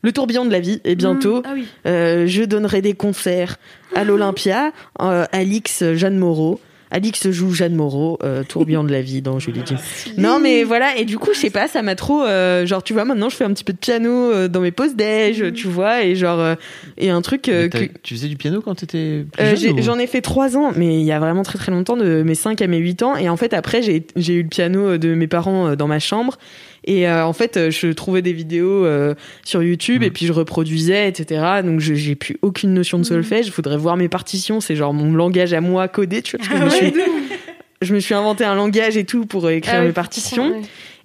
Le tourbillon de la vie. Et bientôt, Ah oui. euh, je donnerai des concerts à l'Olympia. Euh, Alix Jeanne Moreau. Alix joue Jeanne Moreau, euh, tourbillon de la vie dans Julie Jim. Non mais voilà et du coup je sais pas ça m'a trop euh, genre tu vois maintenant je fais un petit peu de piano euh, dans mes pauses déj tu vois et genre euh, et un truc euh, que Tu faisais du piano quand t'étais plus euh, jeune ou- J'en ai fait trois ans, mais il y a vraiment très très longtemps, de mes 5 à mes 8 ans. Et en fait, après, j'ai j'ai eu le piano de mes parents euh, dans ma chambre. Et euh, en fait, euh, je trouvais des vidéos euh, sur YouTube et puis je reproduisais, etc. Donc, je- j'ai plus aucune notion de solfège. Je voudrais voir mes partitions. C'est genre mon langage à moi codé, tu vois. Parce que je, me suis, je me suis inventé un langage et tout pour écrire Ah mes partitions. ouais.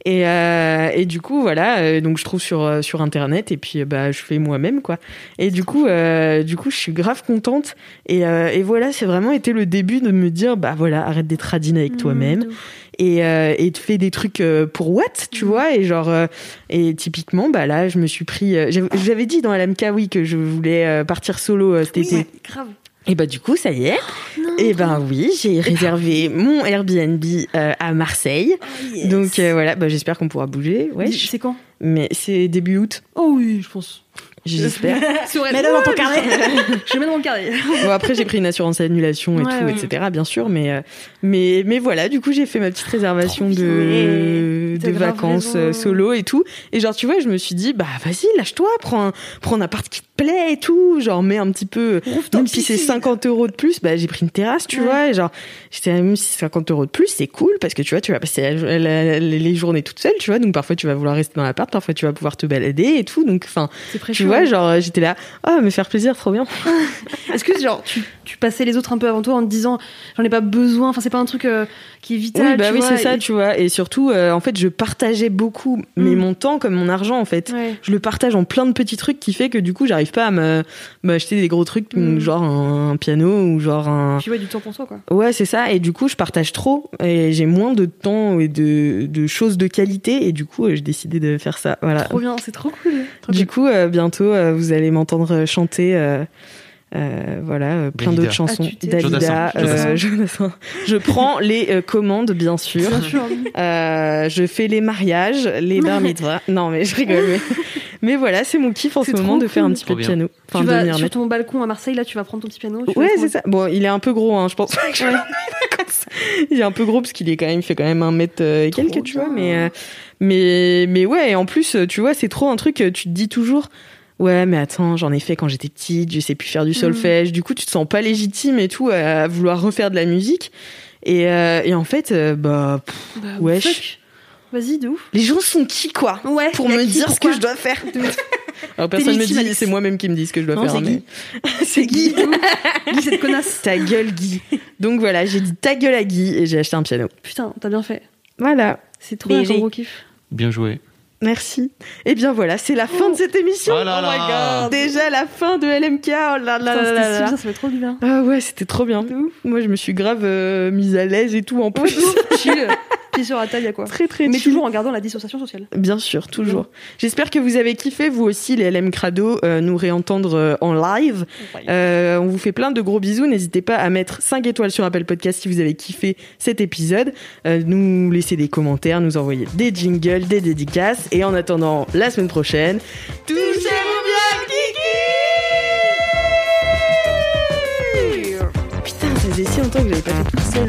Et, euh, et du coup, voilà, euh, donc je trouve sur, sur internet et puis euh, bah, je fais moi-même, quoi. Et du coup, euh, du coup, je suis grave contente. Et, euh, et voilà, c'est vraiment été le début de me dire, bah voilà, arrête d'être radine avec toi-même Mmh, de ouf. Et, euh, et te fais des trucs euh, pour what, tu vois. Et genre, euh, et typiquement, bah là, je me suis pris. j'avais- dit dans LMK, oui, que je voulais partir solo cet été. Ouais, grave. Et bah du coup, ça y est. Non, Et ben oui, j'ai réservé mon Airbnb euh, à Marseille. Donc euh, voilà, bah, j'espère qu'on pourra bouger. Ouais, C'est quand? Mais c'est début août. Oh oui, je pense. J'espère. Mets-le dans ton carnet. Je mets dans mon carnet. bon, après, j'ai pris une assurance annulation et Ouais, tout, ouais. etc., bien sûr, mais, euh, mais, mais voilà, du coup, j'ai fait ma petite réservation de, de vacances raison. euh, solo et tout. Et genre, tu vois, je me suis dit, bah, vas-y, lâche-toi, prends un, prends un appart qui te plaît et tout. Genre, mets un petit peu, même si c'est 50 euros de plus, bah, j'ai pris une terrasse, tu Ouais. vois. Et genre, j'étais, même si c'est 50 euros de plus, c'est cool parce que tu vois, tu vas passer la- la- les journées toute seule, tu vois. Donc, parfois, tu vas vouloir rester dans l'appart, parfois, tu vas pouvoir te balader et tout. Donc, enfin, tu précieux. Genre, j'étais là, oh, me faire plaisir, trop bien. Est-ce que genre tu, tu passais les autres un peu avant toi en te disant j'en ai pas besoin, enfin c'est pas un truc euh, qui est vital. Oui, bah tu oui, c'est ça, et- tu vois. Et surtout, euh, en fait, je partageais beaucoup, mais Mm. mon temps comme mon argent, en fait. Ouais. Je le partage en plein de petits trucs qui fait que du coup, j'arrive pas à m'acheter des gros trucs, Mm. genre un, piano ou genre un. Puis ouais, du temps pour soi quoi. Ouais, c'est ça. Et du coup, je partage trop et j'ai moins de temps et de, de choses de qualité. Et du coup, euh, j'ai décidé de faire ça. Voilà. Trop bien, c'est trop cool. Trop Du cool. coup, euh, bientôt, euh, vous allez m'entendre chanter. euh, euh, voilà, euh, plein d'autres chansons. Ah, Dalida, euh. Je prends les euh, commandes, bien sûr. Bien sûr. Euh, je fais les mariages, les bar mitzvahs. non, mais je rigole. Mais, mais voilà, c'est mon kiff en ce moment de faire un petit peu de piano. Enfin, tu vas venir sur ton balcon à Marseille là, tu vas prendre ton petit piano. Ouais, c'est ça. Bon, il est un peu gros, hein, je pense. Il est un peu gros parce qu'il est quand même, il fait quand même un mètre euh, et quelques, tu vois. Mais, euh, mais, mais ouais, et en plus, tu vois, c'est trop un truc, tu te dis toujours. Ouais, mais attends, j'en ai fait quand j'étais petite, je sais plus faire du solfège. Du coup, tu te sens pas légitime et tout à vouloir refaire de la musique. Et, euh, et en fait, euh, bah, pff, Bah, Wesh. Vas-y, de ouf. les gens sont qui, quoi Ouais. Pour me qui, dire ce que je dois faire. Alors personne me légitime, dit, c'est moi-même qui me dis ce que je dois Non, faire. c'est mais- Guy. c'est Guy. Guy, cette connasse. ta gueule, Guy. Donc voilà, j'ai dit ta gueule à Guy et j'ai acheté un piano. Putain, t'as bien fait. Voilà. C'est trop bien, BG. j'ai un gros kiff. Bien joué. Merci. Et bien voilà, c'est la fin de cette émission. Oh là là. Déjà la fin de LMK. Oh là là Putain, là ça fait trop du bien. Ah ouais, c'était trop bien. Moi, je me suis grave euh, mise à l'aise et tout en plus. Chill. Pied sur la table, a quoi. très très Mais chill. toujours en gardant la dissociation sociale. Bien sûr, toujours. J'espère que vous avez kiffé, vous aussi, les LM Crado, euh, nous réentendre euh, en live. Euh, on vous fait plein de gros bisous. N'hésitez pas à mettre 5 étoiles sur Apple Podcast si vous avez kiffé cet épisode. Euh, nous laisser des commentaires, nous envoyer des jingles, des dédicaces. Et en attendant la semaine prochaine, touchez-vous bien, Kiki Putain, ça faisait si longtemps que j'avais pas fait tout seul.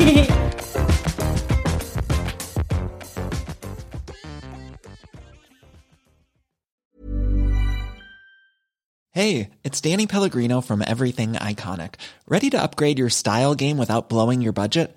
Hey, it's Danny Pellegrino from Everything Iconic. Ready to upgrade your style game without blowing your budget?